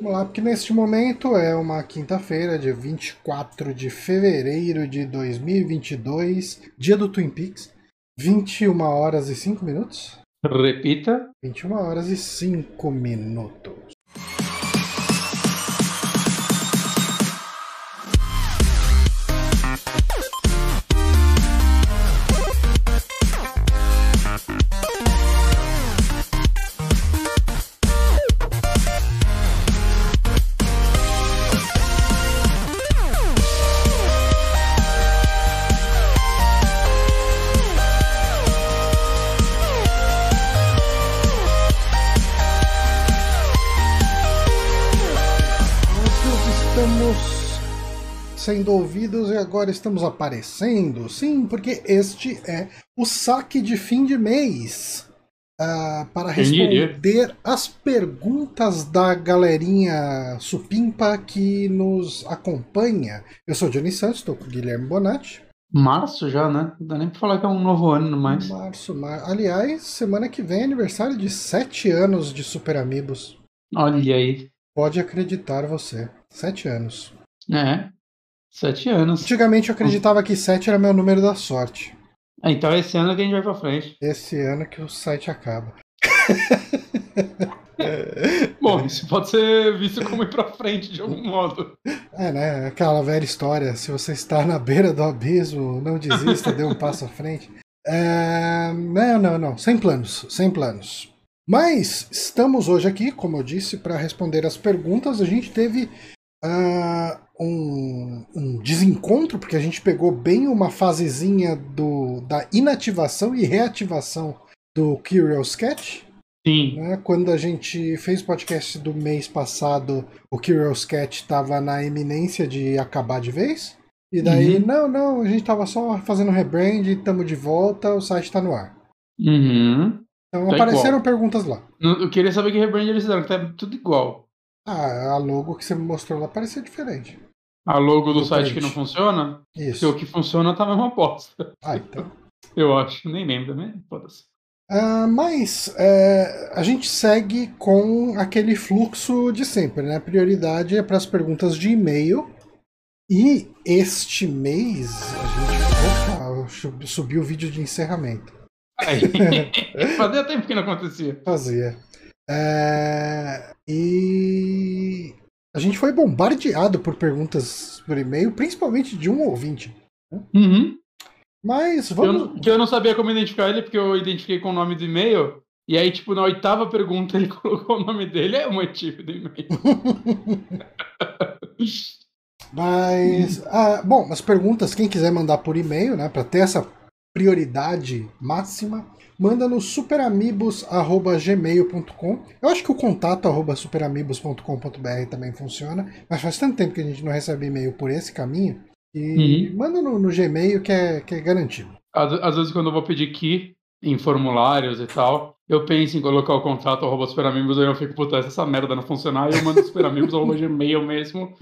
Vamos lá, porque neste momento é uma quinta-feira, dia 24 de fevereiro de 2022, dia do Twin Peaks, 21 horas e 5 minutos. Repita. 21 horas e 5 minutos. Ouvidos e agora estamos aparecendo. Sim, porque este é o saque de fim de mês. ah, para responder as perguntas da galerinha supimpa que nos acompanha. Eu sou o Johnny Santos, estou com o Guilherme Bonatti. Março já, né? Não dá nem pra falar que é um novo ano mais. Março, mar... Aliás, semana que vem é aniversário de 7 anos de Super Amigos. Olha aí. Pode acreditar você. 7 anos. É. Sete anos. Antigamente eu acreditava que 7 era meu número da sorte. Ah, Então esse ano que a gente vai pra frente. Esse ano que o site acaba. Bom, isso pode ser visto como ir pra frente de algum modo. É, né? Aquela velha história. Se você está na beira do abismo, não desista, dê um passo à frente. É, Não, não, não. Sem planos. Sem planos. Mas estamos hoje aqui, como eu disse, para responder as perguntas. A gente teve ah, um, um desencontro, porque a gente pegou bem uma fasezinha do, da inativação e reativação do Curious Sketch. Sim. né? Quando a gente fez o podcast do mês passado, o Curious Cat estava na iminência de acabar de vez. E daí, Uhum. não, não, a gente estava só fazendo rebrand, estamos de volta, o site está no ar. Uhum. Então Tá apareceram perguntas lá. Eu queria saber que rebrand eles fizeram, que tá tudo igual. Ah, a logo que você me mostrou lá parecia diferente. A logo do Do site que não funciona, porque Isso. o que funciona tá a mesma bosta. Ah, então. Eu acho. Nem lembro, né? Foda-se. Ah, mas é, a gente segue com aquele fluxo de sempre, né? A prioridade é para as perguntas de e-mail. E este mês a gente. Opa, sub- subiu o vídeo de encerramento. Fazia tempo que não acontecia. Fazia. É, e a gente foi bombardeado por perguntas por e-mail, principalmente de um ouvinte. Uhum. Mas Eu, vamos. não- que eu não sabia como identificar ele, porque eu identifiquei com o nome do e-mail. E aí, tipo, na oitava pergunta ele colocou o nome dele, é o motivo do e-mail. Mas, ah, bom, as perguntas, quem quiser mandar por e-mail, né, para ter essa prioridade máxima, manda no superamigos@gmail.com. Eu acho que o contato arroba superamigos.com.br também funciona, mas faz tanto tempo que a gente não recebe e-mail por esse caminho. E Uhum. manda no, no Gmail que é, que é garantido. Às, às vezes, quando eu vou pedir key em formulários e tal, eu penso em colocar o contato arroba superamigos, aí eu fico, puta, se essa merda não funcionar, eu mando superamigos arroba gmail mesmo.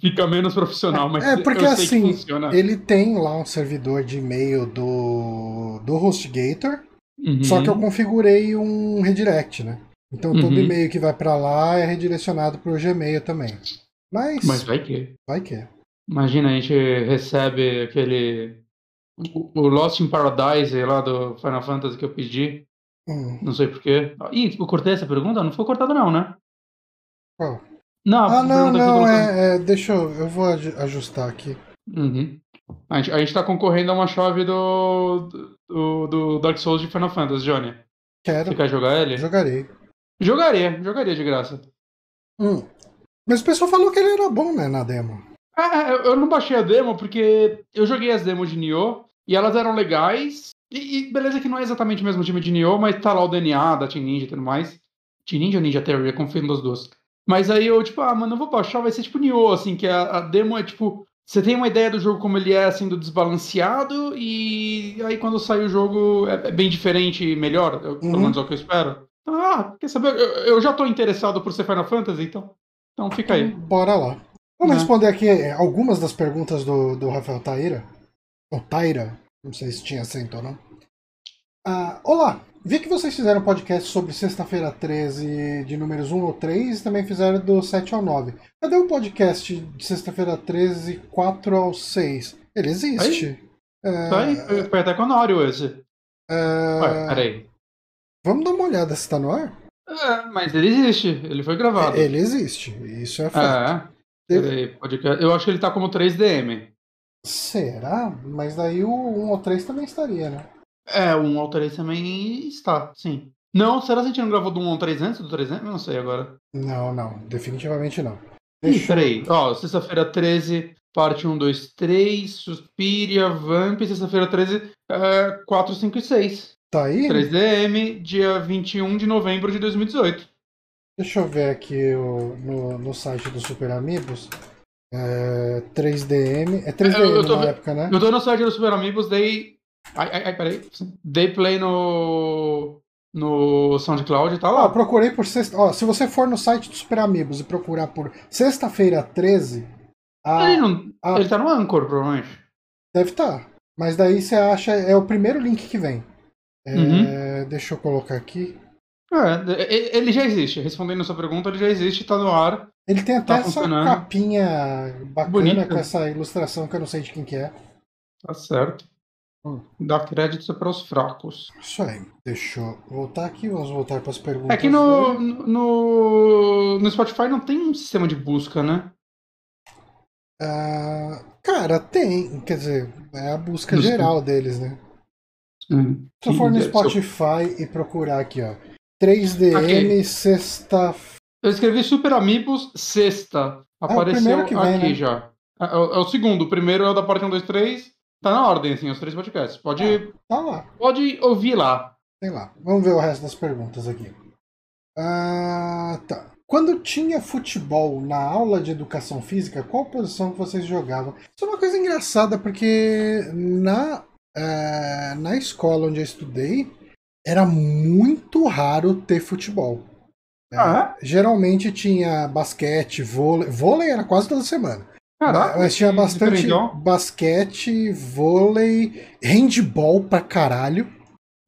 Fica menos profissional, mas É, porque assim, que funciona. Ele tem lá um servidor de e-mail do, do HostGator, Uhum. Só que eu configurei um redirect, né? Então todo Uhum. e-mail que vai pra lá é redirecionado pro Gmail também. Mas, Mas vai que. vai que. Imagina, a gente recebe aquele. O o Lost in Paradise lá do Final Fantasy que eu pedi. Hum, Não sei porquê. Ih, eu cortei essa pergunta? Não foi cortada, não, né? qual? Não, Ah, não, não, é, é, Deixa eu. Eu vou aju- ajustar aqui. Uhum. A gente, a gente tá concorrendo a uma chave do, do, do Dark Souls de Final Fantasy, Johnny. Quero. Você quer jogar ele? Jogarei. Jogaria, jogaria de graça. Hum. Mas o pessoal falou que ele era bom, né, na demo. Ah, eu, não baixei a demo porque eu joguei as demos de Nioh e elas eram legais. E, e beleza que não é exatamente o mesmo time de Nioh, mas tá lá o DNA da Team Ninja e tudo mais. Team Ninja ou Ninja Theory, eu confio nos dois. Mas aí eu, tipo, ah, mano, eu vou baixar, vai ser tipo Nioh, assim, que a, a demo é tipo. Você tem uma ideia do jogo como ele é, assim, do desbalanceado, e aí quando sai o jogo é, é bem diferente e melhor, eu- pelo Uhum. menos é o que eu espero. Ah, quer saber? Eu, eu já tô interessado por ser Final Fantasy, então. Então fica aí. Bora lá. Vamos Né? responder aqui é, algumas das perguntas do, do Rafael Taira. Ou Taira. Não sei se tinha acento ou não. Ah, olá, vi que vocês fizeram podcast sobre sexta-feira 13 de números 1 ou 3 e também fizeram do 7 ao 9. Cadê o podcast de sexta-feira 13, 4 ao 6? Ele existe. É... Tá aí, foi até com o Nório esse. É... Ué, peraí. Vamos dar uma olhada se tá no ar? É, mas ele existe, ele foi gravado. Ele existe, isso é fato. É, ele... eu acho que ele tá como 3DM. Será? Mas daí o 1 ou 3 também estaria, né? É, o 1 ao 3 também está, sim. Não, será que a gente não gravou do 1 ao 300, do 300? Eu não sei agora. Não, não, definitivamente não. Deixa... Ih, peraí. Ó, sexta-feira 13, parte 1, 2, 3, Suspiria, Vamp, sexta-feira 13, é, 4, 5 e 6. Tá aí? 3DM, dia 21 de novembro de 2018. Deixa eu ver aqui o, no, no site do Super Amigos. É, 3DM. É 3DM eu, eu tô, na época, né? Eu tô no site do Super Amigos, daí. Ai, ai, ai, peraí. Dei play no. No SoundCloud e tá lá. Ah, procurei por sexta. Ó, se você for no site do Super Amigos e procurar por sexta-feira 13. A, ele, não, a... ele tá no Anchor, provavelmente. Deve estar. Tá. Mas daí você acha. É o primeiro link que vem. É, uhum. Deixa eu colocar aqui. É, ele já existe. Respondendo a sua pergunta, ele já existe, tá no ar. Ele tem até tá essa capinha bacana Bonita. com essa ilustração que eu não sei de quem que é. Tá certo. Hum. Dá crédito para os fracos. Isso aí. Deixa eu voltar aqui, vamos voltar para as perguntas. É que no, no, no Spotify não tem um sistema de busca, né? Uh, cara, tem. Quer dizer, é a busca geral deles, né? Hum. Se eu for no Spotify e procurar aqui, ó. 3DM okay. sexta. Eu escrevi Super Amigos sexta. Apareceu é, aqui né? já. É, é, é, o segundo. O primeiro é o da parte 1, 2, 3. Tá na ordem, assim, os três podcasts. Pode. Ah, tá lá. Pode ouvir lá. Tem lá. Vamos ver o resto das perguntas aqui. Ah, tá. Quando tinha futebol na aula de educação física, qual posição que vocês jogavam? Isso é uma coisa engraçada, porque na é, na escola onde eu estudei, era muito raro ter futebol. É, ah, é? Geralmente tinha basquete, vôlei. Vôlei era quase toda semana. Caraca, mas tinha bastante basquete, vôlei, handball pra caralho.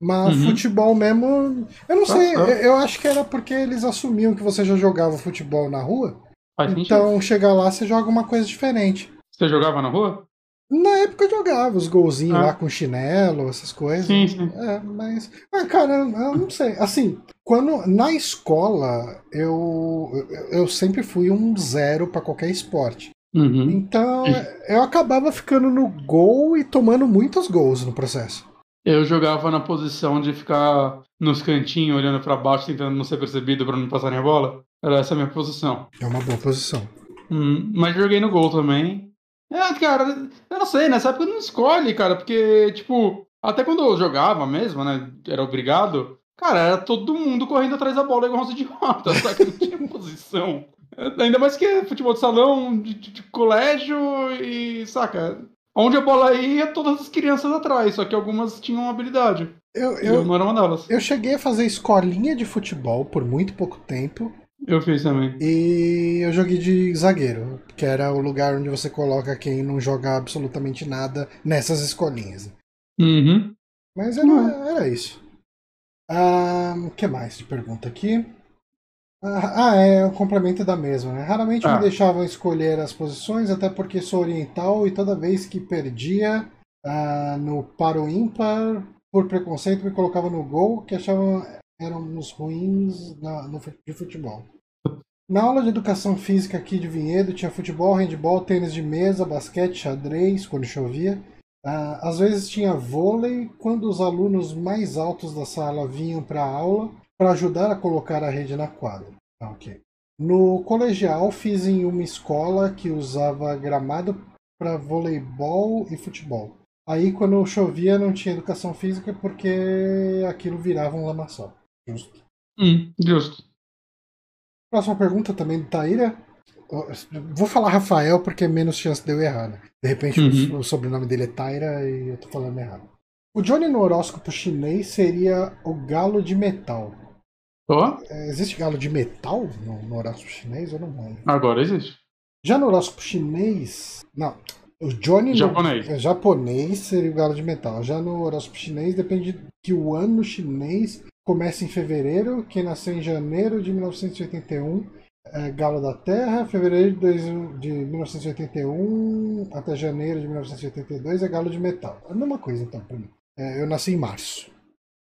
Mas uhum. futebol mesmo. Eu não sei, eu acho que era porque eles assumiam que você já jogava futebol na rua. Faz então, sentido. chegar lá, você joga uma coisa diferente. Você jogava na rua? Na época eu jogava os golzinhos ah. lá com chinelo, essas coisas. Sim, sim. É, mas. Ah, cara, eu não sei. Assim, quando. Na escola, eu. Eu sempre fui um zero para qualquer esporte. Uhum. Então, eu acabava ficando no gol e tomando muitos gols no processo. Eu jogava na posição de ficar nos cantinhos, olhando para baixo, tentando não ser percebido para não passarem a bola. Era essa a minha posição. É uma boa posição. Hum, mas joguei no gol também. É, cara, eu não sei, nessa época não escolhe, cara, porque, tipo, até quando eu jogava mesmo, né, era obrigado, cara, era todo mundo correndo atrás da bola igual uns idiotas, só que não tinha posição. Ainda mais que futebol de salão, de, de, de, colégio e, saca, onde a bola ia, todas as crianças atrás, só que algumas tinham habilidade. Eu, eu, eu não era uma delas. Eu cheguei a fazer escolinha de futebol por muito pouco tempo. Eu fiz também. E eu joguei de zagueiro, que era o lugar onde você coloca quem não joga absolutamente nada nessas escolinhas. Uhum. Mas era, era isso. O ah, que mais de pergunta aqui? Ah, ah, é o complemento da mesma, né? Raramente ah. me deixavam escolher as posições, até porque sou oriental e toda vez que perdia ah, no paro ímpar, por preconceito, me colocava no gol, que achavam eram os ruins na, no, de futebol. Na aula de educação física aqui de Vinhedo tinha futebol, handball, tênis de mesa, basquete, xadrez, quando chovia. Uh, às vezes tinha vôlei quando os alunos mais altos da sala vinham para a aula para ajudar a colocar a rede na quadra. Ah, okay. No colegial fiz em uma escola que usava gramado para voleibol e futebol. Aí quando chovia não tinha educação física porque aquilo virava um lamaçol. Justo. Hum, justo. Próxima pergunta também do Taíra. Vou falar Rafael porque é menos chance de eu errar, né? De repente uhum. o, sobrenome dele é Taira e eu tô falando errado. O Johnny no horóscopo chinês seria o galo de metal. Oh? existe galo de metal no, no horóscopo chinês? Eu não lembro. Agora existe. Já no horóscopo chinês. Não. O Johnny japonês. No, é, japonês seria o galo de metal. Já no horóscopo chinês depende que o ano chinês começa em fevereiro. Quem nasceu em janeiro de 1981 é Galo da Terra. Fevereiro de, de 1981 até janeiro de 1982 é Galo de Metal. É a mesma coisa então pra mim. É, eu nasci em março.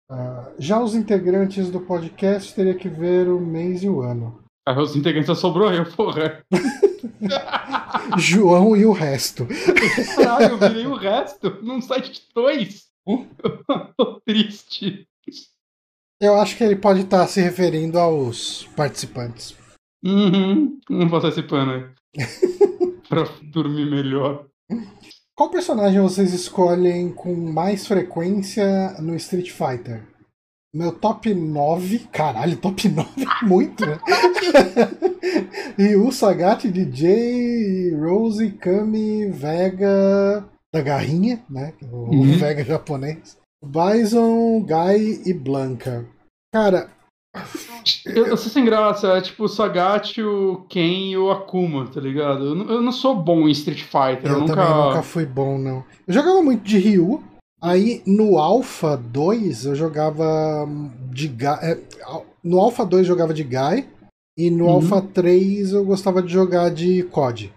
Uh, já os integrantes do podcast teria que ver o mês e o ano. Ah, os integrantes só sobrou eu, porra. João e o resto. Caralho, eu virei o resto num site de dois. Tô triste. Eu acho que ele pode estar se referindo aos participantes. Uhum. Não vou participando aí. pra dormir melhor. Qual personagem vocês escolhem com mais frequência no Street Fighter? Meu top 9. Caralho, top 9 é muito, né? Ryu, Sagat, DJ, Rose, Kami, Vega. Da Garrinha, né? O uhum. Vega japonês. Bison, Guy e Blanca. Cara. Eu, eu sou sem graça, é tipo o Sagat, o Ken e o Akuma, tá ligado? Eu não, eu não sou bom em Street Fighter. Eu, eu nunca... nunca fui bom, não. Eu jogava muito de Ryu, Aí no Alpha 2 eu jogava de Guy. É, no Alpha 2 eu jogava de Guy. E no uhum. Alpha 3 eu gostava de jogar de COD.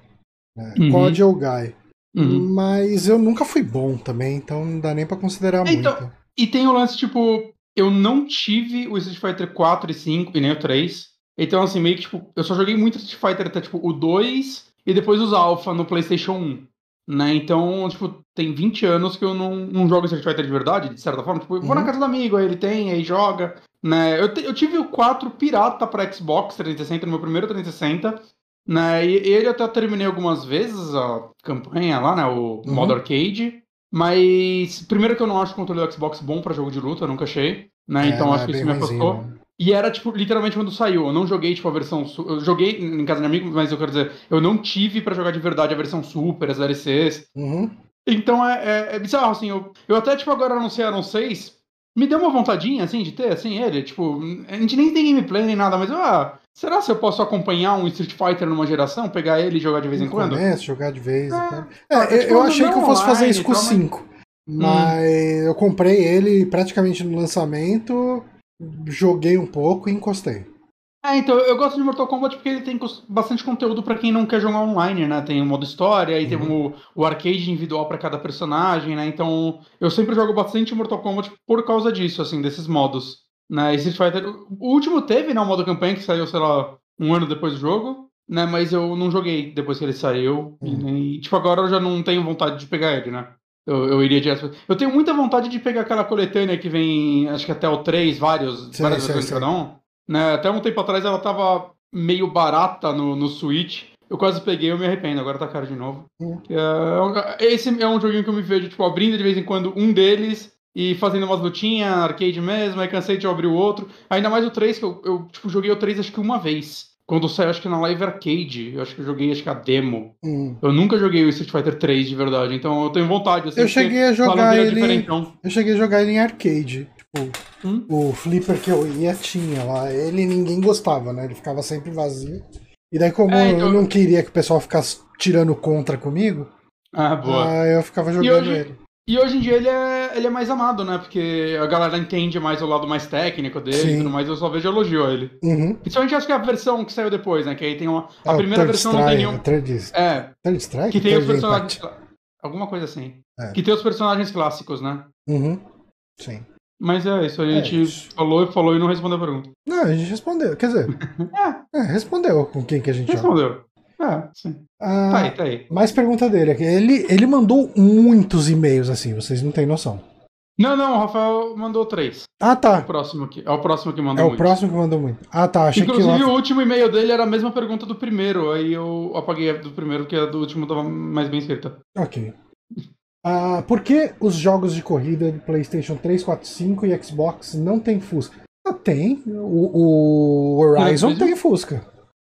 Né? Uhum. COD ou Guy. Uhum. Mas eu nunca fui bom também, então não dá nem pra considerar então, muito. E tem o lance, tipo, eu não tive o Street Fighter 4 e 5 e nem o 3. Então, assim, meio que, tipo, eu só joguei muito Street Fighter até, tipo, o 2 e depois os Alpha no PlayStation 1. Né? Então, tipo, tem 20 anos que eu não, não jogo Street Fighter de verdade, de certa forma. Tipo, eu vou na uhum. casa do amigo, aí ele tem, aí joga. Né? Eu, te, eu tive o 4 pirata pra Xbox 360, no meu primeiro 360. Né? E ele até terminei algumas vezes a campanha lá, né? O uhum. modo arcade. Mas primeiro que eu não acho o controle do Xbox bom para jogo de luta, eu nunca achei. Né? É, então acho é que isso me afastou. E era, tipo, literalmente quando saiu. Eu não joguei, tipo, a versão. Eu joguei em casa de amigo, mas eu quero dizer, eu não tive para jogar de verdade a versão Super, as DLCs. Uhum. Então é, é, é, bizarro, assim. Eu, eu até, tipo, agora anunciaram seis. Me deu uma vontadinha, assim, de ter, assim, ele. Tipo, a gente nem tem gameplay nem nada, mas, ah, será se eu posso acompanhar um Street Fighter numa geração, pegar ele e jogar de vez em quando? Começo, jogar de vez em é. quando. É, eu, tipo, eu achei que eu fosse fazer isso com o 5. Mas hum. eu comprei ele praticamente no lançamento joguei um pouco e encostei. É, então, eu gosto de Mortal Kombat porque ele tem bastante conteúdo para quem não quer jogar online, né? Tem o modo história, aí uhum. tem o, o arcade individual para cada personagem, né? Então, eu sempre jogo bastante Mortal Kombat por causa disso, assim, desses modos. Né? Street Fighter, o último teve, né? O modo campanha que saiu, sei lá, um ano depois do jogo, né? Mas eu não joguei depois que ele saiu. E, tipo, agora eu já não tenho vontade de pegar ele, né? Eu, eu iria direto. Eu tenho muita vontade de pegar aquela coletânea que vem, acho que até o 3, vários, sim, várias versões cada um. Né? Até um tempo atrás ela tava meio barata no, no Switch. Eu quase peguei, eu me arrependo, agora tá caro de novo. Hum. É, esse é um joguinho que eu me vejo, tipo, abrindo de vez em quando um deles e fazendo umas lutinhas, arcade mesmo, aí cansei de abrir o outro. Ainda mais o 3, que eu, eu tipo, joguei o 3 acho que uma vez. Quando saiu, acho que na Live Arcade, eu acho que eu joguei acho que a demo. Hum. Eu nunca joguei o Street Fighter 3 de verdade, então eu tenho vontade. Assim, eu cheguei a jogar ele. Eu cheguei a jogar ele em arcade. Tipo, hum? o flipper que eu ia tinha lá. Ele ninguém gostava, né? Ele ficava sempre vazio. E daí, como é, então... eu não queria que o pessoal ficasse tirando contra comigo, ah, boa. eu ficava jogando hoje, ele. E hoje em dia ele é, ele é mais amado, né? Porque a galera entende mais o lado mais técnico dele Sim. e tudo mais, eu só vejo elogio a ele. Uhum. Principalmente acho que é a versão que saiu depois, né? Que aí tem uma. A ah, primeira versão não tem nenhum. Third, é. Third Strike? Que tem os personagens. Impact. Alguma coisa assim. É. Que tem os personagens clássicos, né? Uhum. Sim. Mas é isso, a é gente é falou e falou e não respondeu a pergunta. Não, a gente respondeu. Quer dizer. é. é. respondeu com quem que a gente Respondeu. Joga. É, sim. Ah, tá aí, tá aí. Mais pergunta dele aqui. Ele, ele mandou muitos e-mails assim, vocês não têm noção. Não, não, o Rafael mandou três. Ah, tá. É o próximo aqui. É o próximo que mandou É o próximo que mandou muito. Ah, tá. Achei Inclusive, que o último e-mail dele era a mesma pergunta do primeiro. Aí eu apaguei a do primeiro, porque a do último tava mais bem escrita. Ok. Ah, por que os jogos de corrida de PlayStation 3, 4, 5 e Xbox não tem Fusca? Ah, tem. O, o Horizon tem Fusca.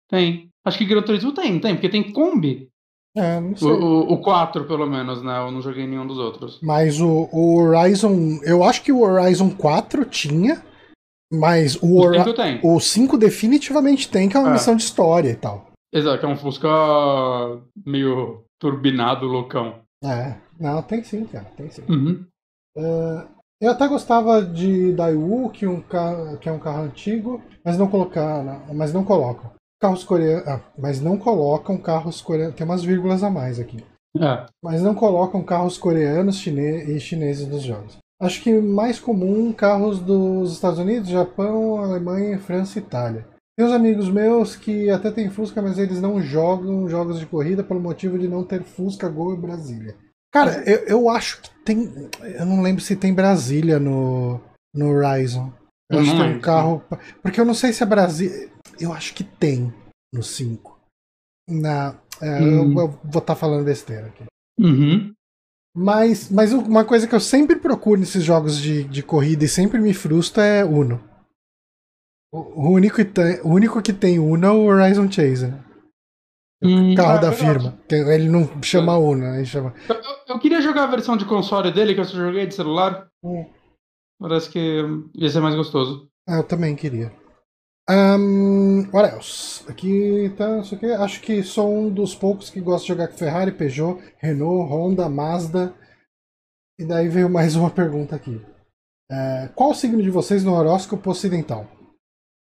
Tem. Acho que Gran Turismo tem, tem, porque tem Kombi. É, não sei. O, o, 4, pelo menos, né? Eu não joguei nenhum dos outros. Mas o, o Horizon. Eu acho que o Horizon 4 tinha. Mas o, o 5 tem. O 5 definitivamente tem, que é uma é. missão de história e tal. Exato, é um Fusca meio turbinado, loucão. É, não, tem sim, cara, tem sim. Uhum. Uh, Eu até gostava de Daewoo, que, um carro, que é um carro antigo, mas não colocar, mas não colocam. Carros coreanos, ah, mas não colocam carros coreanos. Tem umas vírgulas a mais aqui. É. Mas não colocam carros coreanos chine e chineses nos jogos. Acho que mais comum carros dos Estados Unidos, Japão, Alemanha, França e Itália. Tem uns amigos meus que até têm Fusca, mas eles não jogam jogos de corrida pelo motivo de não ter Fusca, Gol e Brasília. Cara, eu, eu acho que tem. Eu não lembro se tem Brasília no, no Horizon. Eu acho que tem um carro. Porque eu não sei se é Brasília. Eu acho que tem no 5. Na, é, hum. eu, eu, vou estar tá falando besteira aqui. Uhum. Mas, mas uma coisa que eu sempre procuro nesses jogos de, de corrida e sempre me frustra é Uno. O, único, o único que tem Uno é o Horizon Chase, né? Hum, carro é, da firma. Ele não chama Uno, ele chama. Eu, eu, queria jogar a versão de console dele, que eu só joguei de celular. Hum. Parece que ia ser mais gostoso. Ah, eu também queria. Um, what else? Aqui tá, isso aqui. Acho que sou um dos poucos que gosta de jogar com Ferrari, Peugeot, Renault, Honda, Mazda. E daí veio mais uma pergunta aqui. É, qual o signo de vocês no horóscopo ocidental?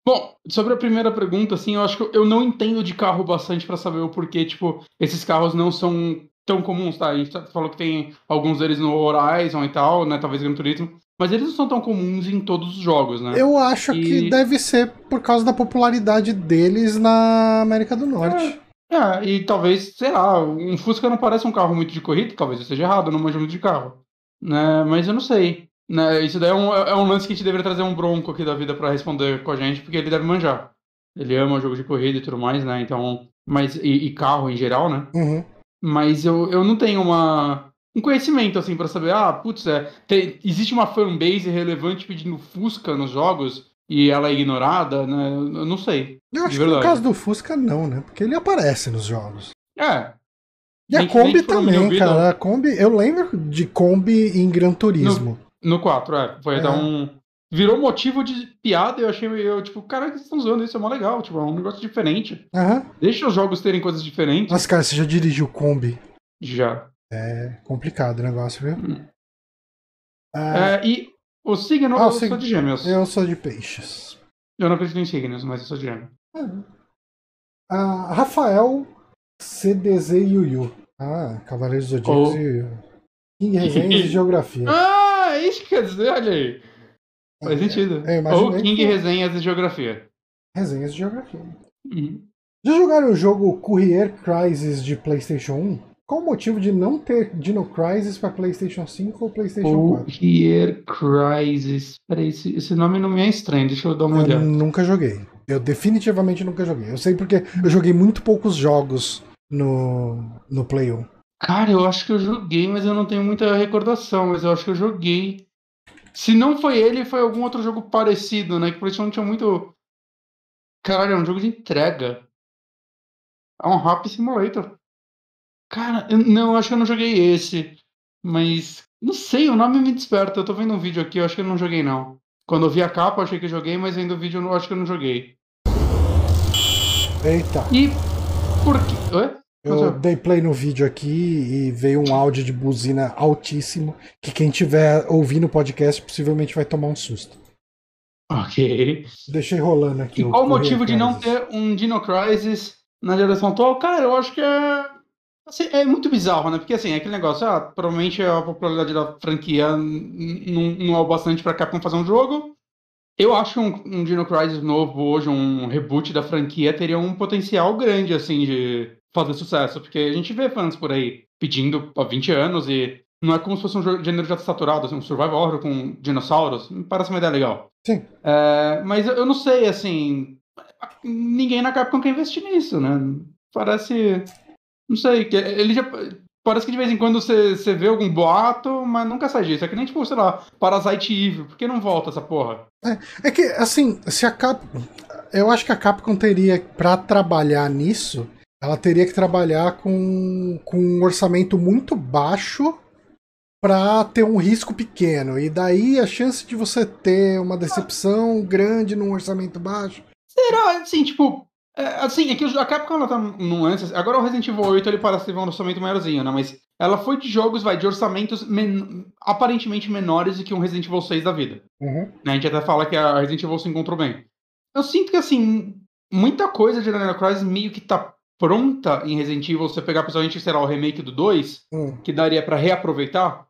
Bom, sobre a primeira pergunta, assim, eu acho que eu não entendo de carro bastante para saber o porquê, tipo, esses carros não são tão comuns, tá? A gente tá, falou que tem alguns deles no Horizon e tal, né? Talvez Gran Turismo. Mas eles não são tão comuns em todos os jogos, né? Eu acho e... que deve ser por causa da popularidade deles na América do Norte. É, é, e talvez, sei lá, um Fusca não parece um carro muito de corrida, talvez eu esteja errado, eu não manjo muito de carro. Né? Mas eu não sei. Né? Isso daí é um, é um lance que a gente deveria trazer um bronco aqui da vida para responder com a gente, porque ele deve manjar. Ele ama jogo de corrida e tudo mais, né? Então. Mas, e, e carro em geral, né? Uhum. Mas eu, eu não tenho uma, um conhecimento, assim, para saber, ah, putz, é, tem, existe uma fanbase relevante pedindo Fusca nos jogos e ela é ignorada, né? Eu não sei. Eu acho que no caso do Fusca, não, né? Porque ele aparece nos jogos. É. E a Kombi também, cara. A Kombi, eu lembro de Kombi em Gran Turismo. No, no 4, é. Foi é. dar um. Virou motivo de piada, eu achei, eu, tipo, cara, que vocês estão usando isso, é mó legal, tipo, é um negócio diferente. Uhum. Deixa os jogos terem coisas diferentes. Mas, cara, você já dirigiu Kombi? Já. É complicado o negócio, viu? Hum. Ah, é, e o signo, ah, eu sig... sou de gêmeos. Eu sou de peixes. Eu não acredito em signos, mas eu sou de gêmeos. É. Ah, Rafael CDZ Yuyu. Ah, Cavaleiros do Zodíaco oh. e. King Resenhas de Geografia. Ah, é isso que quer dizer, olha aí. Faz é, sentido. Ou King que... Resenhas de Geografia. Resenhas de Geografia. Uhum. Já jogaram o jogo Courier Crisis de PlayStation 1? Qual o motivo de não ter Dino Crisis para PlayStation 5 ou PlayStation 4? Courier Crisis. Peraí, esse, esse nome não me é estranho, deixa eu dar uma eu olhada. nunca joguei. Eu definitivamente nunca joguei. Eu sei porque eu joguei muito poucos jogos no, no Play 1. Cara, eu acho que eu joguei, mas eu não tenho muita recordação, mas eu acho que eu joguei. Se não foi ele, foi algum outro jogo parecido, né? Que por isso não tinha muito. Caralho, é um jogo de entrega. É um Rap Simulator. Cara, eu, não, acho que eu não joguei esse. Mas. Não sei, o nome me desperta. Eu tô vendo um vídeo aqui, eu acho que eu não joguei, não. Quando eu vi a capa, eu achei que eu joguei, mas vendo o vídeo, eu acho que eu não joguei. Eita. E. Por quê? Oi? Eu dei play no vídeo aqui e veio um áudio de buzina altíssimo que quem tiver ouvindo o podcast possivelmente vai tomar um susto. Ok. Deixei rolando aqui. E qual o motivo de não ter um Dino Crisis na geração atual? Cara, eu acho que é. Assim, é muito bizarro, né? Porque assim, é aquele negócio, ah, provavelmente a popularidade da franquia não, não é o bastante pra Capcom fazer um jogo. Eu acho um, um Dino Crisis novo hoje, um reboot da franquia, teria um potencial grande, assim, de fazer sucesso, porque a gente vê fãs por aí pedindo há 20 anos e não é como se fosse um gênero já saturado, assim, um survival horror com dinossauros. Me parece uma ideia legal. Sim. É, mas eu não sei, assim. Ninguém na Capcom quer investir nisso, né? Parece. Não sei, que ele já. Parece que de vez em quando você, você vê algum boato, mas nunca sai disso. É que nem, tipo, sei lá, Parasite Evil. Por que não volta essa porra? É, é que, assim, se a Capcom. Eu acho que a Capcom teria, pra trabalhar nisso, ela teria que trabalhar com, com um orçamento muito baixo para ter um risco pequeno. E daí a chance de você ter uma decepção grande num orçamento baixo. Será? Assim, tipo. É, assim, é que a Capcom ela tá num lance. Agora o Resident Evil 8 ele parece ter um orçamento maiorzinho, né? Mas ela foi de jogos, vai, de orçamentos men aparentemente menores do que um Resident Evil 6 da vida. Uhum. Né? A gente até fala que a Resident Evil se encontrou bem. Eu sinto que, assim, muita coisa de Dino Crisis meio que tá pronta em Resident Evil. Você pegar, principalmente, sei lá, o remake do 2, Hum. que daria pra reaproveitar,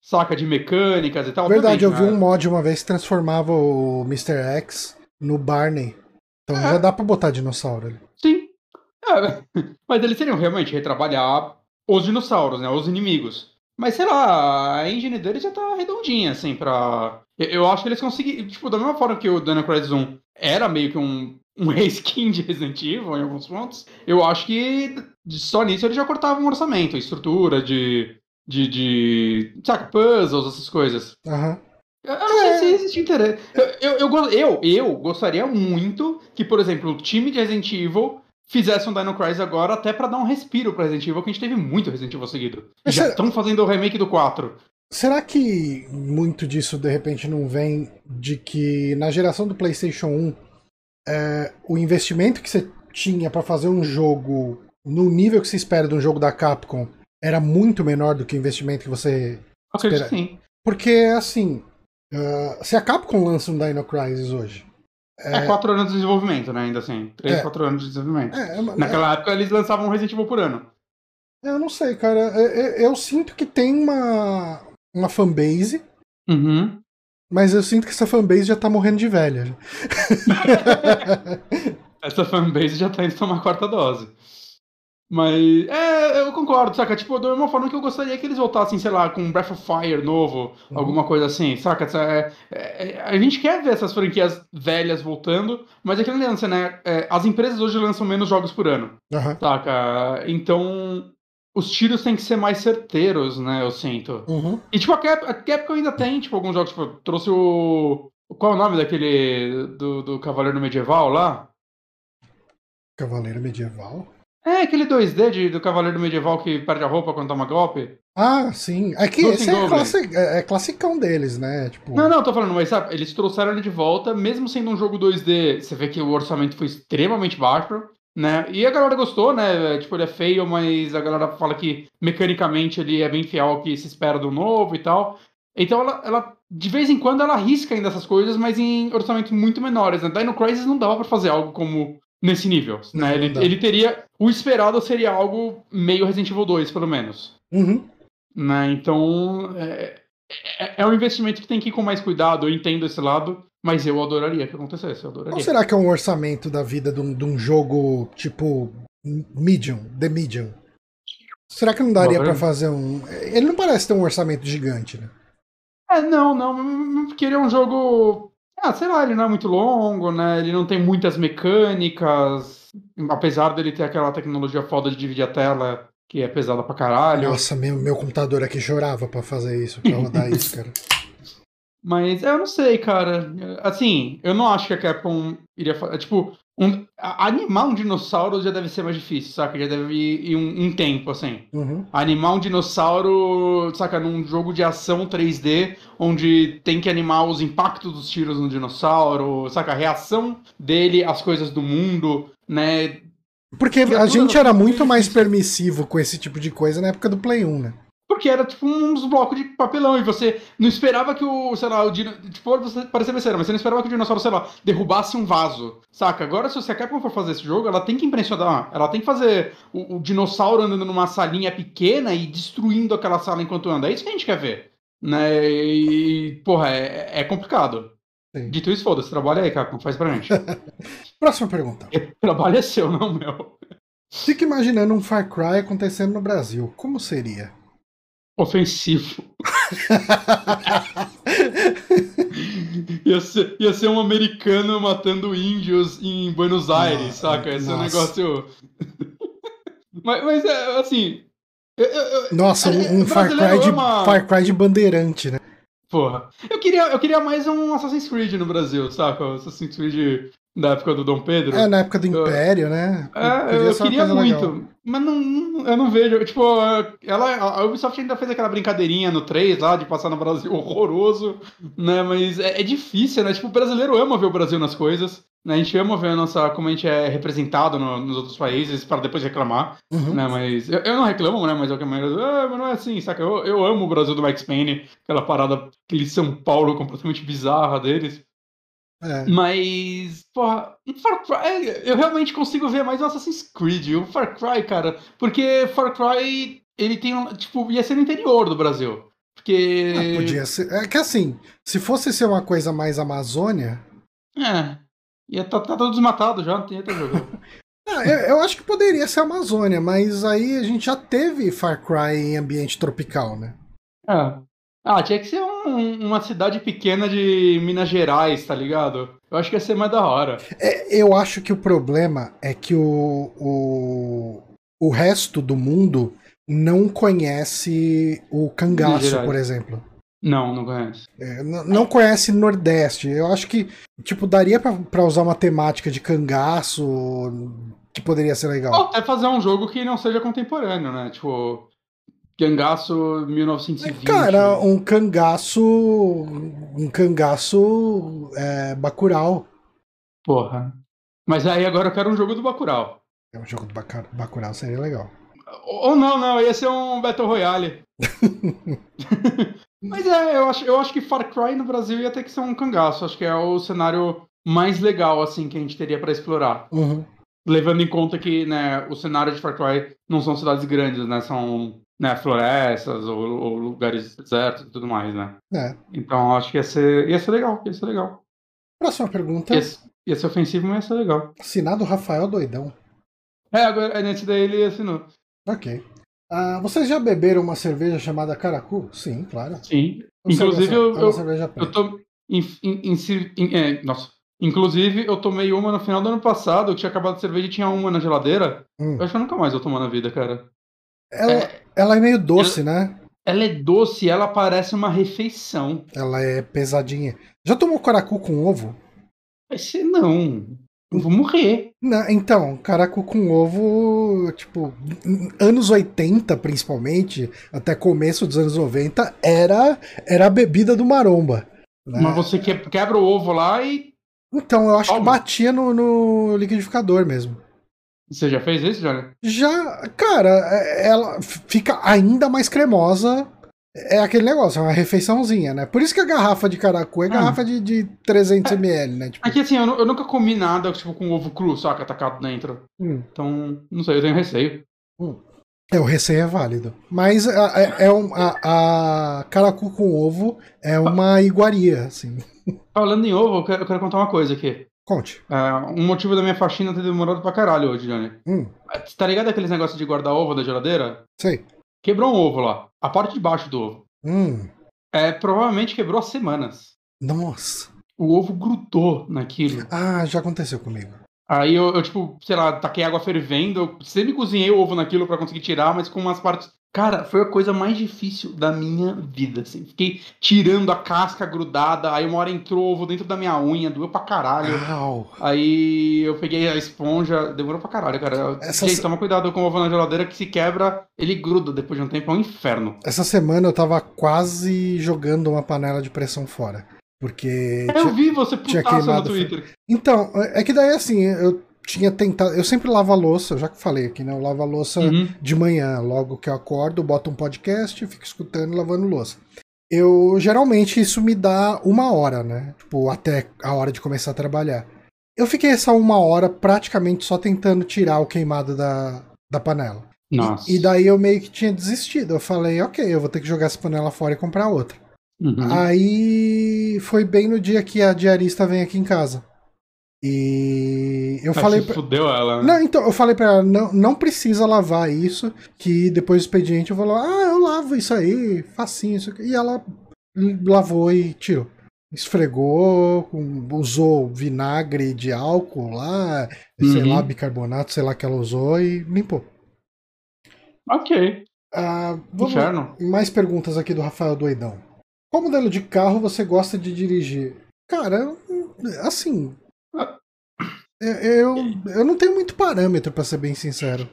saca, de mecânicas e tal. Verdade, eu Obviamente, vi né? um mod uma vez que transformava o Mr. X no Barney. Então É. já dá pra botar dinossauro ali. Sim. É, mas eles teriam realmente retrabalhar os dinossauros, né? Os inimigos. Mas sei lá, a engine deles já tá redondinha, assim, pra. Eu, eu acho que eles conseguiram. Tipo, da mesma forma que o Dino Crisis 1 era meio que um, um reskin de Resident Evil em alguns pontos, eu acho que só nisso eles já cortavam um orçamento, estrutura de. de. de. saca, puzzles, essas coisas. Aham. Eu eu não sei se existe interesse. Eu, eu, eu, eu, eu gostaria muito que, por exemplo, o time de Resident Evil fizesse um Dino Crisis agora até pra dar um respiro pra Resident Evil, que a gente teve muito Resident Evil seguido. Mas Já será- estão fazendo o remake do 4. Será que muito disso de repente não vem de que na geração do PlayStation 1 é, o investimento que você tinha pra fazer um jogo no nível que se espera de um jogo da Capcom era muito menor do que o investimento que você. Acredito Espera. que sim. Porque assim, ah, se a Capcom lança um Dino Crisis hoje. É 4 anos de desenvolvimento, né? Ainda assim. 3, É. 4 anos de desenvolvimento. É, é, Naquela época eles lançavam um Resident Evil por ano. eu não sei, cara. Eu, eu- eu sinto que tem uma, uma fanbase, Uhum. Mas eu sinto que essa fanbase já tá morrendo de velha. Essa fanbase já tá indo tomar quarta dose. Mas, é, eu concordo, saca? Tipo, da mesma forma que eu gostaria que eles voltassem, sei lá, com Breath of Fire novo, Uhum. alguma coisa assim, saca? É, é, a gente quer ver essas franquias velhas voltando, mas é aquele lance, né? É, as empresas hoje lançam menos jogos por ano, Aham. saca? Então, os tiros têm que ser mais certeiros, né? Eu sinto. Uhum. E, tipo, a, Cap, a Capcom ainda tem, tipo, alguns jogos, tipo, trouxe o... Qual é o nome daquele... do, do Cavaleiro Medieval lá? Cavaleiro medieval? É, aquele 2D de- do Cavaleiro Medieval que perde a roupa quando toma golpe. Ah, sim. É que esse é, classi- é, é classicão deles, né? Tipo, Não, não, tô falando, mas sabe, eles trouxeram ele de volta, mesmo sendo um jogo 2D, você vê que o orçamento foi extremamente baixo, né? E a galera gostou, né? Tipo, ele é feio, mas a galera fala que mecanicamente ele é bem fiel ao que se espera do novo e tal. Então ela, ela de vez em quando, ela arrisca ainda essas coisas, mas em orçamentos muito menores, né? Dino Crisis não dava pra fazer algo como nesse nível, né? não Ele, ele teria... O esperado seria algo meio Resident Evil 2, pelo menos. Uhum. né? Então, é, é, é um investimento que tem que ir com mais cuidado, eu entendo esse lado, mas eu adoraria que acontecesse, eu Qual adoraria. será que é um orçamento da vida de um, de um jogo tipo Medium, The Medium? Será que não daria pergunta. fazer um. Ele não parece ter um orçamento gigante, né? É, não, não, porque ele é um jogo. Ah, sei lá, ele não é muito longo, né? Ele não tem muitas mecânicas, apesar dele ter aquela tecnologia foda de dividir a tela, que é pesada pra caralho. Nossa, meu, meu computador aqui chorava pra fazer isso, pra rodar isso, cara. Mas eu não sei, cara. Assim, eu não acho que a Capcom iria fazer. Tipo, um- animar um dinossauro já deve ser mais difícil, saca? Já deve ir, ir um, um tempo, assim. Uhum. Animar um dinossauro, saca, num jogo de ação 3D, onde tem que animar os impactos dos tiros no dinossauro, saca, a reação dele às coisas do mundo, né? Porque a gente era muito mais permissivo com esse tipo de coisa na época do Play 1, né? Porque era tipo uns blocos de papelão e você não esperava que o, sei lá, o dino, tipo, você parecia besteira, mas você não esperava que o dinossauro, sei lá, derrubasse um vaso, saca? Agora, se você Capcom for fazer esse jogo, ela tem que impressionar, ela tem que fazer o, o dinossauro andando numa salinha pequena e destruindo aquela sala enquanto anda. É isso que a gente quer ver, né? E, porra, é, é complicado. Sim. Dito isso, foda-se, trabalha aí, Capcom, faz pra gente. Próxima pergunta. Trabalho é seu, não meu. Fica imaginando um Far Cry acontecendo no Brasil. Como seria? Ofensivo. ia, ser, ia ser um americano matando índios em Buenos Aires, Nossa, saca? Esse é um nossa. negócio. mas, mas é assim. eu- eu- Nossa, é, um, um Far, Cry de, ama- Far Cry de bandeirante, né? Porra. Eu queria, eu queria mais um Assassin's Creed no Brasil, saca? Assassin's Creed da época do Dom Pedro. É, na época do Império, né? É, eu uma queria muito, legal. mas não, não- eu não vejo. Tipo, ela, a Ubisoft ainda fez aquela brincadeirinha no 3 lá de passar no Brasil horroroso, né? Mas é, é difícil, né? Tipo, o brasileiro ama ver o Brasil nas coisas. Né? A gente ama ver a nossa, como a gente é representado no- nos outros países para depois reclamar, Uhum. né? Mas eu, eu não reclamo, né? Mas é a maioria. Ah, mas não é assim, saca? Eu, eu amo o Brasil do Max Payne, aquela parada, aquele São Paulo completamente bizarra deles. É. Mas, porra, um Far Cry, eu realmente consigo ver mais o Assassin's Creed, o Far Cry, cara, porque Far Cry, ele tem, um- tipo, ia ser no interior do Brasil. Porque. Ah, podia ser. É que assim, se fosse ser uma coisa mais Amazônia, É. Ia tá, tá todo desmatado já, não tem até jogo. ah, eu, eu acho que poderia ser Amazônia, mas aí a gente já teve Far Cry em ambiente tropical, né? É. Ah, tinha que ser um- uma cidade pequena de Minas Gerais, tá ligado? Eu acho que ia ser mais da hora. É, eu acho que o problema é que o, o, o resto do mundo não conhece o cangaço, por exemplo. Não, não conheço. É, não conhece Nordeste. Eu acho que, tipo, daria pra, pra usar uma temática de cangaço que poderia ser legal. até fazer um jogo que não seja contemporâneo, né? Tipo, Gangaço 1920. Cara, um cangaço. Um cangaço é, Bacurau. Porra. Mas aí agora eu quero um jogo do Bacurau. É um jogo do Bacurau, seria legal. Ou não, não, ia ser um Battle Royale. Mas é, eu acho, eu acho que Far Cry no Brasil ia ter que ser um cangaço. Acho que é o cenário mais legal, assim, que a gente teria pra explorar. Uhum. Levando em conta que, né, o cenário de Far Cry não são cidades grandes, né? São né, florestas ou, ou lugares desertos e tudo mais, né? É. Então acho que ia ser, ia ser legal, ia ser legal. Próxima pergunta. Ia, ia ser ofensivo, mas ia ser legal. Assinado Rafael Doidão. É, agora nesse daí ele assinou. Ok. Ah, vocês já beberam uma cerveja chamada Caracu? Sim, claro. Sim. Ou Inclusive, cerveja- eu- eu- Eu tô. Em, em- em é, nossa. Inclusive, eu tomei uma no final do ano passado, que tinha acabado de cerveja e tinha uma na geladeira. Hum. Eu acho que eu nunca mais vou tomar na vida, cara. Ela, ela é meio doce, né? Ela é doce, ela parece uma refeição. Ela é pesadinha. Já tomou Caracu com ovo? Vai ser não. Eu vou morrer. Não, então, caracu com ovo, tipo, anos 80 principalmente, até começo dos anos 90, era, era a bebida do maromba. né? Mas você que- quebra o ovo lá e. Então, eu acho que Toma. batia no, no liquidificador mesmo. Você já fez isso, Johnny? Já, cara, é- ela fica ainda mais cremosa. É aquele negócio, é uma refeiçãozinha, né? Por isso que a garrafa de caracu é Ah. garrafa de, de 300ml, né? Tipo, Aqui assim, eu, eu nunca comi nada tipo, com ovo cru, saca? Atacado dentro. hum. Então, não sei, eu tenho receio. É, o receio é válido. Mas a- é, é um- a, a caracu com ovo é uma iguaria, assim. Falando em ovo, eu quero, eu quero contar uma coisa aqui. Conte. É, um motivo da minha faxina ter demorado pra caralho hoje, Johnny. Hum, Você Tá ligado aqueles negócios de guardar ovo da geladeira? sei. Quebrou um ovo lá. A parte de baixo do ovo. Hum, É, provavelmente quebrou há semanas. nossa. O ovo grudou naquilo. Ah, já aconteceu comigo. Aí eu, eu, tipo, sei lá, taquei água fervendo. Eu sempre cozinhei o ovo naquilo pra conseguir tirar, mas com umas partes. Cara, foi a coisa mais difícil da minha vida, assim. Fiquei tirando a casca grudada. Aí uma hora entrou ovo dentro da minha unha, doeu pra caralho. Au. Aí eu peguei a esponja, demorou pra caralho, cara. Essa Gente, toma cuidado com o ovo na geladeira que se quebra, ele gruda depois de um tempo, é um inferno. Essa semana eu tava quase jogando uma panela de pressão fora. Porque. Eu tinha- vi você putaça no Twitter. Então, é que daí assim, eu tinha tentado. Eu sempre lavo a louça, já que falei aqui, né? Eu lavo a louça Uhum. de manhã, logo que eu acordo, boto um podcast, fico escutando e lavando louça. Eu geralmente isso me dá uma hora, né? Tipo, até a hora de começar a trabalhar. Eu fiquei essa uma hora praticamente só tentando tirar o queimado da, da panela. E- Nossa. E, daí eu meio que tinha desistido. Eu falei, ok, eu vou ter que jogar essa panela fora e comprar outra. Uhum. Aí foi bem no dia que a diarista vem aqui em casa. E eu Mas falei. pra- fudeu ela, né? Não, então, eu falei pra ela, não, não precisa lavar isso, que depois do expediente eu vou lá, ah, eu lavo isso aí, facinho, isso aqui. E ela lavou e tirou. Esfregou, usou vinagre de álcool lá, sei Uhum. lá, bicarbonato, sei lá que ela usou e limpou. Ok. Ah, vamos- Inferno. mais perguntas aqui do Rafael Doidão. Qual modelo de carro você gosta de dirigir? Cara, assim, Eu, eu não tenho muito parâmetro, para ser bem sincero.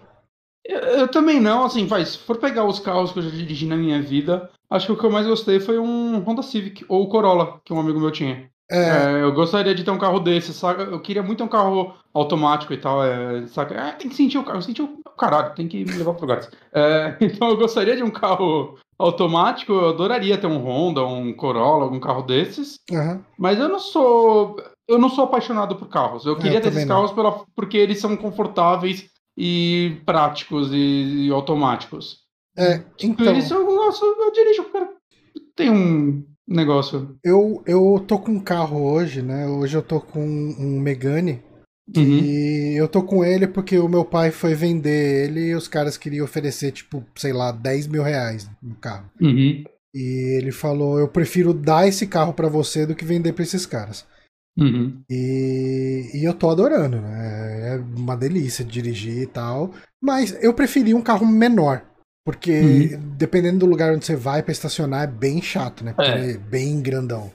Eu, eu, também não, assim, vai, se for pegar os carros que eu já dirigi na minha vida, acho que o que eu mais gostei foi um Honda Civic, ou o Corolla, que um amigo meu tinha. É... É, eu gostaria de ter um carro desse, sabe? Eu queria muito ter um carro automático e tal, é, sabe? É, tem que sentir o carro, sentir o caralho, tem que me levar para lugares. É, então eu gostaria de um carro automático, eu adoraria ter um Honda, um Corolla, algum carro desses. Uhum. Mas eu não sou, eu não sou apaixonado por carros. Eu é, queria ter esses carros pela, porque eles são confortáveis e práticos e, e automáticos. É, então. Por isso eu gosto, eu dirijo, cara. Tem um negócio. Eu, eu tô com um carro hoje, né? Hoje eu tô com um Megane. Uhum. E eu tô com ele porque o meu pai foi vender ele e os caras queriam oferecer, tipo, sei lá, 10 mil reais no carro. Uhum. E ele falou: Eu prefiro dar esse carro para você do que vender pra esses caras. Uhum. E, e eu tô adorando, né? É uma delícia dirigir e tal. Mas eu preferi um carro menor. Porque uhum. dependendo do lugar onde você vai para estacionar é bem chato, né? Porque é, é bem grandão.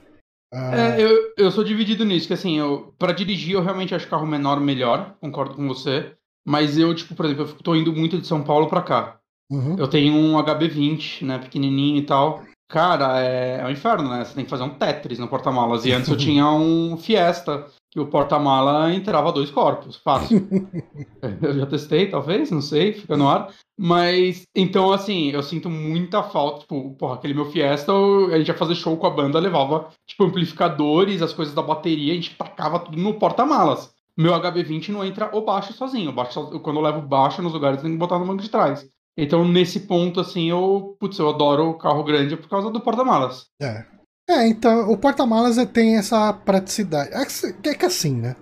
Uh... É, eu, eu sou dividido nisso, que assim, eu, pra dirigir eu realmente acho carro menor melhor, concordo com você. Mas eu, tipo, por exemplo, eu tô indo muito de São Paulo pra cá. Uhum. Eu tenho um HB20, né, pequenininho e tal. Cara, é, é um inferno, né? Você tem que fazer um Tetris no porta-malas. E antes eu tinha um Fiesta, que o porta-mala entrava dois corpos, fácil. eu já testei, talvez, não sei, fica no ar. Mas, então, assim, eu sinto muita falta. Tipo, porra, aquele meu Fiesta, a gente ia fazer show com a banda, levava, tipo, amplificadores, as coisas da bateria, a gente tacava tudo no porta-malas. Meu HB20 não entra o baixo sozinho. O baixo, quando eu levo baixo nos lugares, tem que botar no banco de trás. Então, nesse ponto, assim, eu, putz, eu adoro o carro grande por causa do porta-malas. É. É, então, o porta-malas tem essa praticidade. É, é que assim, né?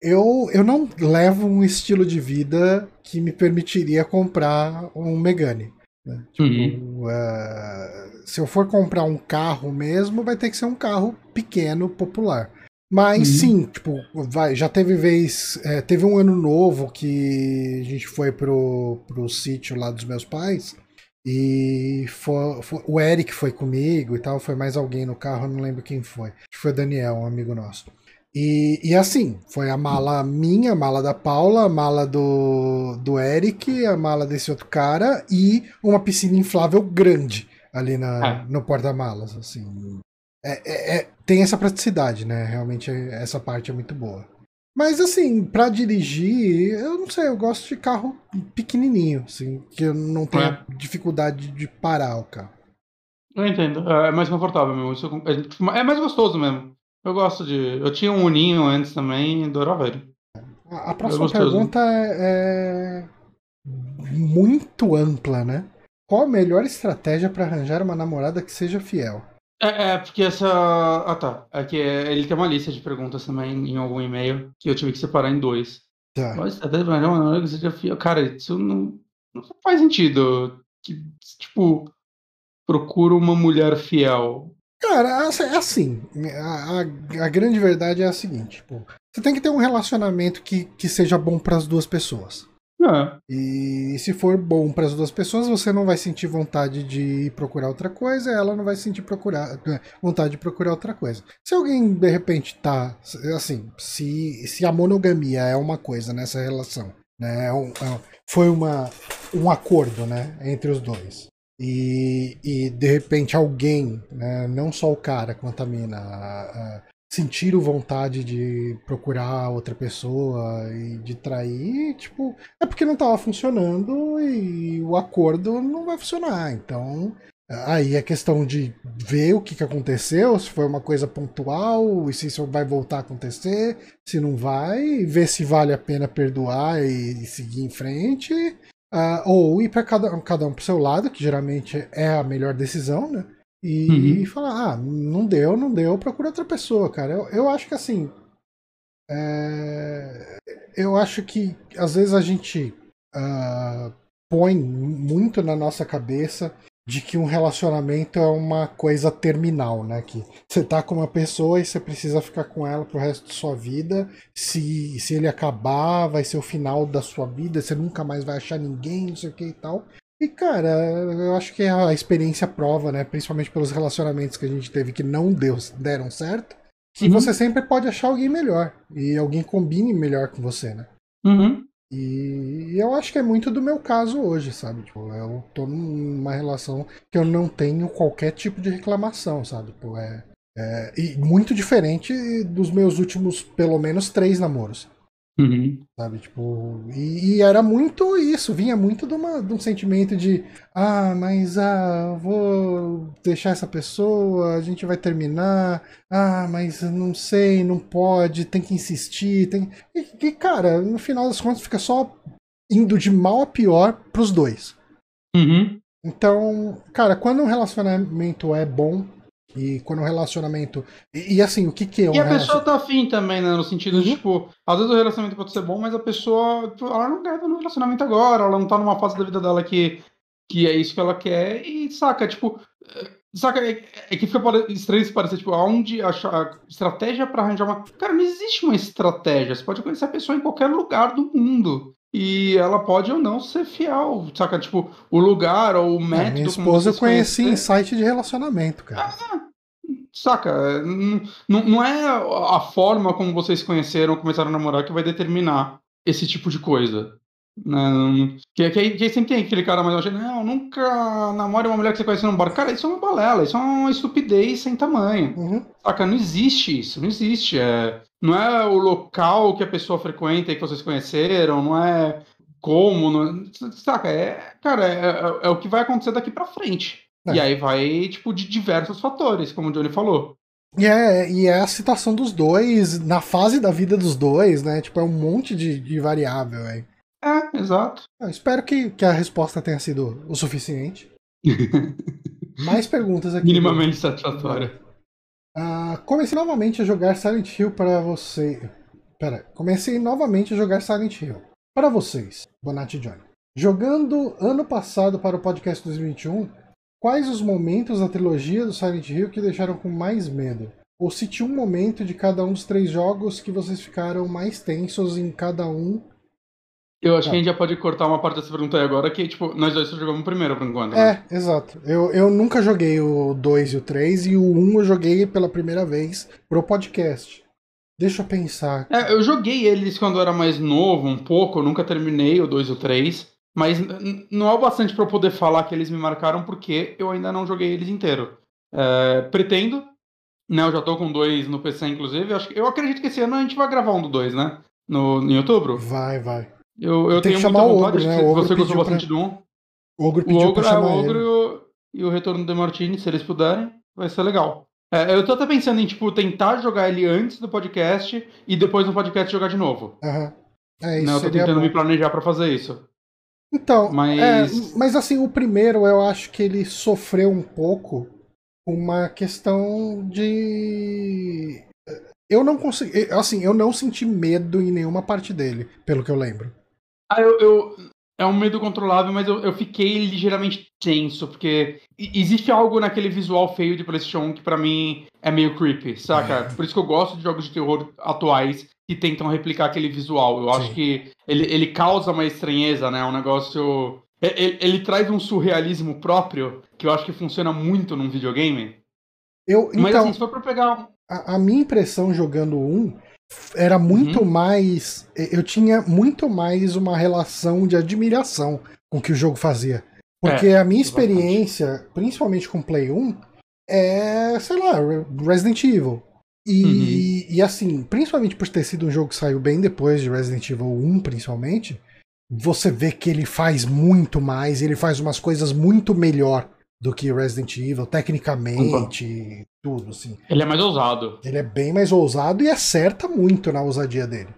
Eu, eu não levo um estilo de vida que me permitiria comprar um Megane. Né? Tipo, uhum. uh, se eu for comprar um carro mesmo, vai ter que ser um carro pequeno, popular. Mas uhum. sim, tipo, vai, já teve vez. É, teve um ano novo que a gente foi pro, pro sítio lá dos meus pais. E foi, foi, o Eric foi comigo e tal, foi mais alguém no carro, não lembro quem foi. Foi o Daniel, um amigo nosso. E, e assim, foi a mala minha, a mala da Paula, a mala do, do Eric, a mala desse outro cara e uma piscina inflável grande ali na, é. no porta-malas. Assim. É, é, é, tem essa praticidade, né? Realmente essa parte é muito boa. Mas assim, para dirigir, eu não sei, eu gosto de carro pequenininho, assim, que eu não tenho é. dificuldade de parar o carro. Eu entendo, é, é mais confortável mesmo. É, é mais gostoso mesmo. Eu gosto de. Eu tinha um Uninho antes também, adorava ele. A, a próxima pergunta é, é muito ampla, né? Qual a melhor estratégia para arranjar uma namorada que seja fiel? É, é, porque essa. Ah, tá. É que ele tem uma lista de perguntas também em algum e-mail que eu tive que separar em dois. Tá. Mas até uma que seja fiel. Cara, isso não, não faz sentido. Que, tipo, procura uma mulher fiel. Cara, é assim. A, a, a grande verdade é a seguinte: tipo, você tem que ter um relacionamento que, que seja bom para as duas pessoas. É. E se for bom para as duas pessoas, você não vai sentir vontade de procurar outra coisa, ela não vai sentir procurar, é, vontade de procurar outra coisa. Se alguém de repente tá assim, se, se a monogamia é uma coisa nessa relação, né? É um, é, foi uma, um acordo, né, entre os dois. E, e de repente alguém, né, não só o cara quanto a mina, a, a, sentiram vontade de procurar outra pessoa e de trair, tipo, é porque não estava funcionando e o acordo não vai funcionar. Então, aí é questão de ver o que, que aconteceu, se foi uma coisa pontual e se isso vai voltar a acontecer, se não vai, ver se vale a pena perdoar e, seguir em frente. Uh, ou ir para cada, cada um pro seu lado, que geralmente é a melhor decisão, né? E uhum. falar, ah, não deu, não deu, procura outra pessoa, cara. Eu, eu acho que assim. É... Eu acho que às vezes a gente uh, põe muito na nossa cabeça de que um relacionamento é uma coisa terminal, né? Que você tá com uma pessoa e você precisa ficar com ela pro resto da sua vida. Se, se ele acabar, vai ser o final da sua vida, você nunca mais vai achar ninguém, não sei o que e tal. E, cara, eu acho que a experiência prova, né? Principalmente pelos relacionamentos que a gente teve que não deu, deram certo. que uhum. você sempre pode achar alguém melhor. E alguém combine melhor com você, né? Uhum. E eu acho que é muito do meu caso hoje, sabe? Tipo, eu tô numa relação que eu não tenho qualquer tipo de reclamação, sabe? Tipo, é, é, e muito diferente dos meus últimos, pelo menos, três namoros. Uhum. Sabe, tipo, e, e, era muito isso, vinha muito de, uma, de um sentimento de ah, mas ah, vou deixar essa pessoa, a gente vai terminar, ah, mas não sei, não pode, tem que insistir, tem. E, e cara, no final das contas fica só indo de mal a pior pros dois. Uhum. Então, cara, quando um relacionamento é bom, e quando o relacionamento. E, e, assim, o que, que é um E a pessoa tá afim também, né? No sentido uhum. de, tipo, às vezes o relacionamento pode ser bom, mas a pessoa. Tipo, ela não quer no relacionamento agora, ela não tá numa fase da vida dela que, que é isso que ela quer, e saca, tipo. Saca, é, é que fica estranho se parecer, tipo, aonde achar estratégia para arranjar uma. Cara, não existe uma estratégia. Você pode conhecer a pessoa em qualquer lugar do mundo. E ela pode ou não ser fiel, saca? Tipo, o lugar ou o método. É, minha esposa eu conheci conhecer... em site de relacionamento, cara. Ah, saca? Não, não é a forma como vocês conheceram, começaram a namorar que vai determinar esse tipo de coisa. Não, que, que, que sempre tem aquele cara mais não, nunca namore uma mulher que você conhece no bar. Cara, isso é uma balela, isso é uma estupidez sem tamanho. Uhum. Saca? Não existe isso, não existe. É, não é o local que a pessoa frequenta e que vocês conheceram, não é como, não, saca? É, cara, é, é, é, o que vai acontecer daqui pra frente. É. E aí vai, tipo, de diversos fatores, como o Johnny falou. E é, e é a situação dos dois, na fase da vida dos dois, né? Tipo, é um monte de, de variável aí. É, exato. Eu espero que, que a resposta tenha sido o suficiente. Mais perguntas aqui. Minimamente satisfatória. Uh, comecei novamente a jogar Silent Hill para você. Pera, comecei novamente a jogar Silent Hill. Para vocês, Bonatti Johnny. Jogando ano passado para o podcast 2021, quais os momentos da trilogia do Silent Hill que deixaram com mais medo? Ou se tinha um momento de cada um dos três jogos que vocês ficaram mais tensos em cada um eu acho que a gente já pode cortar uma parte dessa pergunta aí agora, que, tipo, nós dois só jogamos o primeiro por enquanto. Né? É, exato. Eu, eu nunca joguei o 2 e o 3, e o 1 um eu joguei pela primeira vez pro podcast. Deixa eu pensar. É, eu joguei eles quando eu era mais novo, um pouco, eu nunca terminei o 2 e o 3, mas não é o bastante para eu poder falar que eles me marcaram, porque eu ainda não joguei eles inteiro. É, pretendo, né, eu já tô com dois no PC, inclusive, eu, acho, eu acredito que esse ano a gente vai gravar um do 2, né? No, em outubro? Vai, vai. Eu, eu tenho que chamar o ogro, né? O você gostou bastante pra... do 1. O Ogro pediu o ogro, pra chamar é, o ogro e o, Retorno do Martini, se eles puderem, vai ser legal. É, eu tô até pensando em, tipo, tentar jogar ele antes do podcast e depois no podcast jogar de novo. Aham. É, isso né? Eu tô tentando bom. me planejar para fazer isso. Então, mas... É, mas assim, o primeiro eu acho que ele sofreu um pouco uma questão de eu não consegui, assim, eu não senti medo em nenhuma parte dele, pelo que eu lembro. Ah, eu, eu, é um medo controlável, mas eu, eu fiquei ligeiramente tenso, porque existe algo naquele visual feio de PlayStation 1 que para mim é meio creepy, saca? É. Por isso que eu gosto de jogos de terror atuais que tentam replicar aquele visual. Eu Sim. acho que ele, ele causa uma estranheza, né? Um negócio. Ele, ele, traz um surrealismo próprio que eu acho que funciona muito num videogame. Eu, então, Mas assim, se for pra pegar. A, a minha impressão jogando um era muito uhum. mais. Eu tinha muito mais uma relação de admiração com o que o jogo fazia. Porque é, a minha experiência, exatamente. principalmente com Play 1, é, sei lá, Resident Evil. E, uhum. e assim, principalmente por ter sido um jogo que saiu bem depois de Resident Evil 1, principalmente, você vê que ele faz muito mais, ele faz umas coisas muito melhor do que Resident Evil, tecnicamente, uhum. tudo, assim. Ele é mais ousado. Ele é bem mais ousado e acerta muito na ousadia dele.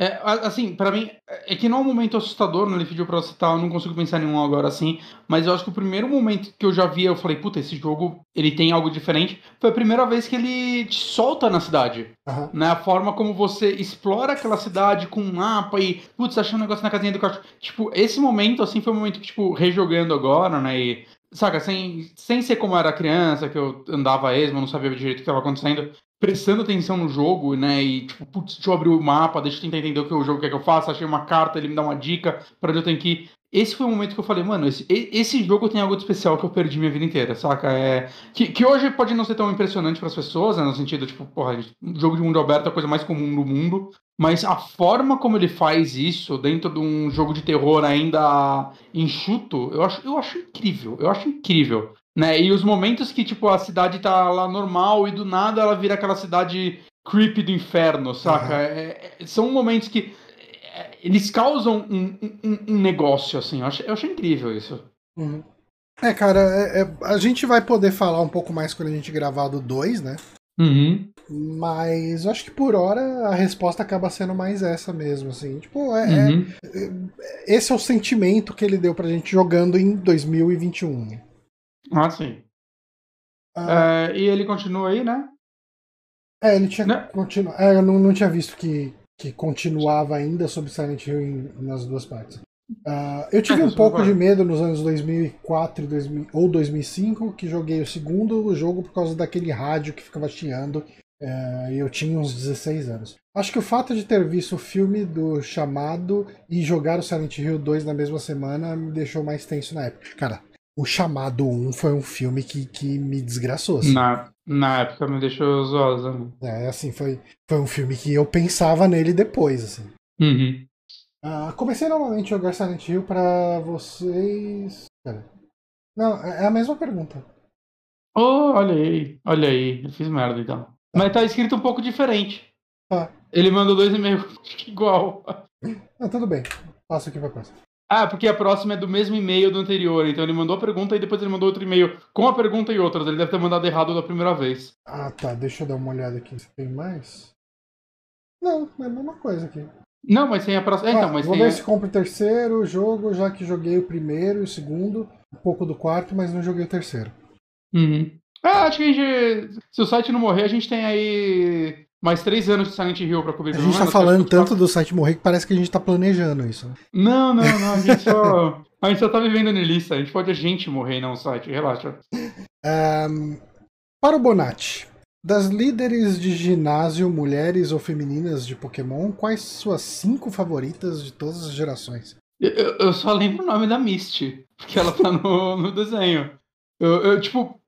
É, assim, para mim, é que não é um momento assustador, né? Ele pediu pra citar, eu não consigo pensar em nenhum agora assim, mas eu acho que o primeiro momento que eu já vi, eu falei, puta, esse jogo, ele tem algo diferente, foi a primeira vez que ele te solta na cidade. Uhum. Né? A forma como você explora aquela cidade com um mapa e, putz, achando um negócio na casinha do cachorro. Tipo, esse momento, assim, foi um momento que, tipo, rejogando agora, né, e saca, sem, sem ser como era criança, que eu andava esmo, não sabia direito o que estava acontecendo, prestando atenção no jogo, né, e tipo, putz, deixa eu abrir o mapa, deixa eu tentar entender o que o jogo quer que eu faça, achei uma carta, ele me dá uma dica para onde eu tenho que ir. esse foi o momento que eu falei, mano, esse, esse jogo tem algo de especial que eu perdi minha vida inteira, saca? É, que, que hoje pode não ser tão impressionante para as pessoas, né, no sentido, tipo, porra, jogo de mundo aberto é a coisa mais comum do mundo, mas a forma como ele faz isso dentro de um jogo de terror ainda enxuto, eu acho, eu acho incrível, eu acho incrível. Né? E os momentos que, tipo, a cidade tá lá normal e do nada ela vira aquela cidade creepy do inferno, saca? Uhum. É, é, são momentos que eles causam um, um, um, negócio, assim. Eu acho, eu acho incrível isso. Uhum. É, cara, é, é, a gente vai poder falar um pouco mais quando a gente gravar do 2, né? Uhum. Mas eu acho que por hora a resposta acaba sendo mais essa mesmo, assim. Tipo, é, é uhum. é, esse é o sentimento que ele deu pra gente jogando em 2021. Ah, sim. Ah, é, e ele continua aí, né? É, ele tinha né? continu... É, eu não, não tinha visto que que continuava ainda sobre Silent Hill em, nas duas partes. Uh, eu tive é, um pouco de medo nos anos 2004 2000, ou 2005, que joguei o segundo jogo por causa daquele rádio que ficava chiando. E eu tinha uns 16 anos. Acho que o fato de ter visto o filme do Chamado e jogar o Silent Hill 2 na mesma semana me deixou mais tenso na época. Cara, o Chamado 1 foi um filme que, que me desgraçou. Assim. Na, na época me deixou zosa. É, assim, foi, foi um filme que eu pensava nele depois, assim. Uhum. Uh, comecei novamente a jogar Silent Hill pra vocês. Pera. Não, é, é a mesma pergunta. Oh, olha aí, olha aí, eu fiz merda então. Tá. Mas tá escrito um pouco diferente. Tá. Ele mandou dois e-mails igual. Ah, tudo bem. Passo aqui pra próxima. Ah, porque a próxima é do mesmo e-mail do anterior. Então ele mandou a pergunta e depois ele mandou outro e-mail com a pergunta e outras. Ele deve ter mandado errado da primeira vez. Ah, tá. Deixa eu dar uma olhada aqui se tem mais. Não, é a mesma coisa aqui. Não, mas tem a próxima. É, então, ah, mas vou tem ver se compro o terceiro jogo, já que joguei o primeiro e o segundo, um pouco do quarto, mas não joguei o terceiro. Uhum. Ah, acho que a gente. Se o site não morrer, a gente tem aí mais três anos de Silent Hill pra cobrir. A gente tá falando tanto do site morrer que parece que a gente tá planejando isso. Não, não, não. A gente só, a gente só tá vivendo lista. A gente pode a gente morrer e não o site. Relaxa. Um, para o Bonatti. Das líderes de ginásio, mulheres ou femininas de Pokémon, quais suas cinco favoritas de todas as gerações? Eu, eu só lembro o nome da Misty, porque ela tá no, no desenho. Eu, eu, tipo,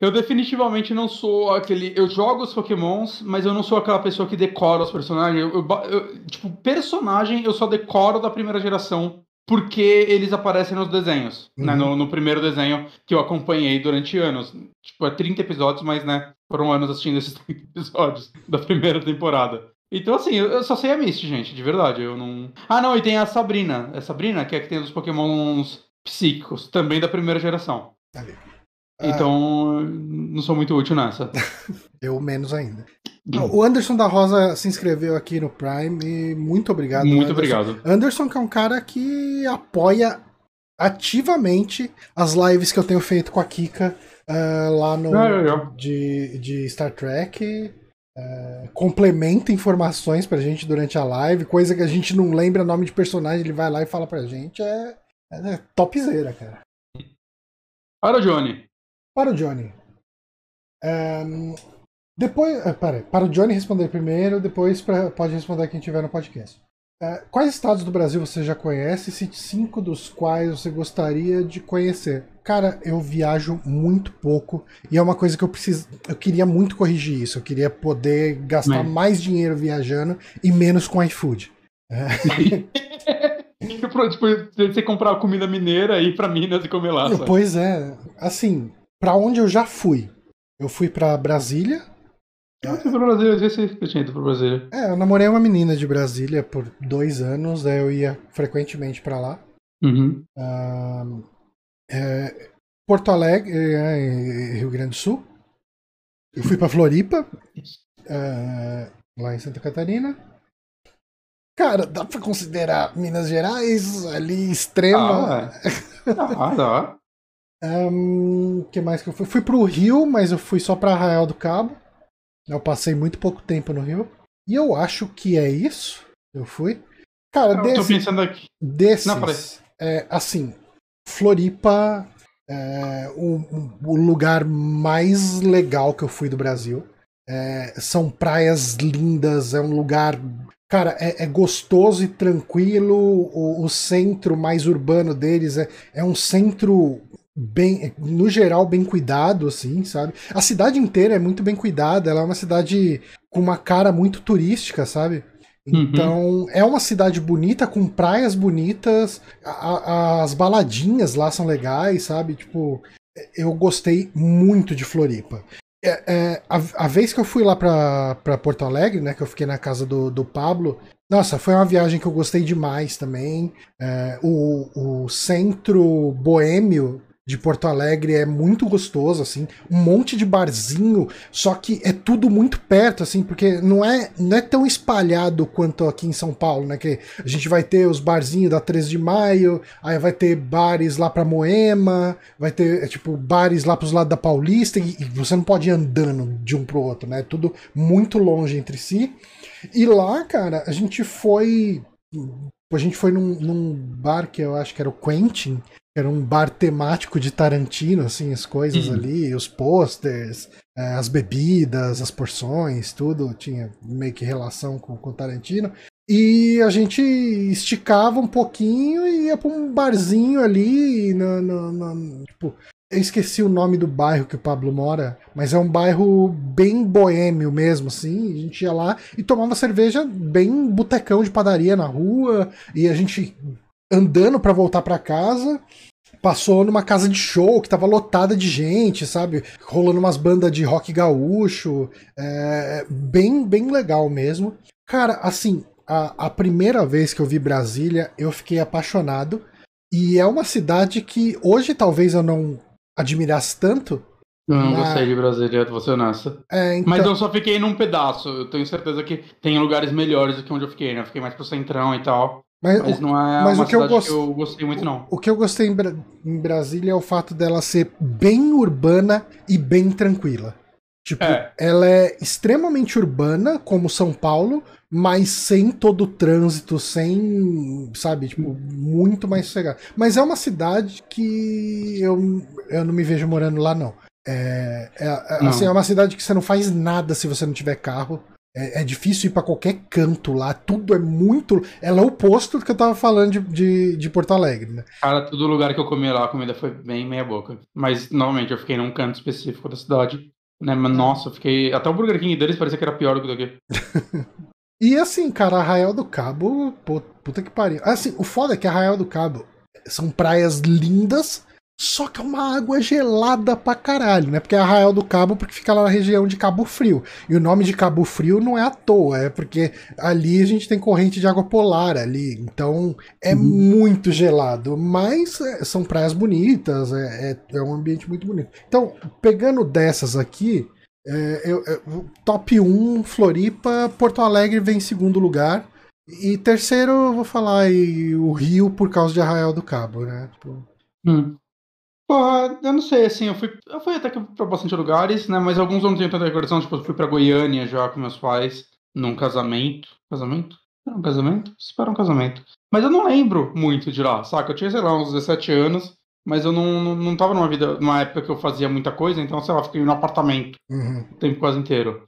eu definitivamente não sou aquele. Eu jogo os Pokémons, mas eu não sou aquela pessoa que decora os personagens. Eu, eu, eu, tipo, personagem eu só decoro da primeira geração porque eles aparecem nos desenhos. Né? Uhum. Né? No, no, primeiro desenho que eu acompanhei durante anos. Tipo, é 30 episódios, mas né, foram anos assistindo esses 30 episódios da primeira temporada. Então, assim, eu, só sei a Misty, gente, de verdade. Eu não. Ah, não, e tem a Sabrina. É Sabrina, que é que tem os Pokémons psíquicos, também da primeira geração. Tá ah. Então, não sou muito útil nessa. Eu menos ainda. O Anderson da Rosa se inscreveu aqui no Prime e muito obrigado. Muito Anderson. obrigado. Anderson, que é um cara que apoia ativamente as lives que eu tenho feito com a Kika uh, lá no é, De, de Star Trek. Uh, complementa informações pra gente durante a live, coisa que a gente não lembra nome de personagem, ele vai lá e fala pra gente. É, é topzera, cara. Para o Johnny. Para o Johnny. Um, depois. Uh, pera, para o Johnny responder primeiro, depois pra, pode responder quem tiver no podcast. Uh, quais estados do Brasil você já conhece? Se cinco dos quais você gostaria de conhecer? Cara, eu viajo muito pouco e é uma coisa que eu preciso. Eu queria muito corrigir isso. Eu queria poder gastar mais dinheiro viajando e menos com iFood. É. tipo, você comprar comida mineira e ir pra Minas e comer lá. Sabe? Pois é. Assim, para onde eu já fui. Eu fui para Brasília. Eu fui pra Brasília, eu sei que eu tinha ido pra Brasília. É, eu namorei uma menina de Brasília por dois anos, daí eu ia frequentemente para lá. Uhum. Uh, é, Porto Alegre, é, Rio Grande do Sul. Eu fui para Floripa, uh, lá em Santa Catarina. Cara, dá pra considerar Minas Gerais ali extrema. Ah, ah dá. Um, que mais que eu fui? Fui pro Rio, mas eu fui só pra Arraial do Cabo. Eu passei muito pouco tempo no Rio. E eu acho que é isso. Eu fui. Cara, eu desse, tô pensando aqui. Desses, Não, é, assim, Floripa é o, o, lugar mais legal que eu fui do Brasil. É, são praias lindas, é um lugar cara, é, é gostoso e tranquilo. O, o, centro mais urbano deles é, é um centro bem, no geral, bem cuidado, assim, sabe? A cidade inteira é muito bem cuidada, ela é uma cidade com uma cara muito turística, sabe? Uhum. Então, uhum. é uma cidade bonita, com praias bonitas, a, a, as baladinhas lá são legais, sabe? Tipo, eu gostei muito de Floripa. É, é, a, a, vez que eu fui lá pra, pra Porto Alegre, né, que eu fiquei na casa do, do Pablo, nossa, foi uma viagem que eu gostei demais também. É, o, o centro boêmio de Porto Alegre é muito gostoso, assim, um monte de barzinho, só que é tudo muito perto, assim, porque não é, não é tão espalhado quanto aqui em São Paulo, né, que a gente vai ter os barzinhos da 13 de maio, aí vai ter bares lá pra Moema, vai ter, é, tipo, bares lá pros lados da Paulista, e, e você não pode ir andando de um pro outro, né, é tudo muito longe entre si, e lá, cara, a gente foi... A gente foi num, num bar que eu acho que era o Quentin, era um bar temático de Tarantino, assim, as coisas uhum. ali, os posters, é, as bebidas, as porções, tudo tinha meio que relação com, com Tarantino. E a gente esticava um pouquinho e ia pra um barzinho ali, no, no, no, tipo, eu esqueci o nome do bairro que o Pablo mora, mas é um bairro bem boêmio mesmo, assim. A gente ia lá e tomava cerveja bem botecão de padaria na rua, e a gente andando para voltar para casa, passou numa casa de show que tava lotada de gente, sabe? Rolando umas bandas de rock gaúcho. É, bem, bem legal mesmo. Cara, assim, a, a primeira vez que eu vi Brasília, eu fiquei apaixonado. E é uma cidade que hoje talvez eu não admirasse tanto. Eu não mas... gostei de Brasília, ser honesto. É, então... Mas eu só fiquei num pedaço. Eu tenho certeza que tem lugares melhores do que onde eu fiquei, né? Eu fiquei mais pro centrão e tal. Mas, mas não é mas uma o que eu, gost... que eu gostei muito, não. O que eu gostei em, Bra... em, Brasília é o fato dela ser bem urbana e bem tranquila. Tipo, é. ela é extremamente urbana, como São Paulo, mas sem todo o trânsito, sem, sabe, tipo, muito mais sossegado. Mas é uma cidade que eu, eu não me vejo morando lá, não. É, é, é assim, é uma cidade que você não faz nada se você não tiver carro. É, é difícil ir para qualquer canto lá, tudo é muito. Ela é o oposto do que eu tava falando de, de, de, Porto Alegre, né? Cara, todo lugar que eu comi lá, a comida foi bem meia-boca. Mas, novamente, eu fiquei num canto específico da cidade. Né? Mas, nossa, eu fiquei. Até o Burger King deles parecia que era pior do que daqui. e assim, cara, Arraial do Cabo, pô, puta que pariu. Assim, o foda é que Arraial do Cabo são praias lindas só que é uma água gelada pra caralho, né? Porque é Arraial do Cabo, porque fica lá na região de Cabo Frio. E o nome de Cabo Frio não é à toa, é porque ali a gente tem corrente de água polar ali. Então é uhum. muito gelado. Mas é, são praias bonitas, é, é, é, um ambiente muito bonito. Então, pegando dessas aqui, é, eu, é, top 1, Floripa, Porto Alegre vem em segundo lugar. E terceiro, eu vou falar aí, o Rio por causa de Arraial do Cabo, né? Tipo... Hum. Porra, eu não sei, assim, eu fui, eu fui até que pra bastante lugares, né? Mas alguns eu não tenho tanta recordação. Tipo, eu fui pra Goiânia já com meus pais, num casamento. Casamento? Era um casamento? Espera um casamento. Mas eu não lembro muito de lá, saca? Eu tinha, sei lá, uns 17 anos, mas eu não, não, não tava numa vida, numa época que eu fazia muita coisa, então, sei lá, fiquei no apartamento uhum. o tempo quase inteiro.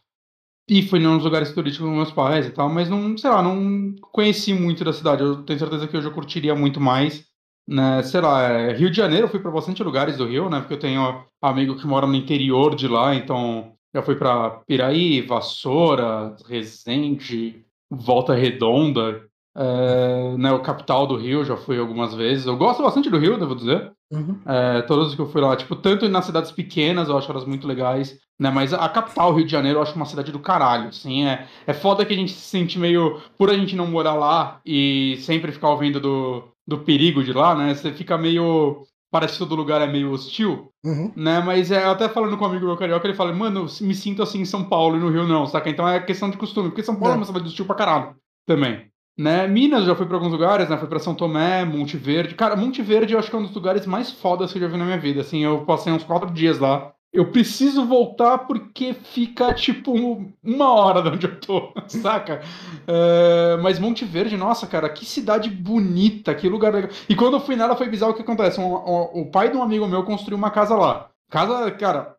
E fui nos lugares turísticos com meus pais e tal, mas não, sei lá, não conheci muito da cidade. Eu tenho certeza que hoje eu curtiria muito mais né, sei lá, é, Rio de Janeiro eu fui para bastante lugares do Rio, né? Porque eu tenho amigo que mora no interior de lá, então já fui para Piraí, Vassoura, Resende, Volta Redonda, é, né, o capital do Rio já fui algumas vezes. Eu gosto bastante do Rio, devo dizer. Uhum. É, todas que eu fui lá, tipo, tanto nas cidades pequenas, eu acho elas muito legais, né? Mas a capital, Rio de Janeiro, eu acho uma cidade do caralho, assim. É, é foda que a gente se sente meio. Por a gente não morar lá e sempre ficar ouvindo do, do perigo de lá, né? Você fica meio. Parece que todo lugar é meio hostil, uhum. né? Mas é, até falando com um amigo meu carioca, ele fala, mano, me sinto assim em São Paulo e no Rio não, saca? Então é questão de costume, porque São Paulo é, é uma cidade hostil pra caralho também. Né? Minas já fui para alguns lugares, né? Fui para São Tomé, Monte Verde. Cara, Monte Verde eu acho que é um dos lugares mais fodas que eu já vi na minha vida. Assim, eu passei uns quatro dias lá eu preciso voltar porque fica tipo uma hora de onde eu tô, saca? Uh, mas Monte Verde, nossa, cara, que cidade bonita, que lugar legal. E quando eu fui nela foi bizarro o que acontece. Um, um, o pai de um amigo meu construiu uma casa lá. Casa, cara,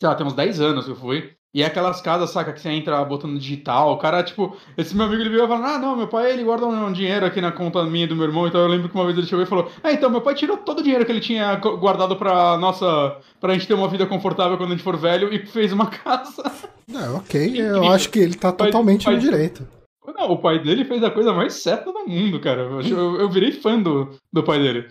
sei lá, tem uns 10 anos que eu fui. E é aquelas casas, saca, que você entra botando digital. O cara, tipo, esse meu amigo ele veio falando: Ah, não, meu pai ele guarda um dinheiro aqui na conta minha do meu irmão. Então eu lembro que uma vez ele chegou e falou: Ah, então meu pai tirou todo o dinheiro que ele tinha guardado pra nossa. pra gente ter uma vida confortável quando a gente for velho e fez uma casa. É, ok, eu acho que ele tá totalmente pai, no direito. Não, o pai dele fez a coisa mais certa do mundo, cara. Eu, eu, eu virei fã do, do pai dele.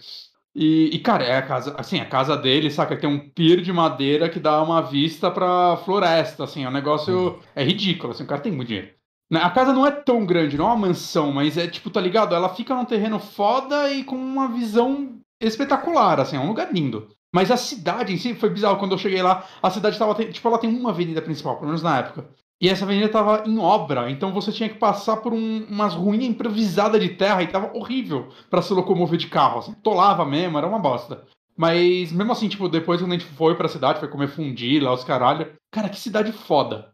E, e, cara, é a casa, assim, a casa dele, saca? Tem um pier de madeira que dá uma vista pra floresta, assim, é um negócio. Uhum. É ridículo, assim, o cara tem muito dinheiro. Né, a casa não é tão grande, não é uma mansão, mas é tipo, tá ligado? Ela fica num terreno foda e com uma visão espetacular, assim, é um lugar lindo. Mas a cidade em si foi bizarro. Quando eu cheguei lá, a cidade tava. Tipo, ela tem uma avenida principal, pelo menos na época. E essa avenida estava em obra, então você tinha que passar por um, umas ruínas improvisadas de terra e tava horrível para se locomover de carro. Assim, tolava mesmo, era uma bosta. Mas mesmo assim, tipo, depois quando a gente foi pra cidade, foi comer fundi lá, os caralho. Cara, que cidade foda.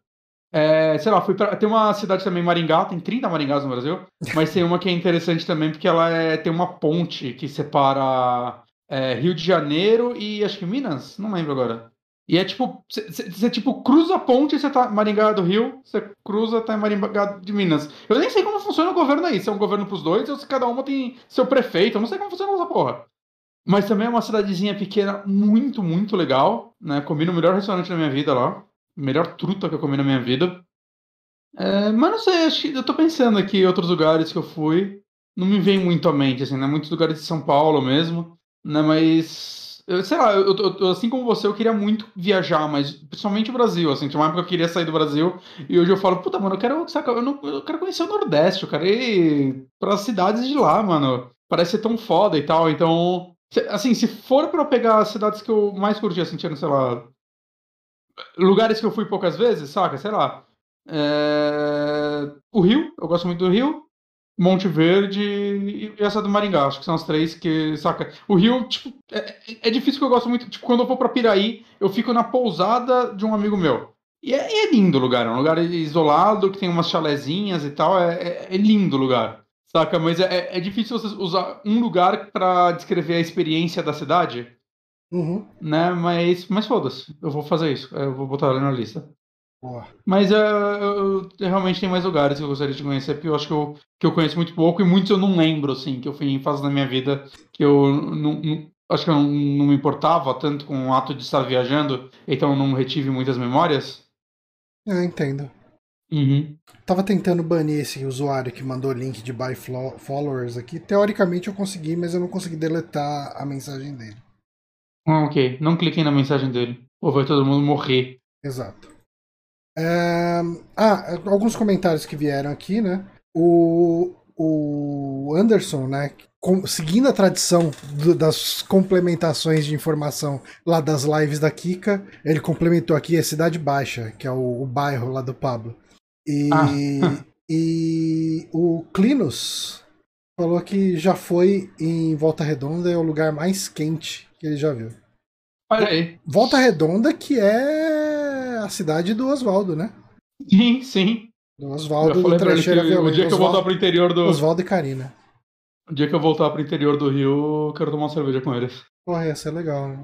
É, sei lá, fui pra, tem uma cidade também, Maringá, tem 30 Maringás no Brasil, mas tem uma que é interessante também porque ela é, tem uma ponte que separa é, Rio de Janeiro e acho que Minas, não lembro agora. E é tipo, você tipo cruza a ponte, você tá Maringá do Rio, você cruza, tá em Maringá de Minas. Eu nem sei como funciona o governo aí, se é um governo pros dois ou se cada uma tem seu prefeito, eu não sei como funciona essa porra. Mas também é uma cidadezinha pequena, muito, muito legal, né? Comi no melhor restaurante da minha vida lá. Melhor truta que eu comi na minha vida. É, mas não sei, acho que eu tô pensando aqui em outros lugares que eu fui. Não me vem muito à mente, assim, né? Muitos lugares de São Paulo mesmo, né? Mas sei lá, eu, eu, assim como você, eu queria muito viajar, mas principalmente o Brasil, assim, tinha uma época que eu queria sair do Brasil, e hoje eu falo, puta, mano, eu quero, saca, eu, não, eu quero conhecer o Nordeste, eu quero ir para cidades de lá, mano, parece ser tão foda e tal, então, assim, se for para eu pegar as cidades que eu mais curti, assim, tirando, sei lá, lugares que eu fui poucas vezes, saca, sei lá, é... o Rio, eu gosto muito do Rio, Monte Verde e essa do Maringá. Acho que são as três que, saca? O Rio, tipo, é, é difícil que eu gosto muito. Tipo, quando eu vou pra Piraí, eu fico na pousada de um amigo meu. E é, é lindo o lugar, é um lugar isolado, que tem umas chalezinhas e tal. É, é, é lindo o lugar, saca? Mas é, é, é difícil você usar um lugar para descrever a experiência da cidade. Uhum. Né? Mas, mas foda-se, eu vou fazer isso. Eu vou botar ali na lista. Boa. Mas uh, eu, eu, realmente tem mais lugares que eu gostaria de conhecer, porque eu acho que eu, que eu conheço muito pouco e muitos eu não lembro, assim, que eu fui em fases da minha vida que eu não, não acho que eu não, não, me importava tanto com o ato de estar viajando, então eu não retive muitas memórias. Eu entendo. Uhum. Tava tentando banir esse usuário que mandou link de buy followers aqui. Teoricamente eu consegui, mas eu não consegui deletar a mensagem dele. Ah, ok. Não cliquei na mensagem dele. Ou vai todo mundo morrer. Exato. É... Ah, alguns comentários que vieram aqui, né? O, o Anderson, né? Com, seguindo a tradição do, das complementações de informação lá das lives da Kika, ele complementou aqui a Cidade Baixa, que é o, o bairro lá do Pablo. E, ah. e o Clinus falou que já foi em Volta Redonda, é o lugar mais quente que ele já viu. Olha aí. Volta Redonda, que é a cidade do Oswaldo, né? Sim, sim. Do Oswaldo do Trecheira O dia que eu voltar pro interior do. Oswaldo e Karina. O dia que eu voltar pro interior do Rio, eu quero tomar uma cerveja com eles. Porra, ia ser legal, né?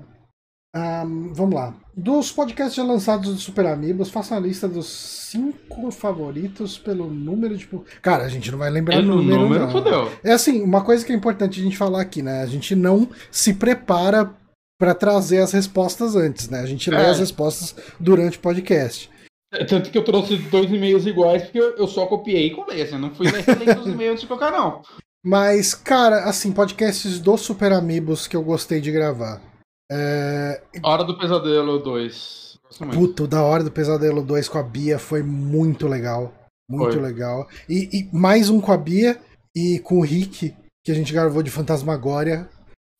Um, vamos lá. Dos podcasts já lançados do Super Amigos, faça uma lista dos cinco favoritos pelo número de. Cara, a gente não vai lembrar o número. número não. Fodeu. É assim, uma coisa que é importante a gente falar aqui, né? A gente não se prepara para trazer as respostas antes, né? A gente lê é. as respostas durante o podcast. É, tanto que eu trouxe dois e-mails iguais, porque eu só copiei e colei, assim, não fui ler os e-mails de qualquer não. Mas, cara, assim, podcasts do Super Amigos que eu gostei de gravar. É... Hora do Pesadelo 2. Puta, o da Hora do Pesadelo 2 com a Bia foi muito legal. Muito foi. legal. E, e, mais um com a Bia e com o Rick, que a gente gravou de Fantasmagória.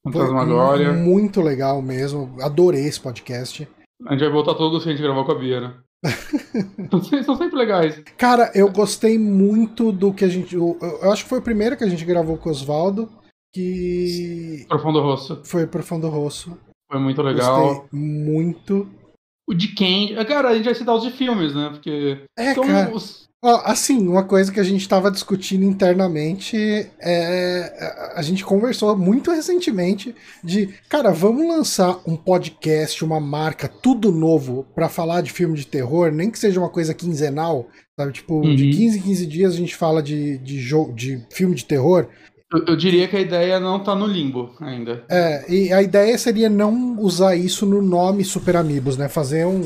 Fantasmagória. Muito legal mesmo. Adorei esse podcast. A gente vai voltar todos que a gente gravou com a Bia, né? São sempre legais. Cara, eu gostei muito do que a gente. Eu, eu acho que foi o primeiro que a gente gravou com o Oswaldo. Que. Profundo Rosso. Foi Profundo Rosso. Foi muito legal. Gostei muito. O de quem? Cara, a gente vai citar os de filmes, né? Porque. É, cara. Os... Ó, assim, uma coisa que a gente estava discutindo internamente é. A gente conversou muito recentemente de, cara, vamos lançar um podcast, uma marca, tudo novo para falar de filme de terror, nem que seja uma coisa quinzenal, sabe? Tipo, uhum. de 15 em 15 dias a gente fala de, de, jogo, de filme de terror. Eu, eu, diria que a ideia não tá no limbo ainda. É, e a ideia seria não usar isso no nome Super Amigos, né? Fazer um,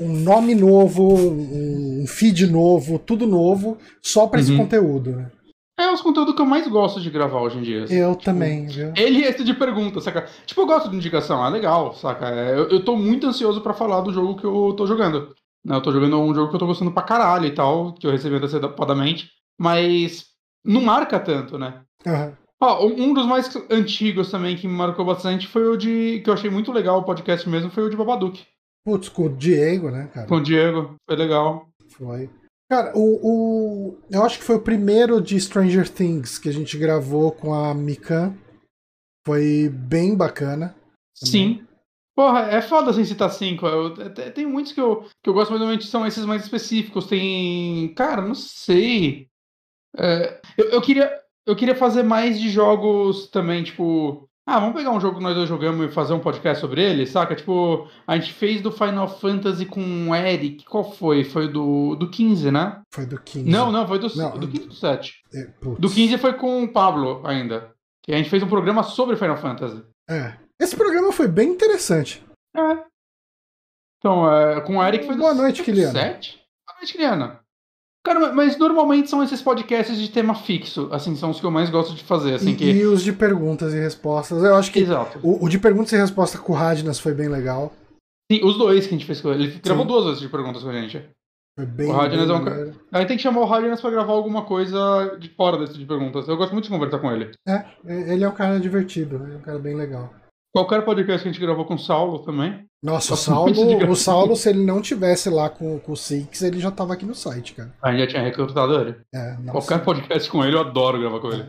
um nome novo, um feed novo, tudo novo, só para uhum. esse conteúdo, né? É os conteúdos que eu mais gosto de gravar hoje em dia. Eu tipo, também, viu? Ele esse de pergunta, saca? Tipo, eu gosto de indicação, é legal, saca? É, eu, eu tô muito ansioso para falar do jogo que eu tô jogando. Né, eu tô jogando um jogo que eu tô gostando pra caralho e tal, que eu recebi antecipadamente, mas não marca tanto, né? Uhum. Ó, um dos mais antigos também que me marcou bastante foi o de. que eu achei muito legal o podcast mesmo, foi o de Babadook. Putz, com o Diego, né, cara? Com o Diego, foi legal. Foi. Cara, o, o. Eu acho que foi o primeiro de Stranger Things que a gente gravou com a Mikan. Foi bem bacana. Também. Sim. Porra, é foda assim citar cinco. Eu, tem muitos que eu, que eu gosto, mas normalmente são esses mais específicos. Tem. Cara, não sei. É, eu, eu, queria, eu queria fazer mais de jogos também, tipo. Ah, vamos pegar um jogo que nós dois jogamos e fazer um podcast sobre ele, saca? Tipo, a gente fez do Final Fantasy com o Eric. Qual foi? Foi do, do 15, né? Foi do 15. Não, não, foi do, não, do 15 do 7. É, do 15 foi com o Pablo ainda. Que a gente fez um programa sobre Final Fantasy. É. Esse programa foi bem interessante. É. Então, é, com o Eric foi do Boa noite, Kiliana. 7? Boa noite, Kiliana. Cara, mas normalmente são esses podcasts de tema fixo, assim, são os que eu mais gosto de fazer, assim, e, que... e os de perguntas e respostas, eu acho que Exato. O, o de perguntas e respostas com o Radnas foi bem legal. Sim, os dois que a gente fez com ele, ele gravou duas vezes de perguntas com a gente. Foi bem, o Radnas é um cara... A gente tem que chamar o Radnas pra gravar alguma coisa de fora desse de perguntas, eu gosto muito de conversar com ele. É, ele é um cara divertido, é um cara bem legal. Qualquer podcast que a gente gravou com o Saulo também. Nossa, o Saulo, o Saulo, se ele não tivesse lá com, com o Six, ele já tava aqui no site, cara. A gente já tinha recrutado ele. É, Qualquer podcast com ele, eu adoro gravar com ele.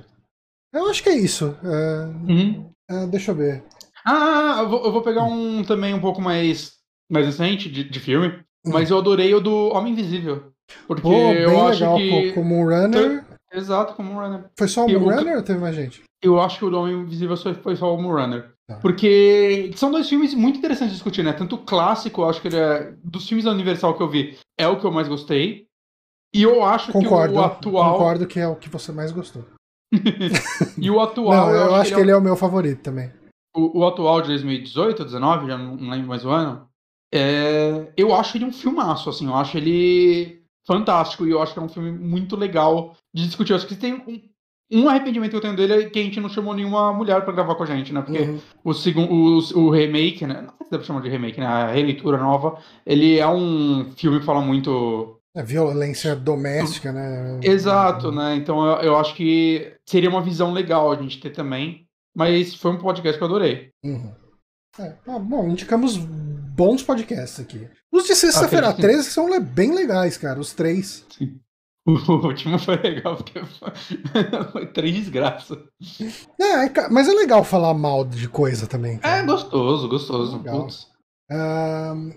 Eu acho que é isso. É... Uhum. É, deixa eu ver. Ah, eu vou, eu vou, pegar um também um pouco mais, mais recente de, de filme. Hum. Mas eu adorei o do Homem Invisível. Porque Pô, eu acho legal, que. Como um runner. Exato, como um runner. Foi só o Moonrunner ou teve mais gente? Eu acho que o do Homem Invisível foi só o Moonrunner. Tá. Porque são dois filmes muito interessantes de discutir, né? Tanto o clássico, eu acho que ele é. Dos filmes da Universal que eu vi, é o que eu mais gostei. E eu acho concordo, que o atual. Concordo que é o que você mais gostou. e o atual. Não, eu, eu, acho que, ele, é... ele é o meu favorito também. O, o atual de 2018, 19, já não lembro mais o ano. É... Eu acho ele um filmaço, assim. Eu acho ele fantástico. E eu acho que é um filme muito legal de discutir. Eu acho que tem um, um arrependimento que eu tenho dele é que a gente não chamou nenhuma mulher para gravar com a gente, né? Porque uhum. o, segundo, o, o remake, né? Não sei se deve chamar de remake, né? A releitura nova, ele é um filme que fala muito. É violência doméstica, né? Exato, né? Então eu, eu, acho que seria uma visão legal a gente ter também. Mas foi um podcast que eu adorei. Uhum. É, ah, bom, indicamos bons podcasts aqui. Os de sexta-feira ah, 13 são bem legais, cara, os três. Sim. O último foi legal, porque foi, três desgraças. É, mas é legal falar mal de coisa também. Cara. É gostoso, gostoso. Legal. Uh,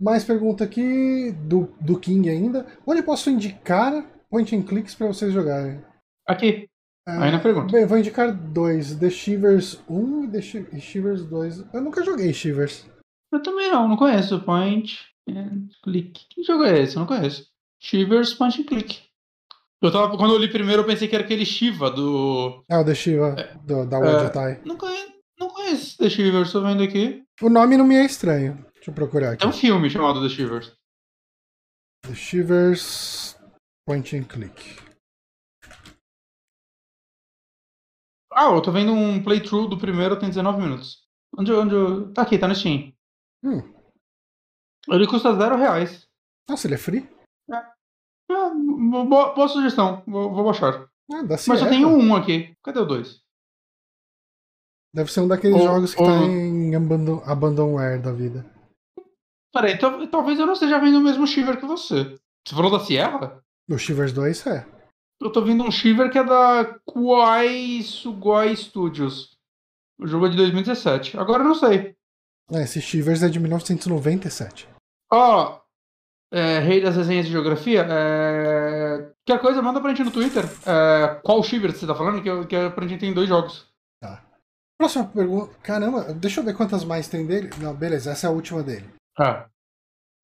mais pergunta aqui do, do King ainda. Onde posso indicar point and clicks para vocês jogarem? Aqui. Uh, Aí na pergunta. Bem, vou indicar dois: The Shivers 1 e The Shivers 2. Eu nunca joguei Shivers. Eu também não, não conheço. Point and click. Que jogo é esse? Eu não conheço. Shivers Punch and Click. Eu tava, quando eu li primeiro, eu pensei que era aquele Shiva do. É, o The Shiva, é, do, da Wajatai. É, não, conheço, não conheço The Shivers, tô vendo aqui. O nome não me é estranho. Deixa eu procurar aqui. É um filme chamado The Shivers. The Shivers Point and Click. Ah, eu tô vendo um playthrough do primeiro, tem 19 minutos. Onde, onde Tá aqui, tá no Steam. Hum. Ele custa zero reais. Nossa, ele é free? Ah, boa, boa, sugestão. Vou, vou baixar. Ah, Mas só tem um aqui. Cadê o dois? Deve ser um daqueles ou, jogos que ou... tá em abandon, abandonware da vida. Peraí, talvez eu não esteja vendo o mesmo Shiver que você. Você falou da Sierra? O Shivers 2 é. Eu tô vendo um Shiver que é da Kuai Sugoi Studios. O jogo é de 2017. Agora eu não sei. É, esse Shivers é de 1997. Ó, é, rei das resenhas de geografia, é... qualquer coisa, manda pra gente no Twitter. É... Qual Shiver você tá falando? Que, eu, que pra gente tem dois jogos. Tá. Próxima pergunta. Caramba, deixa eu ver quantas mais tem dele. Não, beleza, essa é a última dele. Ah.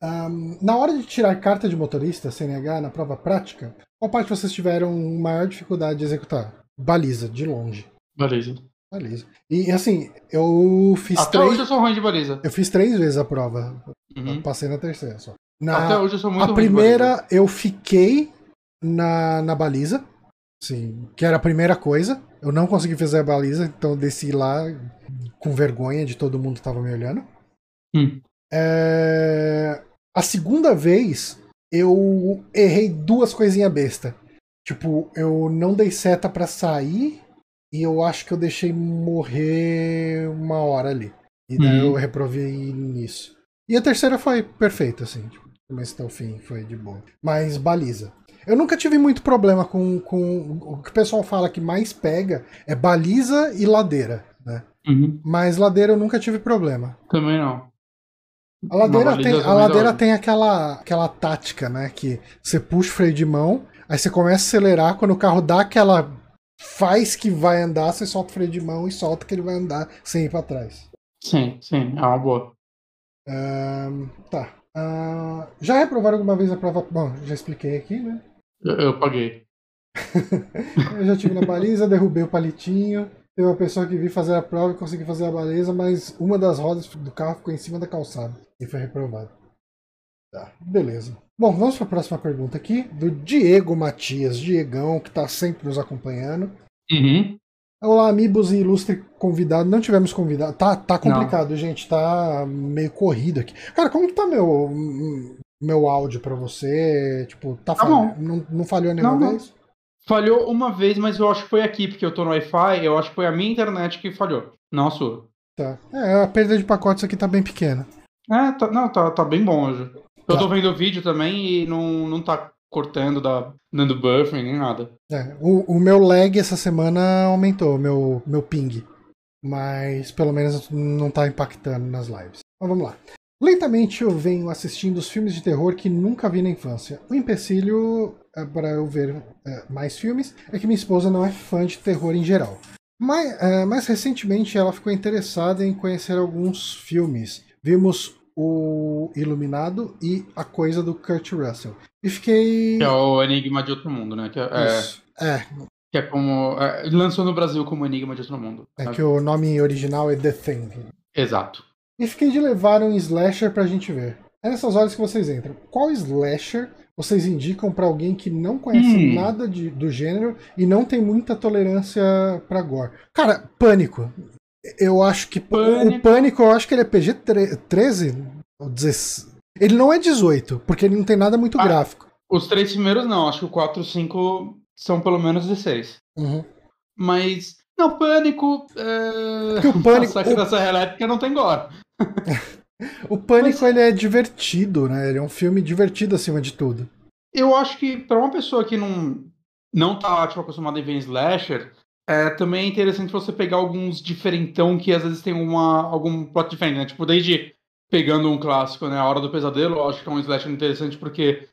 Um, na hora de tirar carta de motorista, CNH, na prova prática, qual parte vocês tiveram maior dificuldade de executar? Baliza, de longe. Baliza. Baliza. E assim, eu fiz Até três. hoje eu sou ruim de baliza. Eu fiz três vezes a prova. Uhum. Passei na terceira só. Na, Até hoje eu sou muito a primeira eu fiquei na, na baliza. Sim, que era a primeira coisa. Eu não consegui fazer a baliza, então eu desci lá com vergonha de todo mundo que tava me olhando. Hum. É, A segunda vez eu errei duas coisinhas besta. Tipo, eu não dei seta pra sair e eu acho que eu deixei morrer uma hora ali. E daí Uhum. eu reprovei nisso. E a terceira foi perfeita, assim. Tipo, mas até o fim foi de boa. Mas baliza. Eu nunca tive muito problema com, com. O que o pessoal fala que mais pega é baliza e ladeira, né? Uhum. Mas ladeira eu nunca tive problema. Também não. A ladeira, tem, a ladeira tem aquela, aquela tática, né? Que você puxa o freio de mão, aí você começa a acelerar, quando o carro dá aquela. faz que vai andar, você solta o freio de mão e solta que ele vai andar sem ir pra trás. Sim, sim, é uma boa. Ahn, tá. Ah, já reprovaram alguma vez a prova? Bom, já expliquei aqui, né? Eu, eu paguei. Eu já tive na baliza, derrubei o palitinho. Teve uma pessoa que vi fazer a prova e consegui fazer a baliza, mas uma das rodas do carro ficou em cima da calçada e foi reprovado. Tá, beleza. Bom, vamos para a próxima pergunta aqui, do Diego Matias, Diegão, que está sempre nos acompanhando. Uhum. Olá, amigos e ilustre convidado. Não tivemos convidado. Tá, tá complicado, gente. Tá meio corrido aqui. Cara, como que tá meu, meu áudio para você? Tipo, tá, Tá falhando? Não, não falhou nenhuma Não, não. vez? Falhou uma vez, mas eu acho que foi aqui, porque eu tô no Wi-Fi, eu acho que foi a minha internet que falhou, não a sua. Tá. É, a perda de pacotes aqui tá bem pequena. É, tá, não, tá, tá bem bom hoje. Eu Tá. tô vendo o vídeo também e não, não tá cortando, da, dando buffering, nem nada. É, o, o meu lag essa semana aumentou, meu, meu ping. Mas pelo menos não tá impactando nas lives. Mas vamos lá. Lentamente eu venho assistindo os filmes de terror que nunca vi na infância. O empecilho é, para eu ver é, mais filmes é que minha esposa não é fã de terror em geral. Mas, é, mais recentemente ela ficou interessada em conhecer alguns filmes. Vimos o Iluminado e a coisa do Kurt Russell. E fiquei. Que é o Enigma de Outro Mundo, né? Que é, é, Isso. É, que é como. é, lançou no Brasil como Enigma de Outro Mundo. é sabe? que o nome original é The Thing. Exato. E fiquei de levar um slasher pra gente ver. É nessas horas que vocês entram. Qual slasher vocês indicam pra alguém que não conhece Hum. nada de- do gênero e não tem muita tolerância pra gore? Cara, Pânico. Eu acho que Pânico. o Pânico, eu acho que ele é PG-13 ou 16. Ele não é 18, porque ele não tem nada muito Ah. gráfico. Os três primeiros não, acho que o 4 e o 5 são pelo menos 16. Uhum. Mas. Não, Pânico. É... Porque o Pânico- o- da Serra Elétrica não tem gore. O Pânico ele é divertido, né? Ele é um filme divertido acima de tudo. Eu acho que pra uma pessoa que não, não tá tipo, acostumada a ver slasher, é, também é interessante você pegar alguns diferentão que às vezes tem uma, algum plot diferente, né? Tipo, desde pegando um clássico, né? A Hora do Pesadelo, eu acho que é um slasher interessante porque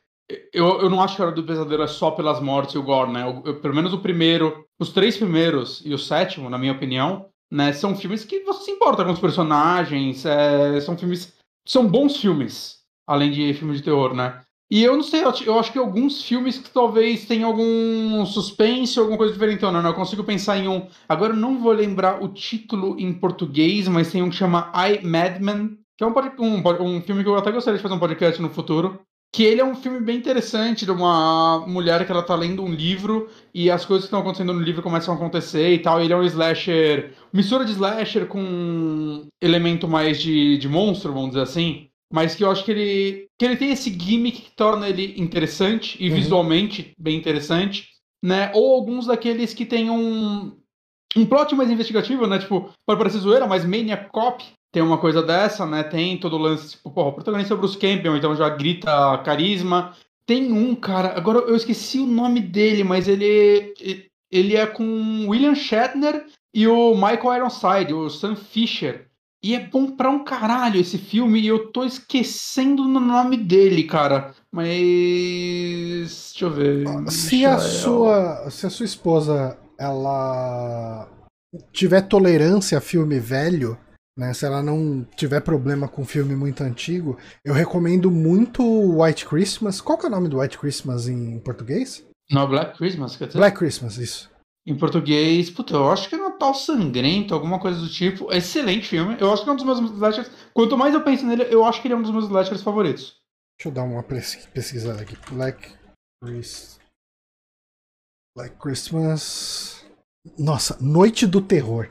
eu, eu não acho que a Hora do Pesadelo é só pelas mortes e o gore, né? Eu- eu- pelo menos o primeiro, os três primeiros e o sétimo, na minha opinião, né? São filmes que você se importa com os personagens, é, são filmes... São bons filmes, além de filmes de terror, né? E eu não sei, eu acho- que alguns filmes que talvez tenham algum suspense, alguma coisa diferente, não, não. Eu consigo pensar em um. Agora eu não vou lembrar o título em português, mas tem um que chama I Madman, que é um, um, um filme que eu até gostaria de fazer um podcast no futuro. Que ele é um filme bem interessante de uma mulher que ela tá lendo um livro e as coisas que estão acontecendo no livro começam a acontecer e tal. Ele é um slasher, mistura de slasher com um elemento mais de, de monstro, vamos dizer assim. Mas que eu acho que ele, que ele tem esse gimmick que torna ele interessante e Uhum. visualmente bem interessante, né? Ou alguns daqueles que tem um, um plot mais investigativo, né? Tipo, pode parecer zoeira, mas Maniac Cop tem uma coisa dessa, né? Tem todo o lance, tipo, porra, o protagonista é o Bruce Campbell, então já grita carisma. Tem um, cara, agora eu esqueci o nome dele, mas ele, ele é com William Shatner e o Michael Ironside, o Sam Fisher. E é bom pra um caralho esse filme, e eu tô esquecendo o nome dele, cara. Mas. Deixa eu ver. Se a sua, se a sua esposa ela tiver tolerância a filme velho, né, se ela não tiver problema com filme muito antigo, eu recomendo muito White Christmas. Qual que é o nome do White Christmas em português? Não, Black Christmas, quer dizer? Black Christmas, isso. Em português, puta, eu acho que é Natal Sangrento, alguma coisa do tipo. Excelente filme. Eu acho que é um dos meus slashers. Quanto mais eu penso nele, eu acho que ele é um dos meus slashers favoritos. Deixa eu dar uma pesquisada aqui. Black Christmas. Black Christmas. Nossa, Noite do Terror.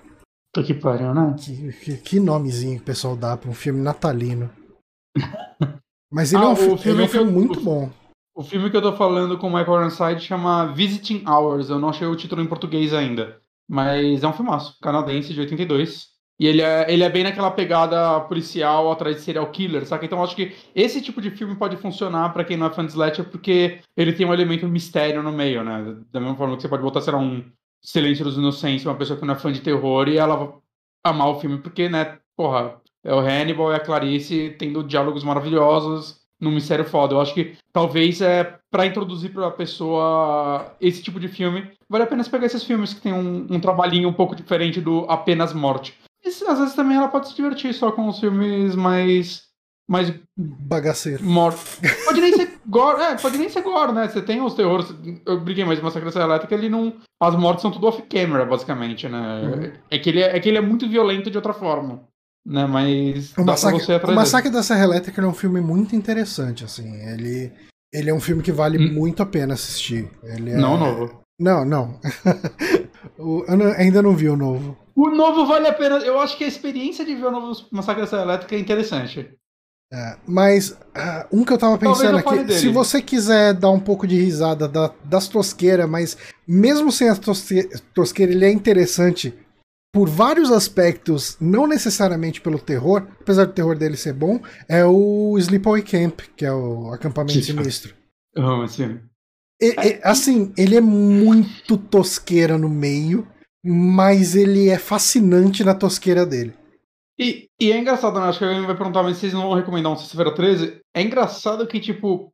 Tô que pariu, né? Que, que, que, nomezinho que o pessoal dá pra um filme natalino. Mas ele ah, é um, filme, filme, é um filme eu, muito o, bom. O filme que eu tô falando com o Michael Ironside chama Visiting Hours. Eu não achei o título em português ainda. Mas é um filmaço, canadense de 82. E ele é, ele é bem naquela pegada policial atrás de serial killer, saca? Então eu acho que esse tipo de filme pode funcionar para quem não é fã de slasher, porque ele tem um elemento mistério no meio, né? Da mesma forma que você pode botar, sei lá, um Silêncio dos Inocentes, uma pessoa que não é fã de terror, e ela amar o filme, porque, né, porra, é o Hannibal e a Clarice tendo diálogos maravilhosos num mistério foda. Eu acho que talvez é para introduzir para a pessoa esse tipo de filme, vale a pena pegar esses filmes que tem um, um trabalhinho um pouco diferente do apenas morte. E às vezes também ela pode se divertir só com os filmes mais mais bagaceiro. Morto. Pode nem ser gore, é, pode nem ser gore, né? Você tem os terrores. Eu briguei mais uma secreção elétrica, ele não. As mortes são tudo off-camera, basicamente, né? Uhum. É, que ele é, é que ele é muito violento de outra forma. Né, mas o massacre, o massacre da Serra Elétrica é um filme muito interessante, assim. Ele, ele é um filme que vale hum. muito a pena assistir. Ele é... Não, novo. Não, não. eu não, ainda não vi o novo. O novo vale a pena. Eu acho que a experiência de ver o novo Massacre da Serra Elétrica é interessante. É, mas uh, um que eu tava pensando aqui, dele. se você quiser dar um pouco de risada da, das tosqueiras, mas mesmo sem as tosqueiras, ele é interessante por vários aspectos, não necessariamente pelo terror, apesar do terror dele ser bom, é o Sleepaway Camp, que é o acampamento que sinistro. Oh, assim. E, e, assim, ele é muito tosqueira no meio, mas ele é fascinante na tosqueira dele. E, e é engraçado, né? Acho que alguém vai perguntar, mas vocês não vão recomendar um Sexta-feira 13? É engraçado que, tipo,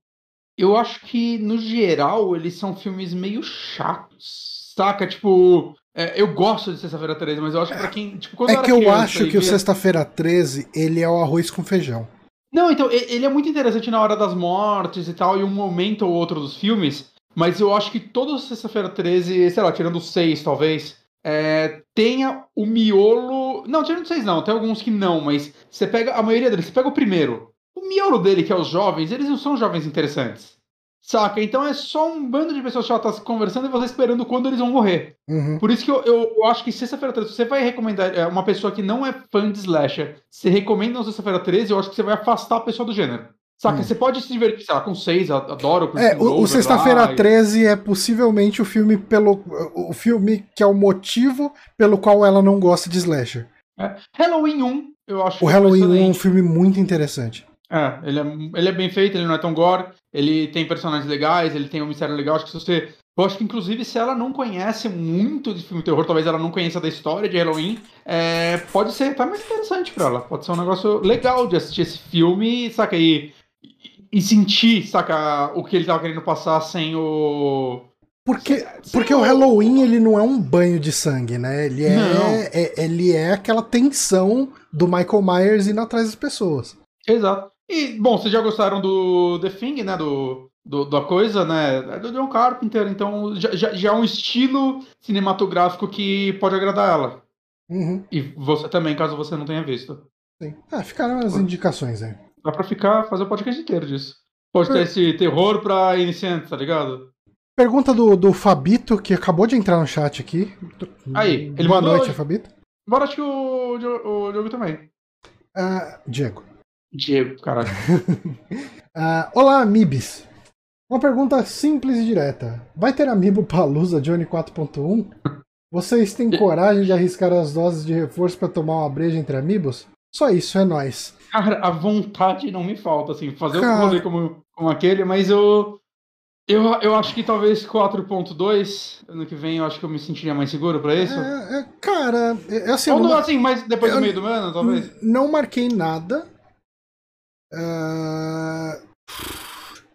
eu acho que, no geral, eles são filmes meio chatos, saca? Tipo, é, eu gosto de Sexta-feira 13, mas eu acho que pra quem. Tipo, quando é que eu acho que o Sexta-feira 13 ele é o arroz com feijão. Não, então, ele é muito interessante na hora das mortes e tal, e um momento ou outro dos filmes, mas eu acho que todo Sexta-feira 13, sei lá, tirando seis, talvez, é, tenha o miolo. Não, tirando seis não, tem alguns que não, mas você pega a maioria deles, você pega o primeiro. O miolo dele, que é os jovens, eles não são jovens interessantes. Saca? Então é só um bando de pessoas chatas conversando e você esperando quando eles vão morrer. Uhum. Por isso que eu, eu, eu acho que Sexta-feira 13, você vai recomendar é, uma pessoa que não é fã de slasher, você recomenda um Sexta-feira 13, eu acho que você vai afastar a pessoa do gênero. Saca? Hum. Você pode se divertir, sei lá, com seis, adoro. É, o, o Sexta-feira 13 é possivelmente o filme pelo. O filme que é o motivo pelo qual ela não gosta de slasher. É. Halloween 1, eu acho. O Halloween 1 é um filme muito interessante. É, ele é, ele é bem feito, ele não é tão gore, ele tem personagens legais, ele tem um mistério legal. Acho que se você. Eu acho que, inclusive, se ela não conhece muito de filme de terror, talvez ela não conheça da história de Halloween, é, pode ser até mais interessante pra ela. Pode ser um negócio legal de assistir esse filme, saca aí e sentir, saca, o que ele tava querendo passar sem o. Porque, sem porque o Halloween ele não é um banho de sangue, né? Ele é, é, ele é aquela tensão do Michael Myers indo atrás das pessoas. Exato. E, bom, vocês já gostaram do The Thing, né? Do, do, da coisa, né? É do John Carpenter, então já, já, já é um estilo cinematográfico que pode agradar ela. Uhum. E você também, caso você não tenha visto. Sim. Ah, ficaram as indicações aí. Dá pra ficar, fazer o podcast inteiro disso. Pode ter esse terror pra iniciantes, tá ligado? Pergunta do, do Fabito, que acabou de entrar no chat aqui. Aí, ele Boa noite, hoje. Fabito. Bora, acho que o, o, o Diogo também. Uh, Diego. Diego, caralho. uh, olá, Mibis. Uma pergunta simples e direta. Vai ter amiibo Palusa Johnny 4.1? Vocês têm coragem de arriscar as doses de reforço para tomar uma breja entre amigos? Só isso, é nós. Cara, a vontade não me falta, assim, fazer Cara... um rolê como, como aquele, mas eu. Eu, eu acho que talvez 4.2, ano que vem eu acho que eu me sentiria mais seguro pra isso. É, é, cara, é, é assim. Ou não, não- assim, mas depois do meio do ano, talvez. Não marquei nada. Ah,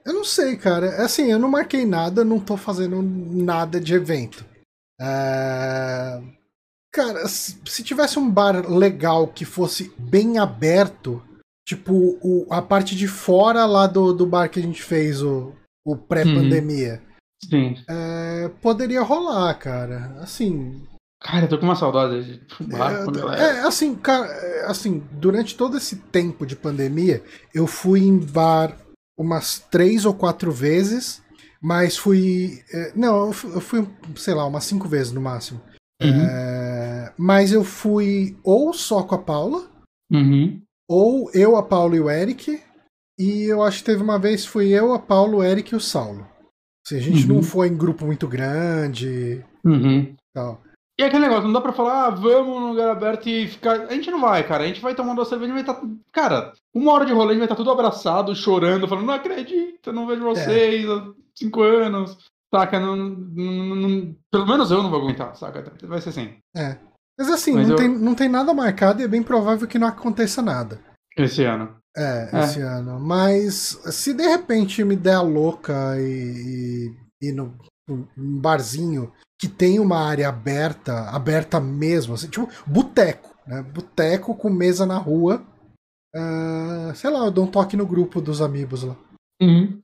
eu não sei, cara. É Assim, eu não marquei nada, não tô fazendo nada de evento. Ah, cara, se se tivesse um bar legal que fosse bem aberto, tipo o- a parte de fora lá do, do bar que a gente fez, o, o pré-pandemia, Sim. é, poderia rolar, cara. Assim, Cara, eu tô com uma saudade de bar com a galera. É, assim, cara, é, assim, durante todo esse tempo de pandemia, eu fui em bar umas três ou quatro vezes, mas fui. é, não, eu fui, eu fui, sei lá, umas cinco vezes no máximo. Uhum. É, mas eu fui ou só com a Paula, Uhum. ou eu, a Paula e o Eric, e eu acho que teve uma vez fui eu, a Paula, o Eric e o Saulo. Assim, a gente Uhum. não foi em grupo muito grande Uhum. e tal. E é aquele negócio, não dá pra falar, ah, vamos num lugar aberto e ficar. A gente não vai, cara. A gente vai tomando a cerveja e vai estar. Cara, uma hora de rolê a gente vai estar tudo abraçado, chorando, falando, não acredito, eu não vejo vocês há cinco anos. Saca? Não, não- não- pelo menos eu não vou aguentar, saca? Vai ser assim. É. Mas assim, Mas não, eu- tem, não tem nada marcado e é bem provável que não aconteça nada. Esse ano. É, É. esse ano. Mas se de repente me der a louca e, e ir no um barzinho que tem uma área aberta, aberta mesmo, assim, tipo boteco, né? Boteco com mesa na rua. ah, sei lá, eu dou um toque no grupo dos amigos lá. Uhum.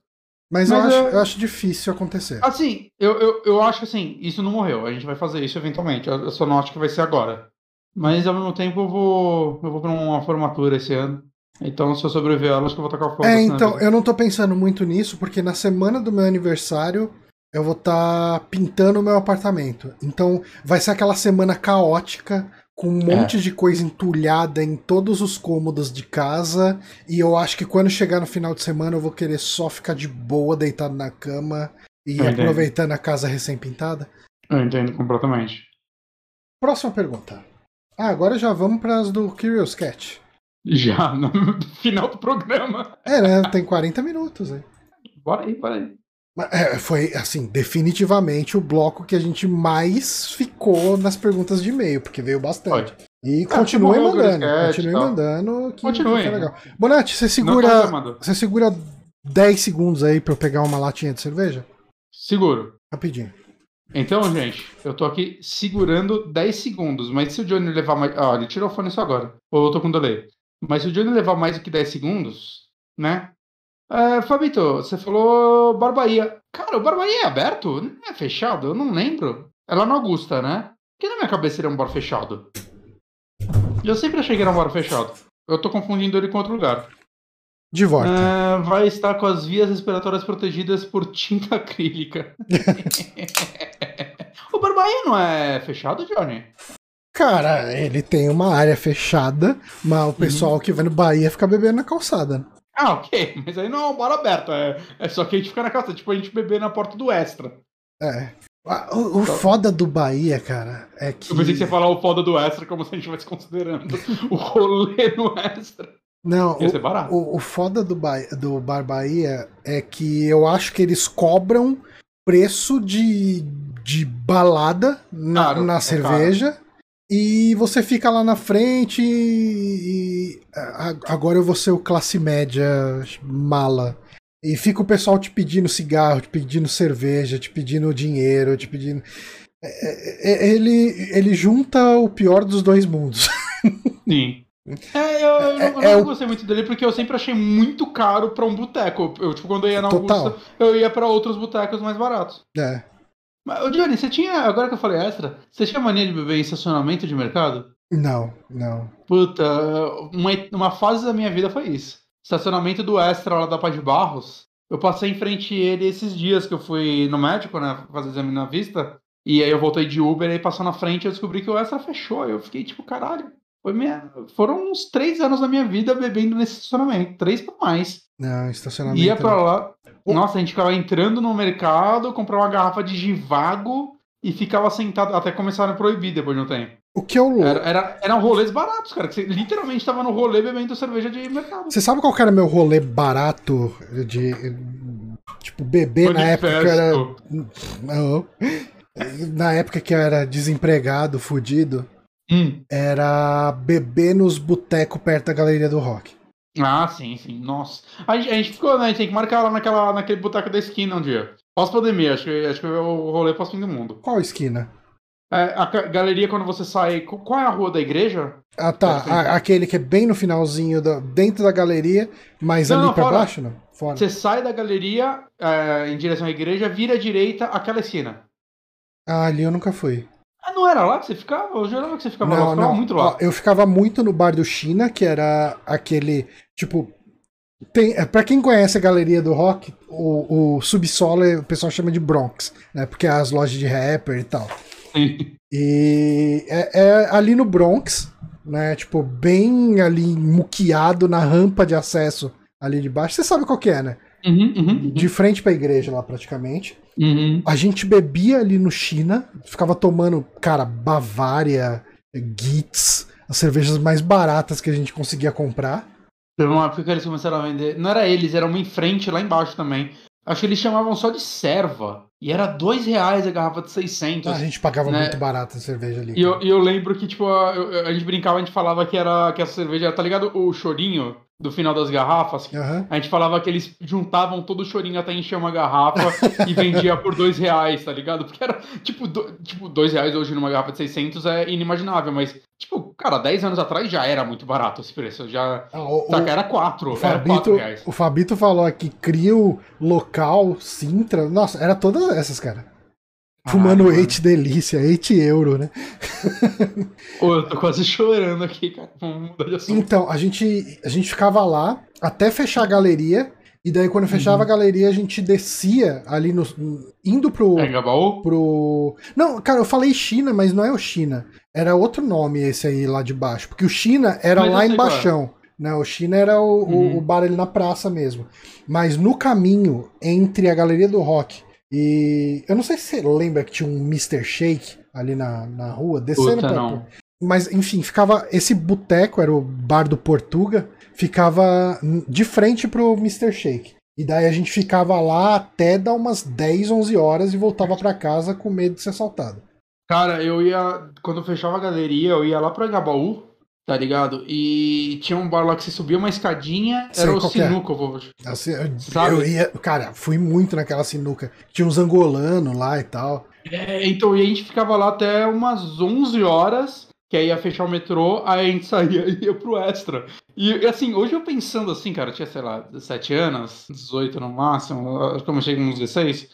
Mas, eu, Mas acho, é- eu acho difícil acontecer. Assim, eu, eu, eu acho assim, isso não morreu. A gente vai fazer isso eventualmente. Eu, eu só não acho que vai ser agora. Mas ao mesmo tempo eu vou. Eu vou pra uma formatura esse ano. Então, se eu sobreviver a ela, acho que eu vou tocar fogo. É, então, eu não tô pensando muito nisso, porque na semana do meu aniversário eu vou estar pintando o meu apartamento. Então vai ser aquela semana caótica, com um É. monte de coisa entulhada em todos os cômodos de casa. E eu acho que quando chegar no final de semana eu vou querer só ficar de boa, deitado na cama e Eu entendo. aproveitando a casa recém-pintada. Eu entendo completamente. Próxima pergunta. Ah, agora já vamos para as do Curious Cat. Já no final do programa. É, né? Tem 40 minutos aí. Bora aí, bora aí. É, foi, assim, definitivamente o bloco que a gente mais ficou nas perguntas de e-mail, porque veio bastante. E Ah, continue mandando, continue mandando, que, Continue. que é legal. Bonatti, você segura, você segura 10 segundos aí pra eu pegar uma latinha de cerveja? Seguro. Rapidinho. Então, gente, eu tô aqui segurando 10 segundos, mas se o Johnny levar mais. Ah, ele tirou o fone só agora. Ou eu tô com delay. Mas se o Johnny levar mais do que 10 segundos, né? É, Fabito, você falou Barbaia. Cara, o Barbaia é aberto? Não é fechado? Eu não lembro. É lá na Augusta, né? Porque na minha cabeça ele é um bar fechado. Eu sempre achei que era um bar fechado. Eu tô confundindo ele com outro lugar. De volta. É, vai estar com as vias respiratórias protegidas por tinta acrílica. o Barbaia não é fechado, Johnny? Cara, ele tem uma área fechada, mas Uhum. o pessoal que vai no Bahia fica bebendo na calçada. Ah, ok. Mas aí não é um bar aberto. É, é só que a gente fica na calça. Tipo, a gente beber na porta do extra. É. Ah, O, o foda do Bahia, cara, é que. Eu pensei que você ia falar o foda do extra como se a gente estivesse considerando o rolê no extra. Não, o. O, o foda do, ba do Bar Bahia é que eu acho que eles cobram preço de, de balada na, Caro, na é cerveja. E você fica lá na frente e, e a- agora eu vou ser o classe média mala. E fica o pessoal te pedindo cigarro, te pedindo cerveja, te pedindo dinheiro, te pedindo. É, é, é, Ele, ele junta o pior dos dois mundos. Sim. É, eu, eu, É- não- eu é não o- gostei muito dele porque eu sempre achei muito caro pra um boteco. Eu, tipo, quando eu ia na Total. Augusta, eu ia pra outros botecos mais baratos. É. Mas, ô, Johnny, você tinha, agora que eu falei extra, você tinha mania de beber em estacionamento de mercado? Não, não. Puta, uma, uma fase da minha vida foi isso. Estacionamento do Extra lá da Paz de Barros. Eu passei em frente a ele esses dias que eu fui no médico, né? Fazer exame na vista. E aí eu voltei de Uber e passou na frente e eu descobri que o Extra fechou. Eu fiquei tipo, caralho. Minha... Foram uns três anos da minha vida bebendo nesse estacionamento. Três pra mais. Não, estacionamento. Ia pra lá. Pô. Nossa, a gente ficava entrando no mercado, comprar uma garrafa de Givago e ficava sentado. Até começaram a proibir depois de um tempo. O que é o louco? Era, era, eram rolês baratos, cara. Que você literalmente tava no rolê bebendo cerveja de mercado. Você sabe qual era meu rolê barato de Tipo, bebê na época que era. Não. Na época que eu era desempregado, fudido, Hum. era beber nos botecos perto da galeria do rock. Ah, sim, sim. Nossa. A gente, a gente ficou, né? A gente tem que marcar lá naquela, naquele boteco da esquina um dia. Pós-pandemia, acho que, acho que é o rolê pós-fim do mundo. Qual esquina? É, a galeria, quando você sai. qu- Qual é a rua da igreja? Ah, tá. A- aquele que é bem no finalzinho, da- dentro da galeria, mas Não, ali não, pra fora. baixo, não? Fora. Você sai da galeria é, em direção à igreja, vira à direita aquela esquina. Ah, ali eu nunca fui. Ah, não era lá que você ficava? Eu jurava que você ficava lá. Você Não, ficava não. muito lá. Ó, eu ficava muito no bar do China, que era aquele. Tipo. Tem, é, pra quem conhece a galeria do rock, o, o subsolo é- o pessoal chama de Bronx, né? Porque é as lojas de rapper e tal. E é, é ali no Bronx, né? Tipo, bem ali muqueado na rampa de acesso ali de baixo. Você sabe qual que é, né? Uhum, uhum, uhum. De frente pra igreja lá, praticamente. Uhum. A gente bebia ali no China, ficava tomando, cara, Bavária, Gitz, as cervejas mais baratas que a gente conseguia comprar. Teve uma época que eles começaram a vender. Não era eles, era uma em frente lá embaixo também. Acho que eles chamavam só de serva. E era dois reais a garrafa de 600. A gente pagava né? muito barato a cerveja ali. E eu, eu lembro que, tipo, a, a gente brincava, a gente falava que era que essa cerveja, tá ligado? O chorinho do final das garrafas. Aham. A gente falava que eles juntavam todo o chorinho até encher uma garrafa e vendia por dois reais, tá ligado? Porque era, tipo, do, tipo, dois reais hoje numa garrafa de 600 é inimaginável, mas, tipo, cara, 10 anos atrás já era muito barato esse preço. Já, Ah, o, saca, era quatro, o era quatro Fabito, reais. o Fabito falou aqui, Crio, Local, Sintra. Nossa, era todas essas, cara. Fumando Caralho, 8 delícia, 8 euro, né? Pô, eu tô quase chorando aqui, cara. Vamos mudar de assunto. Então, a gente, a gente ficava lá até fechar a galeria. E daí, quando fechava Uhum. a galeria, a gente descia ali no. indo pro. É, Gabaú? pro. Não, cara, eu falei China, mas não é o China. Era outro nome esse aí lá de baixo. Porque o China era Mas lá qual é. embaixo. Né? O China era o, o- Uhum. o bar ali na praça mesmo. Mas no caminho entre a Galeria do Rock e. Eu não sei se você lembra que tinha um Mr. Shake ali na, na rua, descendo Puta, pra. não. Mas, enfim, ficava. Esse boteco, era o bar do Portuga, ficava de frente pro Mr. Shake. E daí a gente ficava lá até dar umas 10, 11 horas e voltava pra casa com medo de ser assaltado. Cara, eu ia. Quando eu fechava a galeria, eu ia lá pra Gabaú, tá ligado? E tinha um bar lá que você subia uma escadinha, Sei era o é. sinuca, eu vou. Assim, eu, Sabe? eu ia. Cara, fui muito naquela sinuca. Tinha uns angolanos lá e tal. É, então, e a gente ficava lá até umas 11 horas, que aí ia fechar o metrô, aí a gente saía e ia pro extra. E assim, hoje eu pensando assim, cara, eu tinha, sei lá, 17 anos, 18 no máximo, acho que eu com uns 16.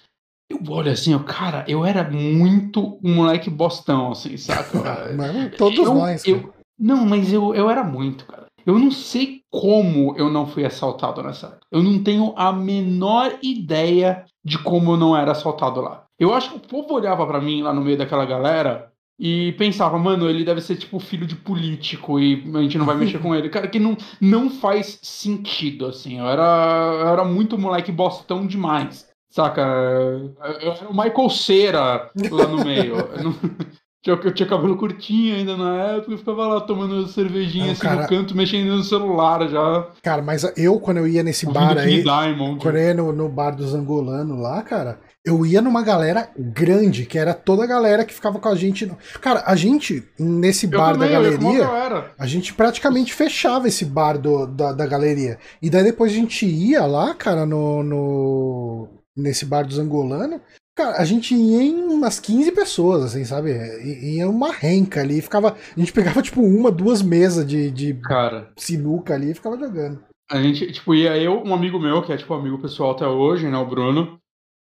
Eu olho assim, eu, cara, eu era muito um moleque bostão, assim, saca? Mas todos Eu- nós. cara. eu- não, mas eu, eu era muito, cara. Eu não sei como eu não fui assaltado nessa época. Eu não tenho a menor ideia de como eu não era assaltado lá. Eu acho que o povo olhava pra mim lá no meio daquela galera e pensava, mano, ele deve ser tipo filho de político e a gente não vai mexer com ele. Cara, que não, não faz sentido, assim. Eu era, eu era muito moleque bostão demais. Saca? Eu era o Michael Cera lá no meio. Eu Tinha- Eu tinha cabelo curtinho ainda na época, eu ficava lá tomando cervejinha Não, assim cara- no canto, mexendo no celular já. Cara, mas eu, quando eu ia nesse ouvindo bar aí. Diamond. Quando eu ia no, no bar dos angolanos lá, cara, eu ia numa galera grande, que era toda a galera que ficava com a gente. Cara, a gente, nesse Eu bar também, da galeria, a gente praticamente fechava esse bar do, da, da galeria. E daí depois a gente ia lá, cara, no, no nesse bar dos angolanos. Cara, a gente ia em umas 15 pessoas, assim, sabe? Ia uma renca ali, ficava. A gente pegava, tipo, uma, duas mesas de, de Cara, sinuca ali e ficava jogando. a gente, tipo, ia eu, um amigo meu, que é tipo amigo pessoal até hoje, né, o Bruno.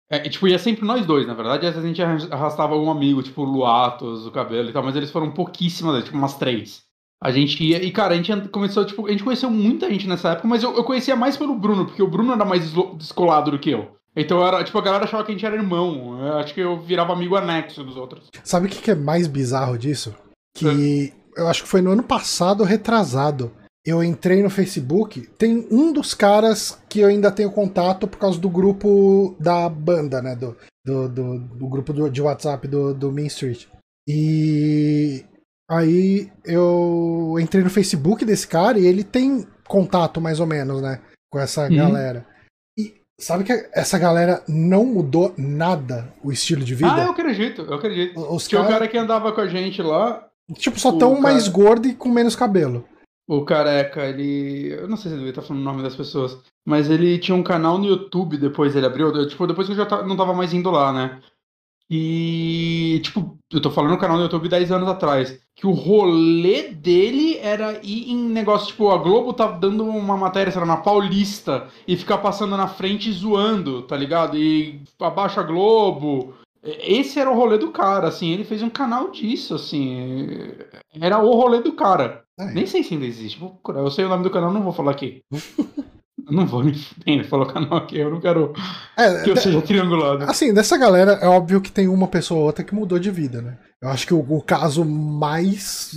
É, e, tipo, ia sempre nós dois, na verdade. Às vezes a gente arrastava algum amigo, tipo, o Luatos, o cabelo e tal, mas eles foram pouquíssimas, tipo, umas três. A gente ia, e cara, a gente começou, tipo, a gente conheceu muita gente nessa época, mas eu, eu conhecia mais pelo Bruno, porque o Bruno era mais descolado do que eu. Então era, tipo, a galera achava que a gente era irmão. Eu acho que eu virava amigo anexo dos outros. Sabe o que que é mais bizarro disso? Que eu acho que foi no ano passado, retrasado. Eu entrei no Facebook, tem um dos caras que eu ainda tenho contato por causa do grupo da banda, né? Do, do, do, do grupo do- de WhatsApp do, do Main Street. E aí eu entrei no Facebook desse cara e ele tem contato mais ou menos, né? Com essa Uhum. galera. Sabe que essa galera não mudou nada o estilo de vida? Ah, eu acredito, eu acredito. Os Tinha o cara- cara que andava com a gente lá, Tipo, só tão cara- mais gordo e com menos cabelo. o careca, ele. Eu não sei se devia estar falando o nome das pessoas, mas ele tinha um canal no YouTube depois ele abriu. tipo, depois que eu já não tava mais indo lá, né? E, tipo, eu tô falando no canal no YouTube 10 anos atrás. Que o rolê dele era ir em negócio, tipo, a Globo tá dando uma matéria, sei lá, na Paulista, e ficar passando na frente e zoando, tá ligado? E abaixa a Globo. Esse era o rolê do cara, assim, ele fez um canal disso, assim. Era o rolê do cara. Aí. Nem sei se ainda existe. Vou procurar. Eu sei o nome do canal, não vou falar aqui. Não vou nem nem falar o canal aqui, eu não quero É, que eu seja triangulado. assim, dessa galera, é óbvio que tem uma pessoa ou outra que mudou de vida, né? Eu acho que o, o caso mais,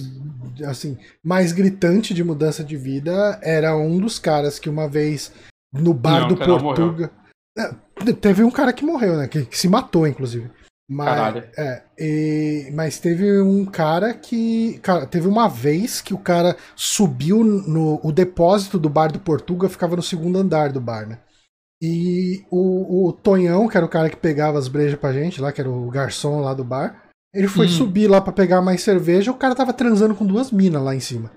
assim, mais gritante de mudança de vida era um dos caras que uma vez no bar Não, do Portuga. É, teve um cara que morreu, né? Que, que se matou, inclusive. Mas, Caralho. é, e- mas teve um cara que. Cara, teve uma vez que o cara subiu no. O depósito do bar do Portuga ficava no segundo andar do bar, né? E o, o Tonhão, que era o cara que pegava as brejas pra gente, lá, que era o garçom lá do bar, ele foi Hum. subir lá pra pegar mais cerveja, o cara tava transando com duas minas lá em cima.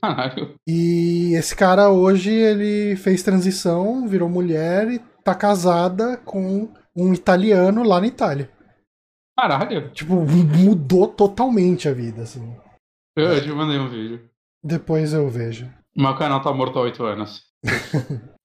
Caralho. E esse cara hoje ele fez transição, virou mulher e tá casada com um italiano lá na Itália. Caralho. Tipo, mudou totalmente a vida, assim. Eu, eu te mandei um vídeo. Depois eu vejo. Meu canal tá morto há 8 anos.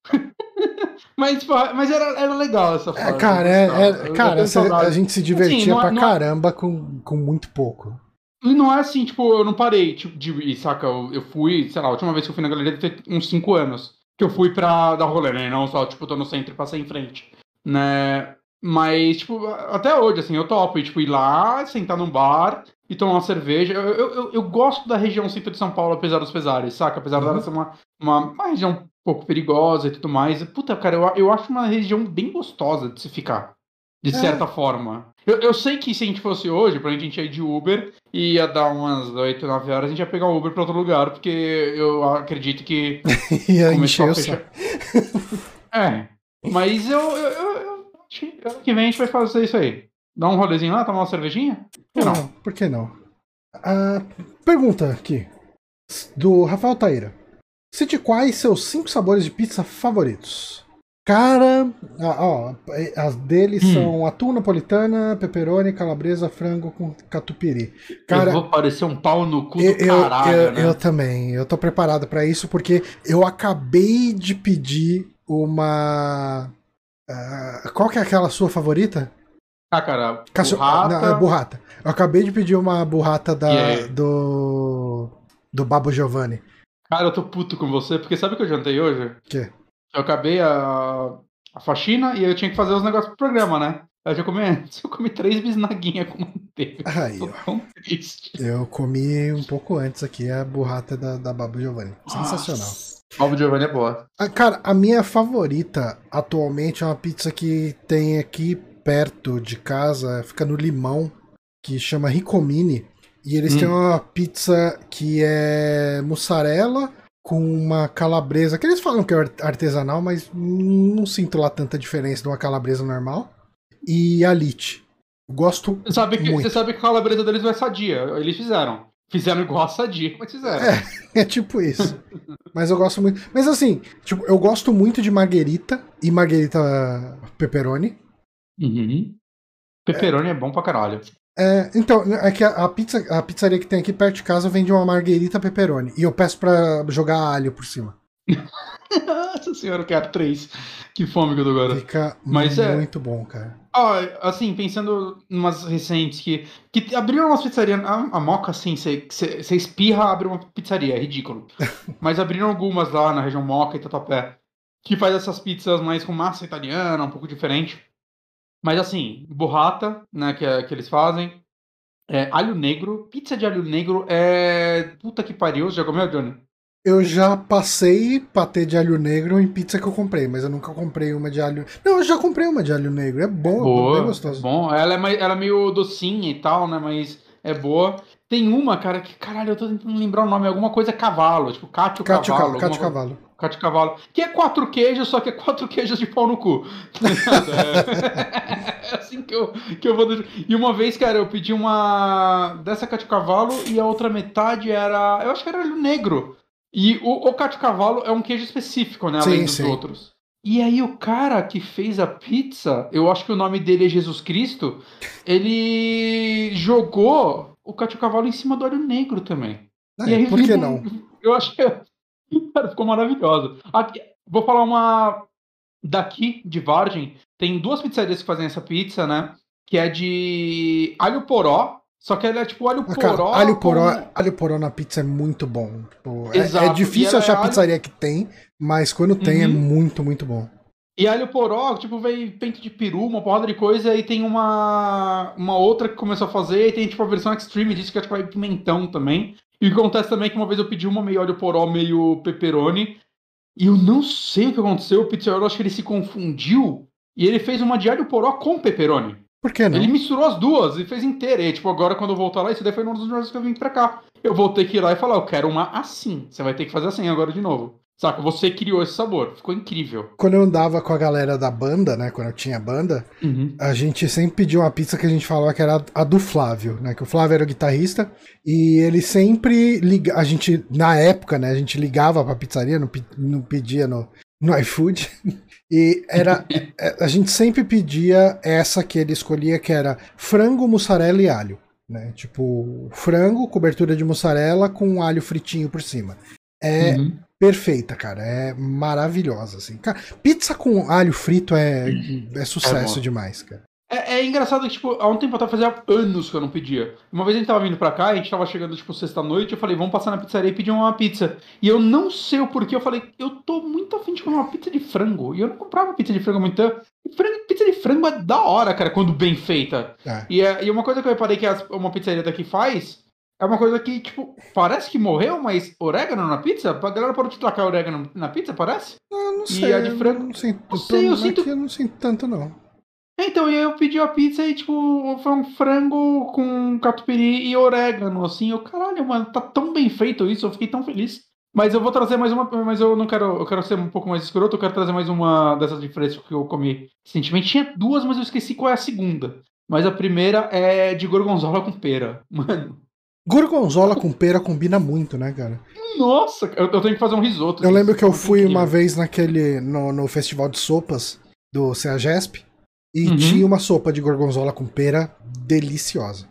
mas, tipo, mas era, era legal essa É, fase. cara, é, gostava. é- eu cara, cê- a gente se divertia é- pra não é- caramba com, com muito pouco. E não é assim, tipo, eu não parei tipo, de ir, saca? Eu, eu fui, sei lá, a última vez que eu fui na galeria deve ter uns 5 anos. Que eu fui pra dar rolê, né? Não só, tipo, tô no centro e passei em frente. Né? Mas, tipo, até hoje, assim, eu topo ir, tipo, ir lá, sentar num bar e tomar uma cerveja. Eu, eu, eu, eu gosto da região centro de São Paulo, apesar dos pesares, saca? Apesar Uhum. dela ser uma, uma, uma região um pouco perigosa e tudo mais. Puta, cara, eu, eu acho uma região bem gostosa de se ficar. De É. certa forma. Eu, eu sei que se a gente fosse hoje, pra gente ia de Uber e ia dar umas 8, 9 horas, a gente ia pegar um Uber pra outro lugar, porque eu acredito que e aí começou encheu a o fechar. É. Mas eu, eu, eu, eu acho que ano que vem a gente vai fazer isso aí. Dar um rolezinho lá, tomar uma cervejinha? Por que não? Não, por que não? Ah, pergunta aqui. Do Rafael Taíra. Cite quais seus cinco sabores de pizza favoritos? Cara, ó, as deles Hum. são atum napolitana, pepperoni, calabresa, frango com catupiry. Cara, eu vou parecer um pau no cu do eu, eu, caralho, eu- né? eu também, eu tô preparado pra isso porque eu acabei de pedir uma. Ah, qual que é aquela sua favorita? Ah, cara, Caço- burrata, Não, é burrata. Eu acabei de pedir uma burrata da, aí? do. do Babo Giovanni. Cara, eu tô puto com você, porque sabe o que eu jantei hoje? Que? Eu acabei a, a faxina e eu tinha que fazer os negócios pro programa, né? Eu já comi antes, eu comi três bisnaguinhas com manteiga. Aí, Tô ó. tão triste. Eu comi um pouco antes aqui a burrata da, da Babo Giovanni. Sensacional. Bob Giovanni é boa. Ah, cara, a minha favorita atualmente é uma pizza que tem aqui perto de casa, fica no Limão, que chama Ricomini. E eles Hum. têm uma pizza que é mussarela com uma calabresa, que eles falam que é artesanal, mas não sinto lá tanta diferença de uma calabresa normal. E alite. Gosto Você sabe, que, muito. você sabe que a calabresa deles não é sadia. Eles fizeram. Fizeram igual a sadia, mas fizeram. É. É tipo isso. Mas eu gosto muito. Mas assim, tipo, eu gosto muito de marguerita e marguerita pepperoni. Uhum. Pepperoni é bom pra caralho. É, então, é que a, a pizza, a pizzaria que tem aqui perto de casa vende uma marguerita pepperoni. E eu peço pra jogar alho por cima. Nossa senhora, eu quero três. Que fome que eu tô agora. Fica Mas é- muito bom, cara. Ah, assim, pensando em umas recentes que, que abriram umas pizzarias. A, a Moca, assim, você espirra, abre uma pizzaria, é ridículo. Mas abriram algumas lá na região Moca e Tatuapé, que faz essas pizzas mais com massa italiana, um pouco diferente. Mas assim, burrata, né, que, é- que eles fazem. É, alho negro. Pizza de alho negro é. Puta que pariu. Você já comeu, Johnny? Eu já passei patê de alho negro em pizza que eu comprei, mas eu nunca comprei uma de alho. Não, eu já comprei uma de alho negro. É bom, é bem gostoso. Bom, ela é, mais, ela é meio docinha e tal, né? Mas é boa. Tem uma, cara, que caralho, eu tô tentando lembrar o nome, alguma coisa cavalo, tipo Cátio Cátio Cavalo. Cátio alguma Cavalo. Cátio Cavalo. Que é quatro queijos, só que é quatro queijos de pau no cu. É... é assim que eu, que eu vou. E uma vez, cara, eu pedi uma dessa Cátio Cavalo e a outra metade era. Eu acho que era alho negro. E o, o Cátio Cavalo é um queijo específico, né? Além Sim, dos sim. outros. E aí o cara que fez a pizza, eu acho que o nome dele é Jesus Cristo, ele jogou o Cátio Cavalo em cima do alho negro também. É, E aí por que não? Eu achei. Cara, ficou maravilhoso. Aqui, vou falar uma. Daqui, de Vargem, tem duas pizzarias que fazem essa pizza, né? Que é de alho poró. Só que ela é tipo alho Ah, poró. alho com- poró, alho poró na pizza é muito bom. Tipo, é- é, difícil achar é alho- pizzaria que tem, mas quando tem é Uhum. muito, muito bom. E alho poró, tipo, vem peito de peru, uma porrada de coisa, e tem uma, uma outra que começou a fazer, e tem tipo a versão extreme disso, que é tipo aí pimentão também. E o que acontece também é que uma vez eu pedi uma meio alho poró, meio pepperoni, e eu não sei o que aconteceu, o pizzaiolo, acho que ele se confundiu, e ele fez uma de alho poró com pepperoni. Por que não? Ele misturou as duas e fez inteira. E tipo, agora quando eu voltar lá, isso daí foi um dos vezes que eu vim pra cá. Eu vou ter que ir lá e falar, eu quero uma assim. Você vai ter que fazer assim agora de novo. Saca? Você criou esse sabor. Ficou incrível. Quando eu andava com a galera da banda, né? Quando eu tinha banda, a gente sempre pedia uma pizza que a gente falava que era a do Flávio, né? Que o Flávio era o guitarrista e ele sempre liga, a gente na época, né? A gente ligava pra pizzaria, não, pe- não pedia no, no iFood e era é, a gente sempre pedia essa que ele escolhia que era frango, mussarela e alho, né? Tipo frango, cobertura de mussarela com alho fritinho por cima. É Uhum. perfeita, cara. É maravilhosa, assim. Cara, pizza com alho frito é, é sucesso bom. demais, cara. É, é engraçado que, tipo, há um tempo atrás fazia anos que eu não pedia. Uma vez a gente tava vindo pra cá, a gente tava chegando, tipo, sexta-noite, eu falei, vamos passar na pizzaria e pedir uma pizza. E eu não sei o porquê, eu falei, eu tô muito afim de comer uma pizza de frango. E eu não comprava pizza de frango muito tempo. E pizza de frango é da hora, cara, quando bem feita. É. E, é- e uma coisa que eu reparei que as- uma pizzaria daqui faz é uma coisa que, tipo, parece que morreu, mas orégano na pizza? A galera parou de tacar orégano na pizza, parece? Eu não E sei. a de frango? Eu não sinto, Não sei, eu aqui sinto- eu não sinto tanto, não. Então, e aí eu pedi a pizza e, tipo, foi um frango com catupiry e orégano, assim. Eu, caralho, mano, tá tão bem feito isso, eu fiquei tão feliz. Mas eu vou trazer mais uma, mas eu não quero, eu quero ser um pouco mais escroto, eu quero trazer mais uma dessas de fresco que eu comi recentemente. Tinha duas, mas eu esqueci qual é a segunda. Mas a primeira é de gorgonzola com pera. Mano, Gorgonzola com pera combina muito, né, cara? nossa, eu, eu tenho que fazer um risoto. Eu lembro que eu fui incrível. uma vez naquele. no, no festival de sopas do CEAGESP e Uhum. tinha uma sopa de gorgonzola com pera deliciosa.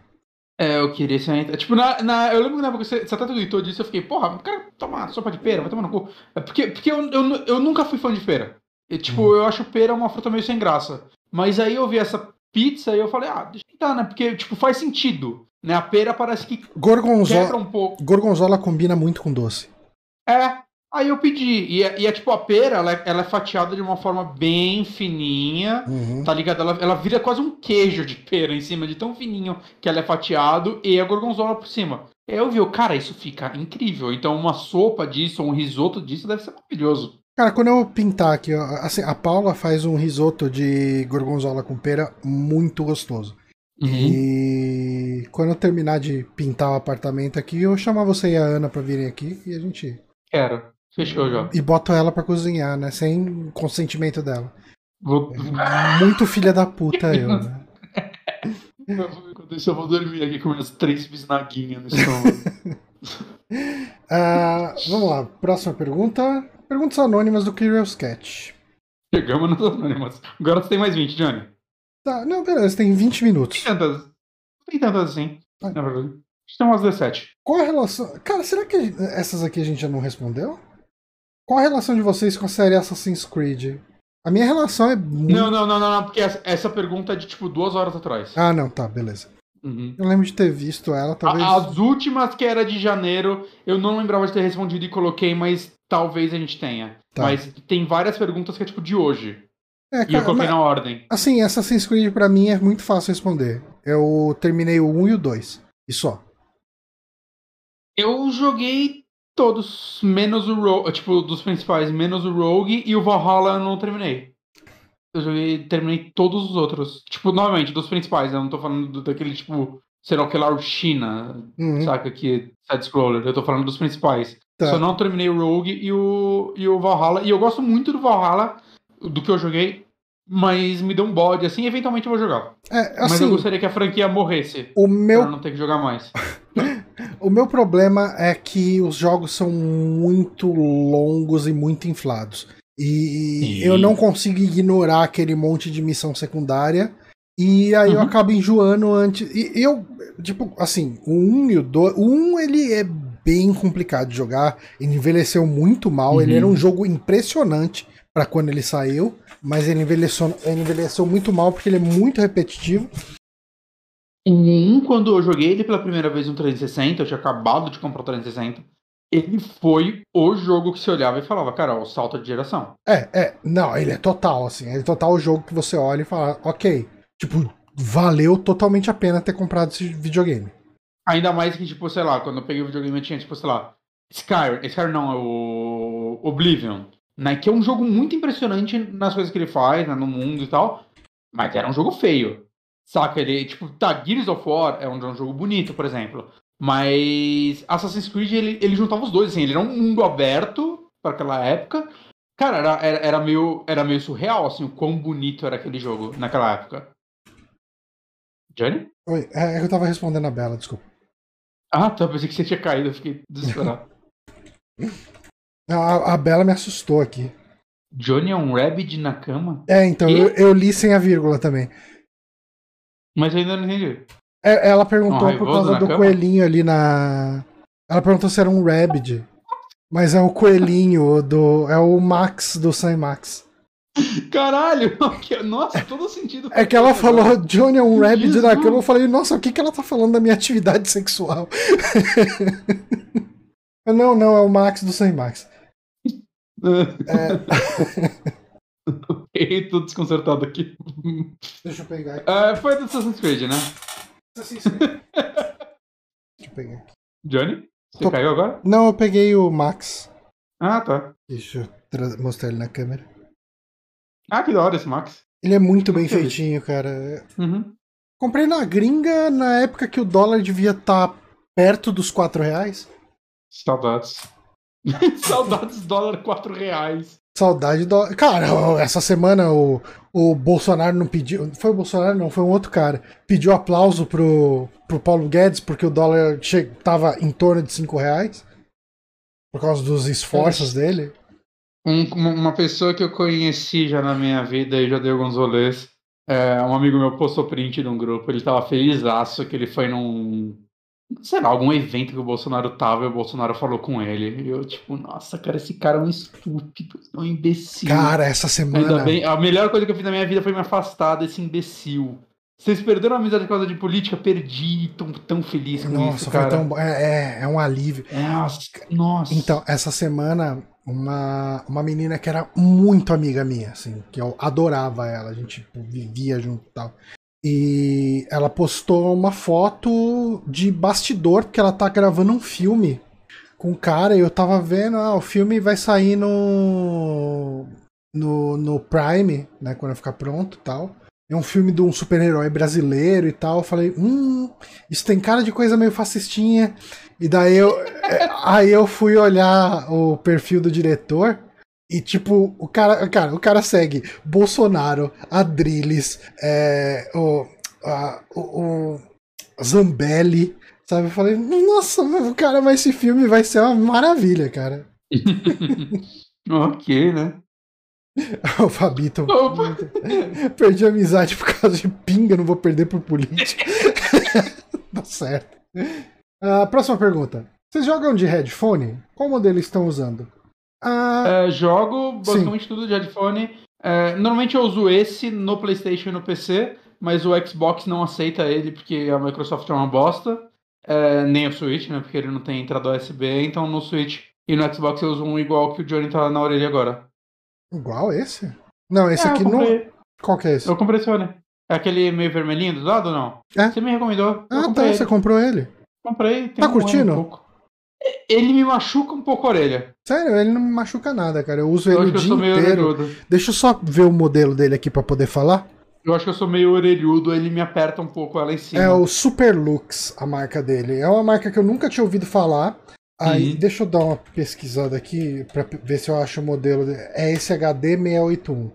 É, eu queria experimentar. Tipo, na, na- eu lembro que na época que você, você até tweetou disso, eu fiquei, porra, eu quero tomar sopa de pera, vai tomar no cu. É porque, porque eu, eu, eu nunca fui fã de pera. E, tipo, Uhum. eu acho pera uma fruta meio sem graça. Mas aí eu vi essa pizza e eu falei, ah, deixa eu tentar, né? Porque, tipo, faz sentido. Né? A pera parece que quebra Gorgonzola, um pouco. gorgonzola combina muito com doce. É. Aí eu pedi. E é, e é tipo, a pera, ela é, ela é fatiada de uma forma bem fininha. Uhum. Tá ligado? Ela, ela vira quase um queijo de pera em cima, de tão fininho que ela é fatiado e a gorgonzola por cima. Aí eu vi, cara, isso fica incrível. Então uma sopa disso, ou um risoto disso deve ser maravilhoso. Cara, quando eu pintar aqui, assim, a Paula faz um risoto de gorgonzola com pera muito gostoso. Uhum. E quando eu terminar de pintar o apartamento aqui, eu chamar você e a Ana pra virem aqui e a gente. Quero. Fechou já. E boto ela pra cozinhar, né? Sem consentimento dela. Vou... Muito filha da puta eu, né? Enquanto isso, eu vou dormir aqui com minhas três bisnaguinhas no estômago. Ah, vamos lá, próxima pergunta. Perguntas anônimas do Curious Cat. Chegamos nas anônimas. Agora você tem mais 20, Johnny. Tá, não, beleza, tem 20 minutos. Tem tantas. Não tem tantas assim, Ah. na verdade. Acho que tem umas 17. Qual a relação. Cara, será que essas aqui a gente já não respondeu? Qual a relação de vocês com a série Assassin's Creed? A minha relação é muito. Não, não, não, não, não, porque essa, essa pergunta é de tipo duas horas atrás. Ah, não, tá, beleza. Uhum. Eu lembro de ter visto ela, talvez. A- As últimas que era de janeiro, eu não lembrava de ter respondido e coloquei, mas talvez a gente tenha. Tá. Mas tem várias perguntas que é tipo de hoje. É, E eu coloquei mas- na ordem. assim, Assassin's Creed pra mim é muito fácil responder. Eu terminei o 1 e o 2. E só. Eu joguei todos, menos o Rogue, tipo, dos principais, menos o Rogue e o Valhalla eu não terminei. Eu joguei, terminei todos os outros. Tipo, novamente, dos principais, eu não tô falando do- daquele, tipo, sei lá o que lá, o China, Uhum, saca? Que side-scroller. Eu tô falando dos principais. Tá. Só não terminei o Rogue e o, e o Valhalla. E eu gosto muito do Valhalla, do que eu joguei, mas me deu um bode assim. Eventualmente eu vou jogar. É, mas eu assim, gostaria que a franquia morresse. o Pra meu, eu não ter que jogar mais. o meu problema é que os jogos são muito longos e muito inflados. E Sim. eu não consigo ignorar aquele monte de missão secundária. E aí eu Uhum. acabo enjoando antes. E eu, tipo, assim, o 1 e o 2. O 1 ele é bem complicado de jogar. Ele envelheceu muito mal. Ele Uhum. era um jogo impressionante pra quando ele saiu. Mas ele envelheceu, ele envelheceu muito mal porque ele é muito repetitivo. 1, quando eu joguei ele pela primeira vez no 360, eu tinha acabado de comprar o 360. Ele foi o jogo que você olhava e falava, cara, o salto de geração. É, é. Não, ele é total, assim. Ele é total o jogo que você olha e fala, ok. Tipo, valeu totalmente a pena ter comprado esse videogame. Ainda mais que, tipo, sei lá, quando eu peguei o videogame eu tinha, tipo, sei lá, Skyrim, Skyrim não, é o Oblivion, né? Que é um jogo muito impressionante nas coisas que ele faz, né, no mundo e tal, mas era um jogo feio. Saca? Ele, tipo, tá, Gears of War é um, é um jogo bonito, por exemplo. Mas Assassin's Creed, ele, ele juntava os dois, assim, ele era um mundo aberto para aquela época. Cara, era, era, era, meio, era meio surreal, assim, o quão bonito era aquele jogo naquela época. Johnny? Oi, é, eu tava respondendo a Bela, desculpa. Ah, tá, pensei que você tinha caído, eu fiquei desesperado. A, a Bela me assustou aqui. Johnny é um rabbit na cama? É, então, E? eu, eu li sem a vírgula também. Mas eu ainda não entendi. É, ela perguntou Um por causa do cama? coelhinho ali na. Ela perguntou se era um Rabbit. Mas é o coelhinho do. É o Max do Sam Max. Caralho! Nossa, todo sentido. É que ela falou, Johnny é um rabbit Jesus. na cama. Eu falei, nossa, o que, que ela tá falando da minha atividade sexual? não, não, é o Max do Sam Max. É, Fiquei tudo desconcertado aqui. deixa eu pegar aqui. Ah, foi do Assassin's Creed, né? Deixa eu pegar aqui. Johnny? Você Tô- caiu agora? Não, eu peguei o Max. Ah, tá. Deixa eu tra- mostrar ele na câmera. Ah, que da hora esse Max. Ele é muito bem feitinho, cara. Uhum. Comprei na gringa na época que o dólar devia estar perto dos 4 reais. Saudades. Saudades dólar 4 reais. Saudade do. Cara, essa semana o, o Bolsonaro não pediu. Foi o Bolsonaro? Não, foi um outro cara. Pediu aplauso pro, pro Paulo Guedes porque o dólar che... tava em torno de 5 reais. Por causa dos esforços dele. Um- uma- pessoa que eu conheci já na minha vida e já dei alguns rolês. é, um amigo meu postou print de um grupo. Ele tava felizaço que ele foi num. Sei lá, algum evento que o Bolsonaro tava e o Bolsonaro falou com ele. E eu, tipo, nossa, cara, esse cara é um estúpido, é um imbecil. Cara, essa Ainda semana. bem, a melhor coisa que eu fiz na minha vida foi me afastar desse imbecil. Vocês perderam a amizade por causa de política? Perdi, tão, tão feliz com Nossa, isso, foi cara. tão bom. É, é, é um alívio. É, nossa, nossa. Então, essa semana, uma, uma menina que era muito amiga minha, assim, que eu adorava ela, a gente tipo, vivia junto e tal. E ela postou uma foto de bastidor, porque ela tá gravando um filme com o cara, e eu tava vendo, ah, o filme vai sair no. no, no Prime, né, quando ficar pronto e tal. É um filme de um super-herói brasileiro e tal. Eu falei, hum, isso tem cara de coisa meio fascistinha. E daí eu, é, aí eu fui olhar o perfil do diretor e tipo, o cara, cara, o cara segue Bolsonaro, Adrilles, é, o, a- o, o Zambelli, sabe? Eu falei, nossa, mas, cara, mas esse filme vai ser uma maravilha, cara. ok, né? O Fabito. Opa. Perdi a amizade por causa de pinga, não vou perder por política. tá certo. Ah, próxima pergunta. Vocês jogam de headphone? Qual modelo estão usando? É, jogo basicamente tudo de headphone. É, normalmente eu uso esse no PlayStation e no PC, mas o Xbox não aceita ele porque a Microsoft é uma bosta. É, nem o Switch, né? Porque ele não tem entrada USB. Então no Switch e no Xbox eu uso um igual que o Johnny tá na orelha agora. igual esse? Não, esse É, aqui não. Qual que é esse? Eu comprei esse fone. É aquele meio vermelhinho do lado ou não? É. Você me recomendou. Ah, tá, ele. você comprou ele. Comprei. tem Tá um curtindo? pouco. Ele me machuca um pouco a orelha. Sério, ele não me machuca nada, cara. Eu uso Eu ele acho o que eu dia sou meio inteiro. orelhudo. Deixa eu só ver o modelo dele aqui pra poder falar. Eu acho que eu sou meio orelhudo, ele me aperta um pouco lá em cima. É o Super Lux, a marca dele. É uma marca que eu nunca tinha ouvido falar. Aí, uhum. deixa eu dar uma pesquisada aqui pra ver se eu acho o modelo. É esse HD 681.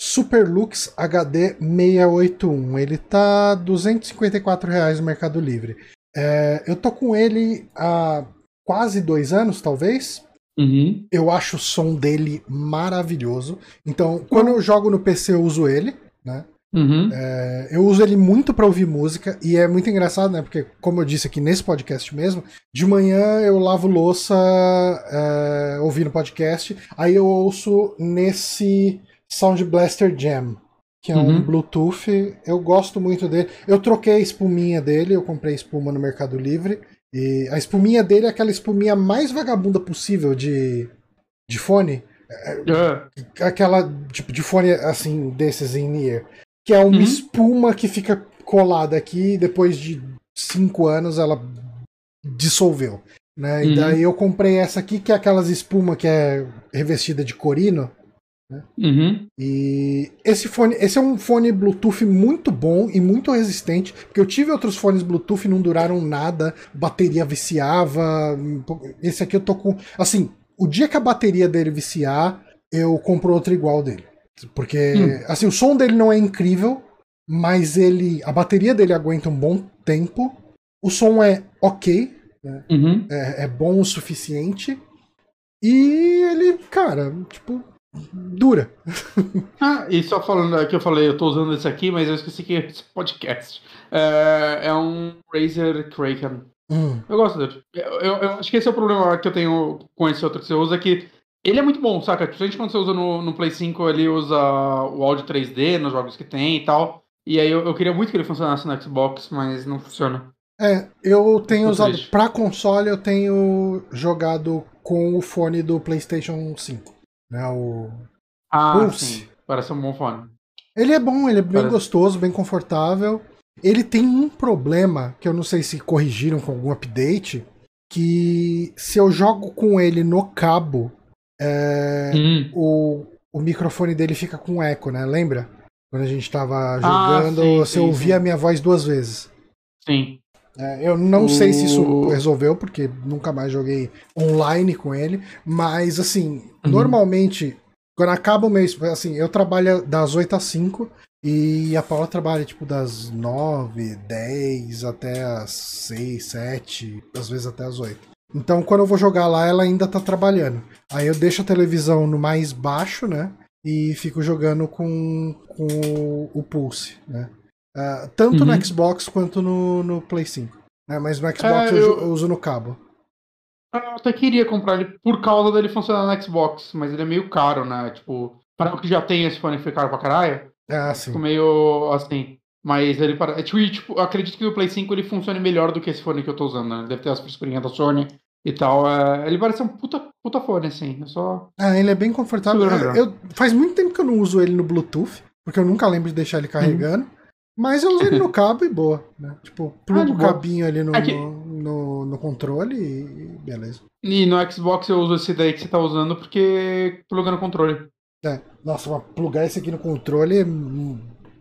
Superlux HD 681. Ele tá 254 reais no Mercado Livre. É, eu tô com ele há quase dois anos, talvez. Uhum. Eu acho o som dele maravilhoso. Então, quando eu jogo no PC, eu uso ele, né? Uhum. É, eu uso ele muito para ouvir música e é muito engraçado, né? Porque, como eu disse aqui nesse podcast mesmo, de manhã eu lavo louça é, ouvindo podcast, aí eu ouço nesse Sound Blaster Jam, que é uhum. um Bluetooth. Eu gosto muito dele. Eu troquei a espuminha dele, eu comprei espuma no Mercado Livre. E a espuminha dele é aquela espuminha mais vagabunda possível de, de fone. É. Aquela tipo de fone assim, desses em ear. Que é uma uhum. espuma que fica colada aqui e depois de cinco anos ela dissolveu. Né? E uhum. daí eu comprei essa aqui, que é aquelas espuma que é revestida de corino. Né? Uhum. E esse fone, esse é um fone Bluetooth muito bom e muito resistente, porque eu tive outros fones Bluetooth e não duraram nada, bateria viciava. Esse aqui eu tô com, assim, o dia que a bateria dele viciar, eu compro outro igual dele. Porque, hum. assim, o som dele não é incrível, mas ele. A bateria dele aguenta um bom tempo. O som é ok. Né? Uhum. É, é bom o suficiente. E ele, cara, tipo, dura. ah, e só falando aqui, eu falei, eu tô usando esse aqui, mas eu esqueci que é esse podcast. É, é um Razer Kraken. Hum. Eu gosto dele. Eu, eu, eu, acho que esse é o problema que eu tenho com esse outro que você usa, que ele é muito bom, saca? Principalmente quando você usa no, no Play 5, ele usa o áudio 3D nos jogos que tem e tal. E aí eu, eu queria muito que ele funcionasse no Xbox, mas não funciona. É, eu tenho usado triste. pra console, eu tenho jogado com o fone do PlayStation 5. Né, o ah, Pulse. Sim. Parece um bom fone. Ele é bom, ele é bem Parece... gostoso, bem confortável. Ele tem um problema que eu não sei se corrigiram com algum update, que se eu jogo com ele no cabo, é, hum. o, o microfone dele fica com eco, né? Lembra? Quando a gente tava ah, jogando, ah, sim, você sim, ouvia sim. a minha voz duas vezes. Sim. É, eu não o... sei se isso resolveu, porque nunca mais joguei online com ele, mas assim, uhum. normalmente, quando acaba o mês, assim, eu trabalho das 8 às 5 e a Paula trabalha tipo das 9, 10 até as 6, 7, às vezes até as 8. Então, quando eu vou jogar lá, ela ainda tá trabalhando. Aí eu deixo a televisão no mais baixo, né? E fico jogando com, com o, Pulse, né? Uh, tanto uhum. no Xbox quanto no, no Play 5. Né? Mas no Xbox é, eu, eu, uso no cabo. Eu até queria comprar ele por causa dele funcionar no Xbox, mas ele é meio caro, né? Tipo, para o que já tem esse fone foi caro pra caralho. É, sim. Ficou meio assim. Mas ele para. Tipo, tipo, acredito que o Play 5 ele funcione melhor do que esse fone que eu tô usando, né? Deve ter as frescurinhas da Sony e tal. É... ele parece um puta, puta fone, assim. É só. É, ele é bem confortável. Eu, eu, faz muito tempo que eu não uso ele no Bluetooth, porque eu nunca lembro de deixar ele carregando. Uhum. Mas eu uso ele no cabo e boa, né? Tipo, plugo ah, o cabinho ali no, Aqui... no, no, no, controle e beleza. E no Xbox eu uso esse daí que você tá usando porque pluga no controle. É. Nossa, mas plugar esse aqui no controle é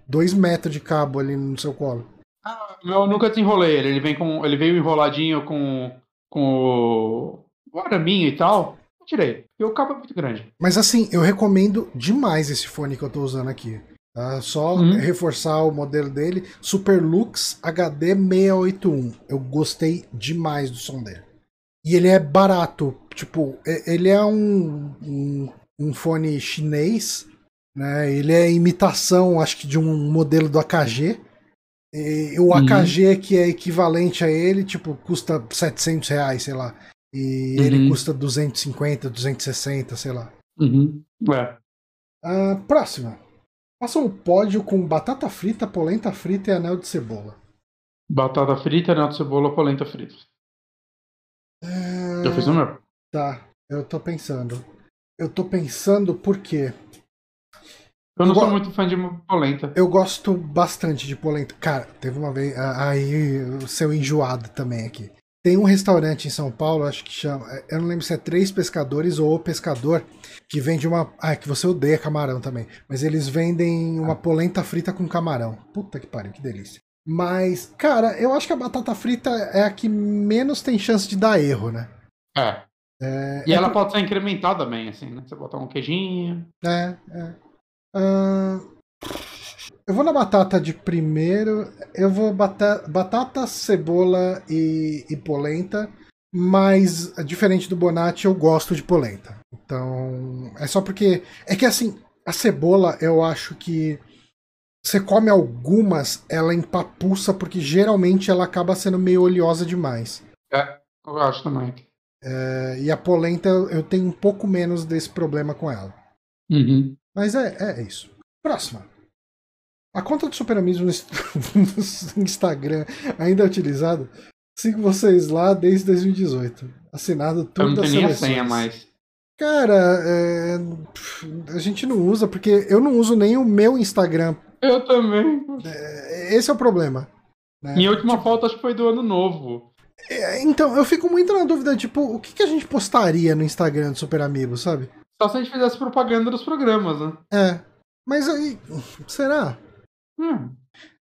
dois metros de cabo ali no seu colo. Ah, eu nunca desenrolei ele. Ele, vem com, ele veio enroladinho com, com o araminho e tal. Eu tirei. Porque o cabo é muito grande. Mas assim, eu recomendo demais esse fone que eu tô usando aqui. Tá? Só uhum. reforçar o modelo dele. Superlux HD 681. Eu gostei demais do som dele. E ele é barato. Tipo, ele é um, um, um fone chinês né? Ele é imitação, acho que, de um modelo do AKG. E o AKG, uhum. que é equivalente a ele, tipo, custa 700 reais, sei lá. E uhum. ele custa 250, 260, sei lá. Uhum. É. Uh, próxima. Faça um pódio com batata frita, polenta frita e anel de cebola. Batata frita, anel de cebola, polenta frita. É... Eu fiz o meu. Tá, eu tô pensando. Eu tô pensando por quê? Eu não eu sou muito fã de polenta. Eu gosto bastante de polenta. Cara, teve uma vez. Aí, o seu enjoado também aqui. Tem um restaurante em São Paulo, acho que chama. Eu não lembro se é Três Pescadores ou O Pescador, que vende uma. Ah, que você odeia camarão também. Mas eles vendem uma polenta frita com camarão. Puta que pariu, que delícia. Mas, cara, eu acho que a batata frita é a que menos tem chance de dar erro, né? É. É, E é ela por- pode ser incrementada também, assim, né? Você botar um queijinho. É, é. Ahn, eu vou na batata de primeiro. Eu vou bata, batata, cebola e, e polenta. Mas, diferente do Bonatti, eu gosto de polenta. Então, é só porque. É que assim, a cebola eu acho que. Você come algumas, ela empapuça, porque geralmente ela acaba sendo meio oleosa demais. É, eu acho também. É, e a polenta eu eu tenho um pouco menos desse problema com ela. Uhum. Mas é, é isso. Próxima. A conta do Super Amigos no Inst- no Instagram ainda é utilizada? Sigo vocês lá desde 2018. Assinado Eu tudo não das tenho nem a senha mais. Cara, é, a gente não usa, porque eu não uso nem o meu Instagram. Eu também. É, Esse é o problema. né? Minha última foto acho que foi do ano novo. É, Então, eu fico muito na dúvida, tipo, o que, que a gente postaria no Instagram do Super Amigos, sabe? Só se a gente fizesse propaganda dos programas, né? É. Mas aí, será? Hum,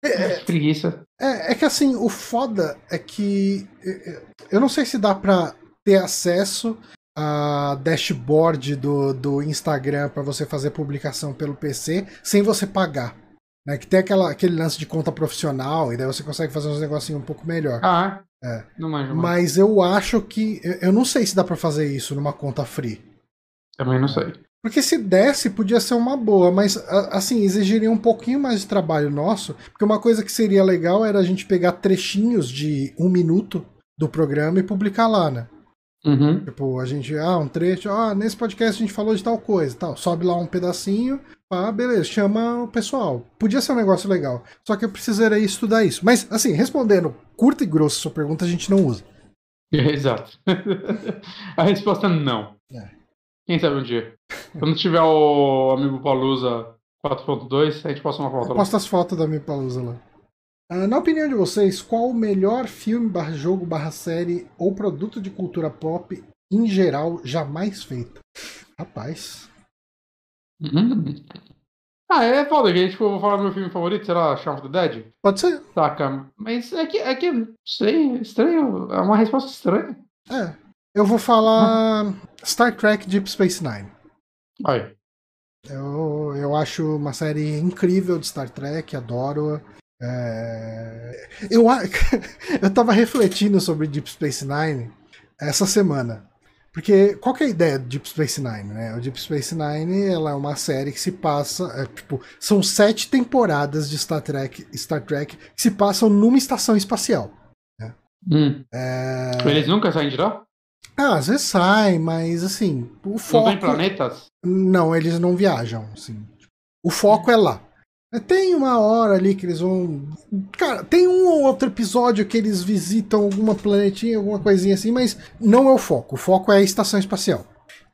É, que preguiça. É, é que assim, o foda é que é, é, eu não sei se dá pra ter acesso a dashboard do, do Instagram pra você fazer publicação pelo PC sem você pagar. Né? Que tem aquela, aquele lance de conta profissional e daí você consegue fazer uns negocinhos um pouco melhor. Ah, É. é? Não manjo mais. Mas eu acho que. eu- Eu não sei se dá pra fazer isso numa conta free. Também não sei. Porque se desse, podia ser uma boa, mas assim, exigiria um pouquinho mais de trabalho nosso. Porque uma coisa que seria legal era a gente pegar trechinhos de um minuto do programa e publicar lá, né? Uhum. Tipo, a gente, ah, um trecho, ah, nesse podcast a gente falou de tal coisa, tal. Sobe lá um pedacinho, ah, beleza, chama o pessoal. Podia ser um negócio legal. Só que eu precisaria estudar isso. Mas, assim, respondendo curta e grossa a sua pergunta, a gente não usa. Exato. a resposta é não. É. Quem sabe um dia. Quando tiver o amigo Palusa 4.2, a gente posta uma foto lá. Posta as fotos da minha palusa lá. Ah, na opinião de vocês, qual o melhor filme, barra jogo, barra série ou produto de cultura pop em geral jamais feito? Rapaz. Uhum. Ah, é foda que a gente for falar do meu filme favorito, será Shaun of the Dead? Pode ser. Saca, mas é que, é que, sei, é estranho, é uma resposta estranha. É. Eu vou falar Star Trek Deep Space Nine. Aí, Eu, eu acho uma série incrível de Star Trek, adoro. É, Eu, eu tava refletindo sobre Deep Space Nine essa semana. Porque qual que é a ideia do Deep Space Nine, né? O Deep Space Nine ela é uma série que se passa. é, tipo, são sete temporadas de Star Trek, Star Trek que se passam numa estação espacial. hum. É, eles nunca saem de lá? Ah, às vezes sai, mas assim, o Não foco. tem planetas? Não, eles não viajam, assim. O foco é lá. Tem uma hora ali que eles vão. Cara, tem um ou outro episódio que eles visitam alguma planetinha, alguma coisinha assim, mas não é o foco. O foco é a estação espacial.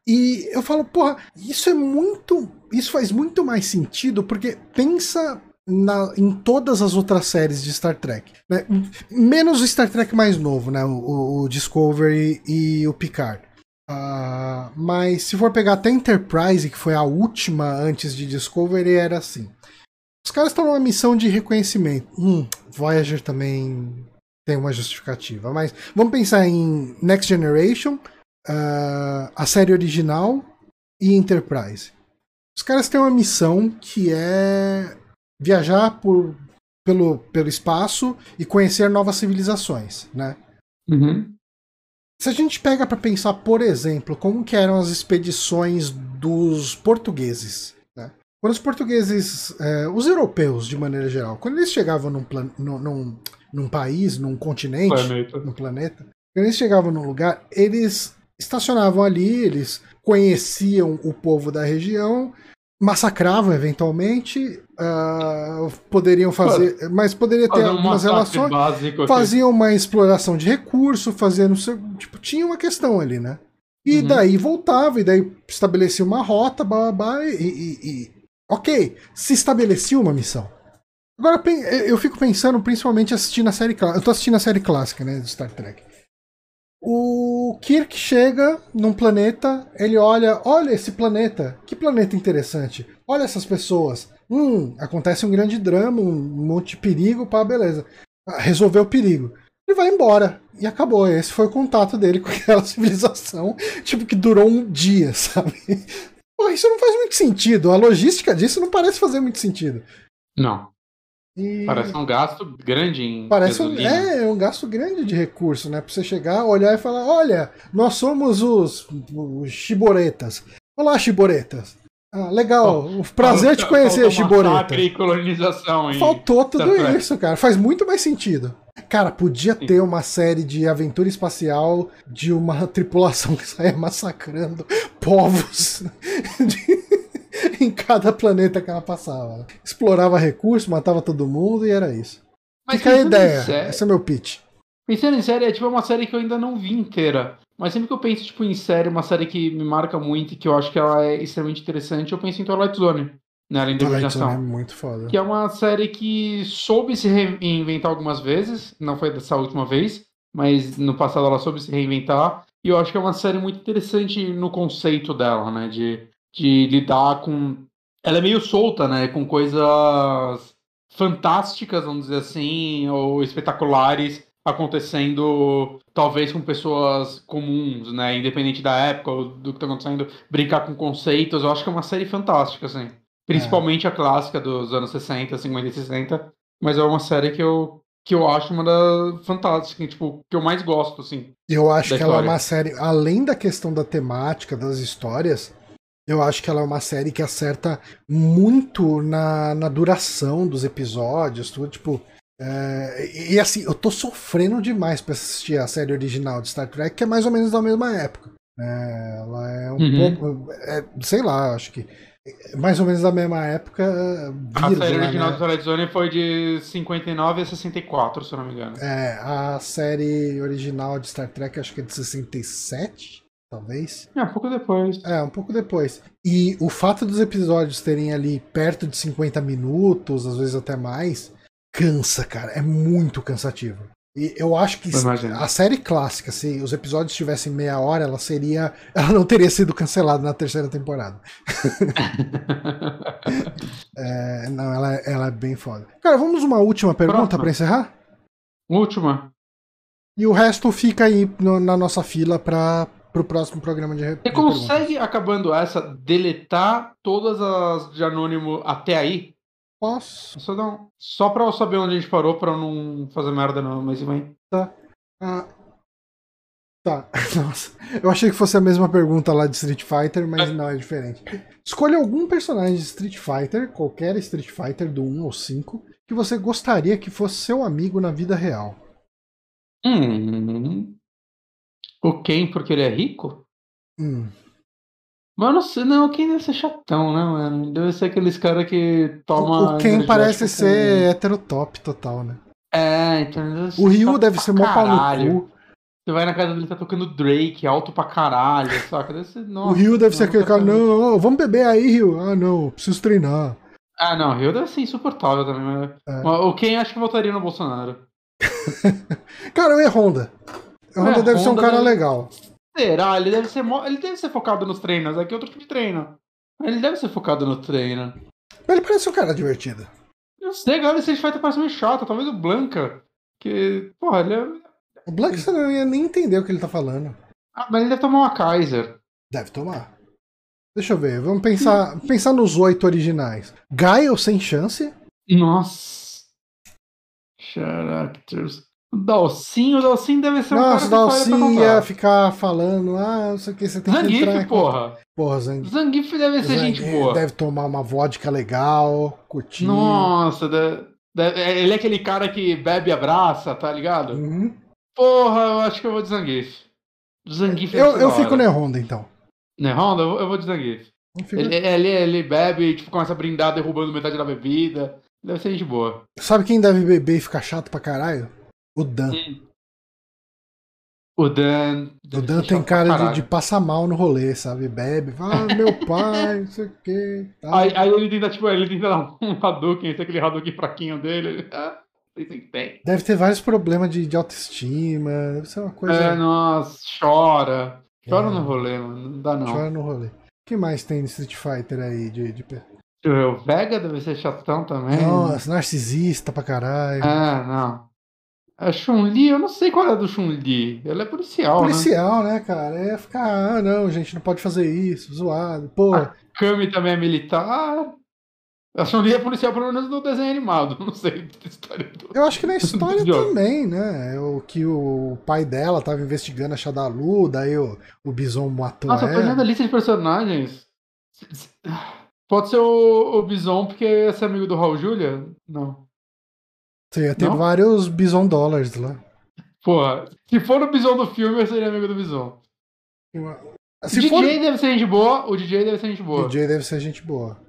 E eu falo, porra, isso é muito. Isso faz muito mais sentido, porque pensa na- em todas as outras séries de Star Trek. né? Menos o Star Trek mais novo, né? O, o Discovery e o Picard. Ah, mas se for pegar até Enterprise, que foi a última antes de Discovery, era assim. Os caras estão numa missão de reconhecimento. Hum, Voyager também tem uma justificativa. Mas vamos pensar em Next Generation, ah, a série original e Enterprise. Os caras têm uma missão que é viajar por, pelo, pelo espaço e conhecer novas civilizações, né? Uhum. Se a gente pega para pensar, por exemplo, como que eram as expedições dos portugueses, né? quando os portugueses, eh, os europeus de maneira geral, quando eles chegavam num, plan- num, num, num país, num continente, Planeta. no planeta, quando eles chegavam num lugar, eles estacionavam ali, eles conheciam o povo da região, massacravam eventualmente, ah, poderiam fazer, mas poderia ter um algumas relações básico faziam uma exploração de recurso, fazendo tipo, tinha uma questão ali, né? E Uhum. daí voltava, e daí estabelecia uma rota, blá, blá, blá, e, e- e- ok, se estabelecia uma missão. Agora pen- eu fico pensando, principalmente assistindo a série clássica. Eu tô assistindo a série clássica, né, de Star Trek. O Kirk chega num planeta, ele olha, olha esse planeta, que planeta interessante. Olha essas pessoas. Hum, acontece um grande drama, um monte de perigo, pá, beleza. Ah, resolveu o perigo. Ele vai embora. E acabou. Esse foi o contato dele com aquela civilização, tipo, que durou um dia, sabe? Pô, isso não faz muito sentido. A logística disso não parece fazer muito sentido. Não. E... Parece um gasto grande em. Parece um, é, um gasto grande de recurso, né? Pra você chegar, olhar e falar: olha, nós somos os, os chiboretas. Olá, chiboretas. Ah, legal. Oh, prazer te conhecer, Chiboreta. e colonização. Faltou tudo isso, cara. Faz muito mais sentido. Cara, podia Sim. ter uma série de aventura espacial de uma tripulação que saia massacrando povos. De... em cada planeta que ela passava. Explorava recursos, matava todo mundo e era isso. Mas Fica a ideia. Série... Esse é meu pitch. Pensando em série, é tipo uma série que eu ainda não vi inteira. Mas sempre que eu penso tipo, em série, uma série que me marca muito e que eu acho que ela é extremamente interessante, eu penso em Twilight Zone. Né, além da Twilight Zone é muito foda. Que é uma série que soube se reinventar algumas vezes. Não foi dessa última vez, mas no passado ela soube se reinventar. E eu acho que é uma série muito interessante no conceito dela, né? De de lidar com. Ela é meio solta, né? Com coisas fantásticas, vamos dizer assim, ou espetaculares acontecendo, talvez com pessoas comuns, né? Independente da época ou do que tá acontecendo, brincar com conceitos. Eu acho que é uma série fantástica, assim. Principalmente é. a clássica dos anos 60, 50 e 60. Mas é uma série que eu, que eu acho uma das fantásticas, tipo, que eu mais gosto, assim. Eu acho que história. ela é uma série, além da questão da temática, das histórias, eu acho que ela é uma série que acerta muito na, na duração dos episódios, tudo, tipo. É, e assim, eu tô sofrendo demais pra assistir a série original de Star Trek, que é mais ou menos da mesma época. É, ela é um uhum. pouco. É, sei lá, acho que. Mais ou menos da mesma época. a série original né? do Twilight Zone foi de 59 a 64, se eu não me engano. É, a série original de Star Trek acho que é de 67 talvez. É, um pouco depois. É, um pouco depois. E o fato dos episódios terem ali perto de 50 minutos, às vezes até mais, cansa, cara. É muito cansativo. E eu acho que a série clássica, se os episódios tivessem meia hora, ela seria. Ela não teria sido cancelada na terceira temporada. é, não, ela, ela é bem foda. Cara, vamos uma última pergunta para encerrar? Última. E o resto fica aí no, na nossa fila pra, pro próximo programa de Você consegue, acabando essa, deletar todas as de anônimo até aí? Posso. Só, um... Só pra eu saber onde a gente parou, pra eu não fazer merda no mês vem. Tá. Ah. Tá. Nossa. Eu achei que fosse a mesma pergunta lá de Street Fighter, mas é. não, é diferente. Escolha algum personagem de Street Fighter, qualquer Street Fighter do 1 ou 5, que você gostaria que fosse seu amigo na vida real. Hum. O Ken porque ele é rico? Hum. Mas não sei, não, o Ken deve ser chatão, né, mano? Deve ser aqueles caras que toma. O Ken parece ser heterotop total, né? É, então. O Ryu deve ser mó pau no cu. Você vai na casa dele, tá tocando Drake, alto pra caralho, saca? Deve ser, nossa, o Rio deve ser aquele cara, não, não, vamos beber aí, Rio. Ah, não, preciso treinar. Ah, não, o Rio deve ser insuportável também. Mas... É. O Ken acho que votaria no Bolsonaro. cara, eu ia Honda. O Honda é, deve Honda ser um cara deve... legal. Será? Ele deve ser mo... ele deve ser focado nos treinos. Aqui é outro tipo de treino. Ele deve ser focado no treino. Ele parece um cara divertido. Eu sei, galera, esse Fighter parece meio chato. Talvez o Blanca. Que. Porra, ele é. O Blanca você não ia nem entender o que ele tá falando. Ah, mas ele deve tomar uma Kaiser. Deve tomar. Deixa eu ver, vamos pensar, pensar nos oito originais. Gaio sem chance? Nossa. Characters. O Dalcinho, o Dalcinho deve ser um Nossa, cara Nossa, Dalcinho ia ficar falando, ah, não sei o que, você tem Zangief, que entrar... porra. Porra, Zangief. Zangief deve ser Zangief gente boa. Deve tomar uma vodka legal, curtir. Nossa, deve... ele é aquele cara que bebe e abraça, tá ligado? Uhum. Porra, eu acho que eu vou de Zangief. Zangief é Eu, eu fico na Honda, então. Na Honda? Eu vou de Zangief. Ele, ele, ele bebe e tipo, começa a brindar derrubando metade da bebida. Deve ser gente boa. Sabe quem deve beber e ficar chato pra caralho? O Dan. O Dan. O Dan tem cara de, de, passar mal no rolê, sabe? Bebe, fala, ah, meu pai, não sei o que. Tá. Aí, aí, ele tenta, tipo, ele tenta dar um Hadouken, esse aquele Hadouken fraquinho dele. Ah, tem. Deve ter vários problemas de, de autoestima. Deve ser uma coisa. É, nossa, chora. Chora É. no rolê, mano. Não dá não. Chora no rolê. O que mais tem no Street Fighter aí de. de... O Vega deve ser chatão também. Nossa, narcisista pra caralho. É, não. A Chun-Li, eu não sei qual é a do Chun-Li. Ela é policial, né? Policial, né, cara? É ficar, ah, não, gente, não pode fazer isso, zoado. Pô, Ah. Kami também é militar. A Chun-Li é policial, pelo menos no desenho animado. Não sei da história do... eu acho que na história também, né? É O que o pai dela tava investigando a Shadalu, daí o, o Bison matou Nossa, eu tô olhando ela. a lista de personagens. Pode ser o, o Bison, porque esse é amigo do Raul Julia? Não. Você ia ter Não? vários Bison Dollars lá. Porra, se for o Bison do filme, eu seria amigo do Bison. Se o DJ for. deve ser gente boa, o DJ deve ser gente boa. DJ deve ser gente boa.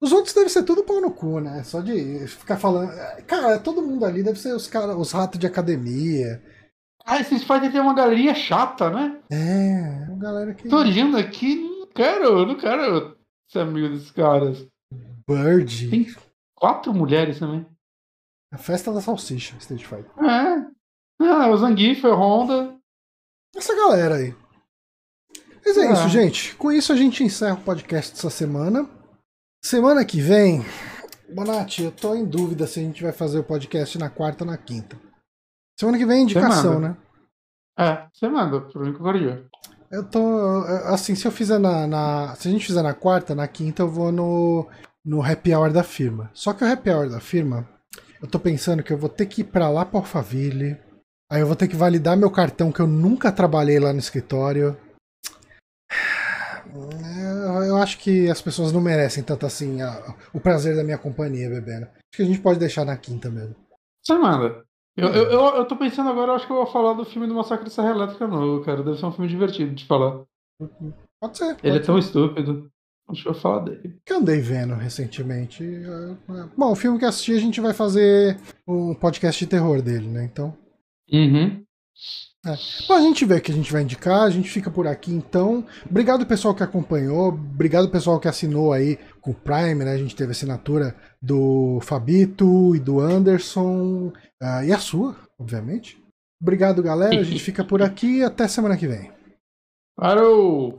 Os outros devem ser tudo pau no cu, né? Só de ficar falando. Cara, todo mundo ali deve ser os cara, os ratos de academia. Ah, esse Street Fighter tem uma galeria chata, né? É, a galera que. Tô olhando aqui, não quero, não quero ser amigo desses caras. Bird. Tem quatro mulheres também. A festa da salsicha, Street Fighter. É. Ah, o Zangief, o Honda. Essa galera aí. Mas é Ah. isso, gente. Com isso a gente encerra o podcast dessa semana. Semana que vem, Bonatti, eu tô em dúvida se a gente vai fazer o podcast na quarta ou na quinta. Semana que vem é indicação, né? É, você manda, por mim qualquer dia. Eu tô. Assim, se eu fizer na, na- Se a gente fizer na quarta, na quinta eu vou no, no happy hour da firma. Só que o happy hour da firma, eu tô pensando que eu vou ter que ir pra lá pra Alphaville. Aí eu vou ter que validar meu cartão, que eu nunca trabalhei lá no escritório. Eu, acho que as pessoas não merecem tanto assim a- o prazer da minha companhia bebendo. Acho que a gente pode deixar na quinta mesmo. Você manda. Eu, eu, eu, eu tô pensando agora, eu acho que eu vou falar do filme do Massacre da Serra Elétrica novo, cara. Deve ser um filme divertido de falar. Pode ser. Ele é pode tão estúpido. Que eu falar dele. que eu andei vendo recentemente. É, é. Bom, o filme que assisti a gente vai fazer um podcast de terror dele, né? Então. Uhum. Bom, a gente vê o que a gente vai indicar, a gente fica por aqui então. Obrigado pessoal que acompanhou, obrigado pessoal que assinou aí com o Prime, né? A gente teve assinatura do Fabito e do Anderson ah, e a sua, obviamente. Obrigado, galera. A gente fica por aqui e até semana que vem. Parou!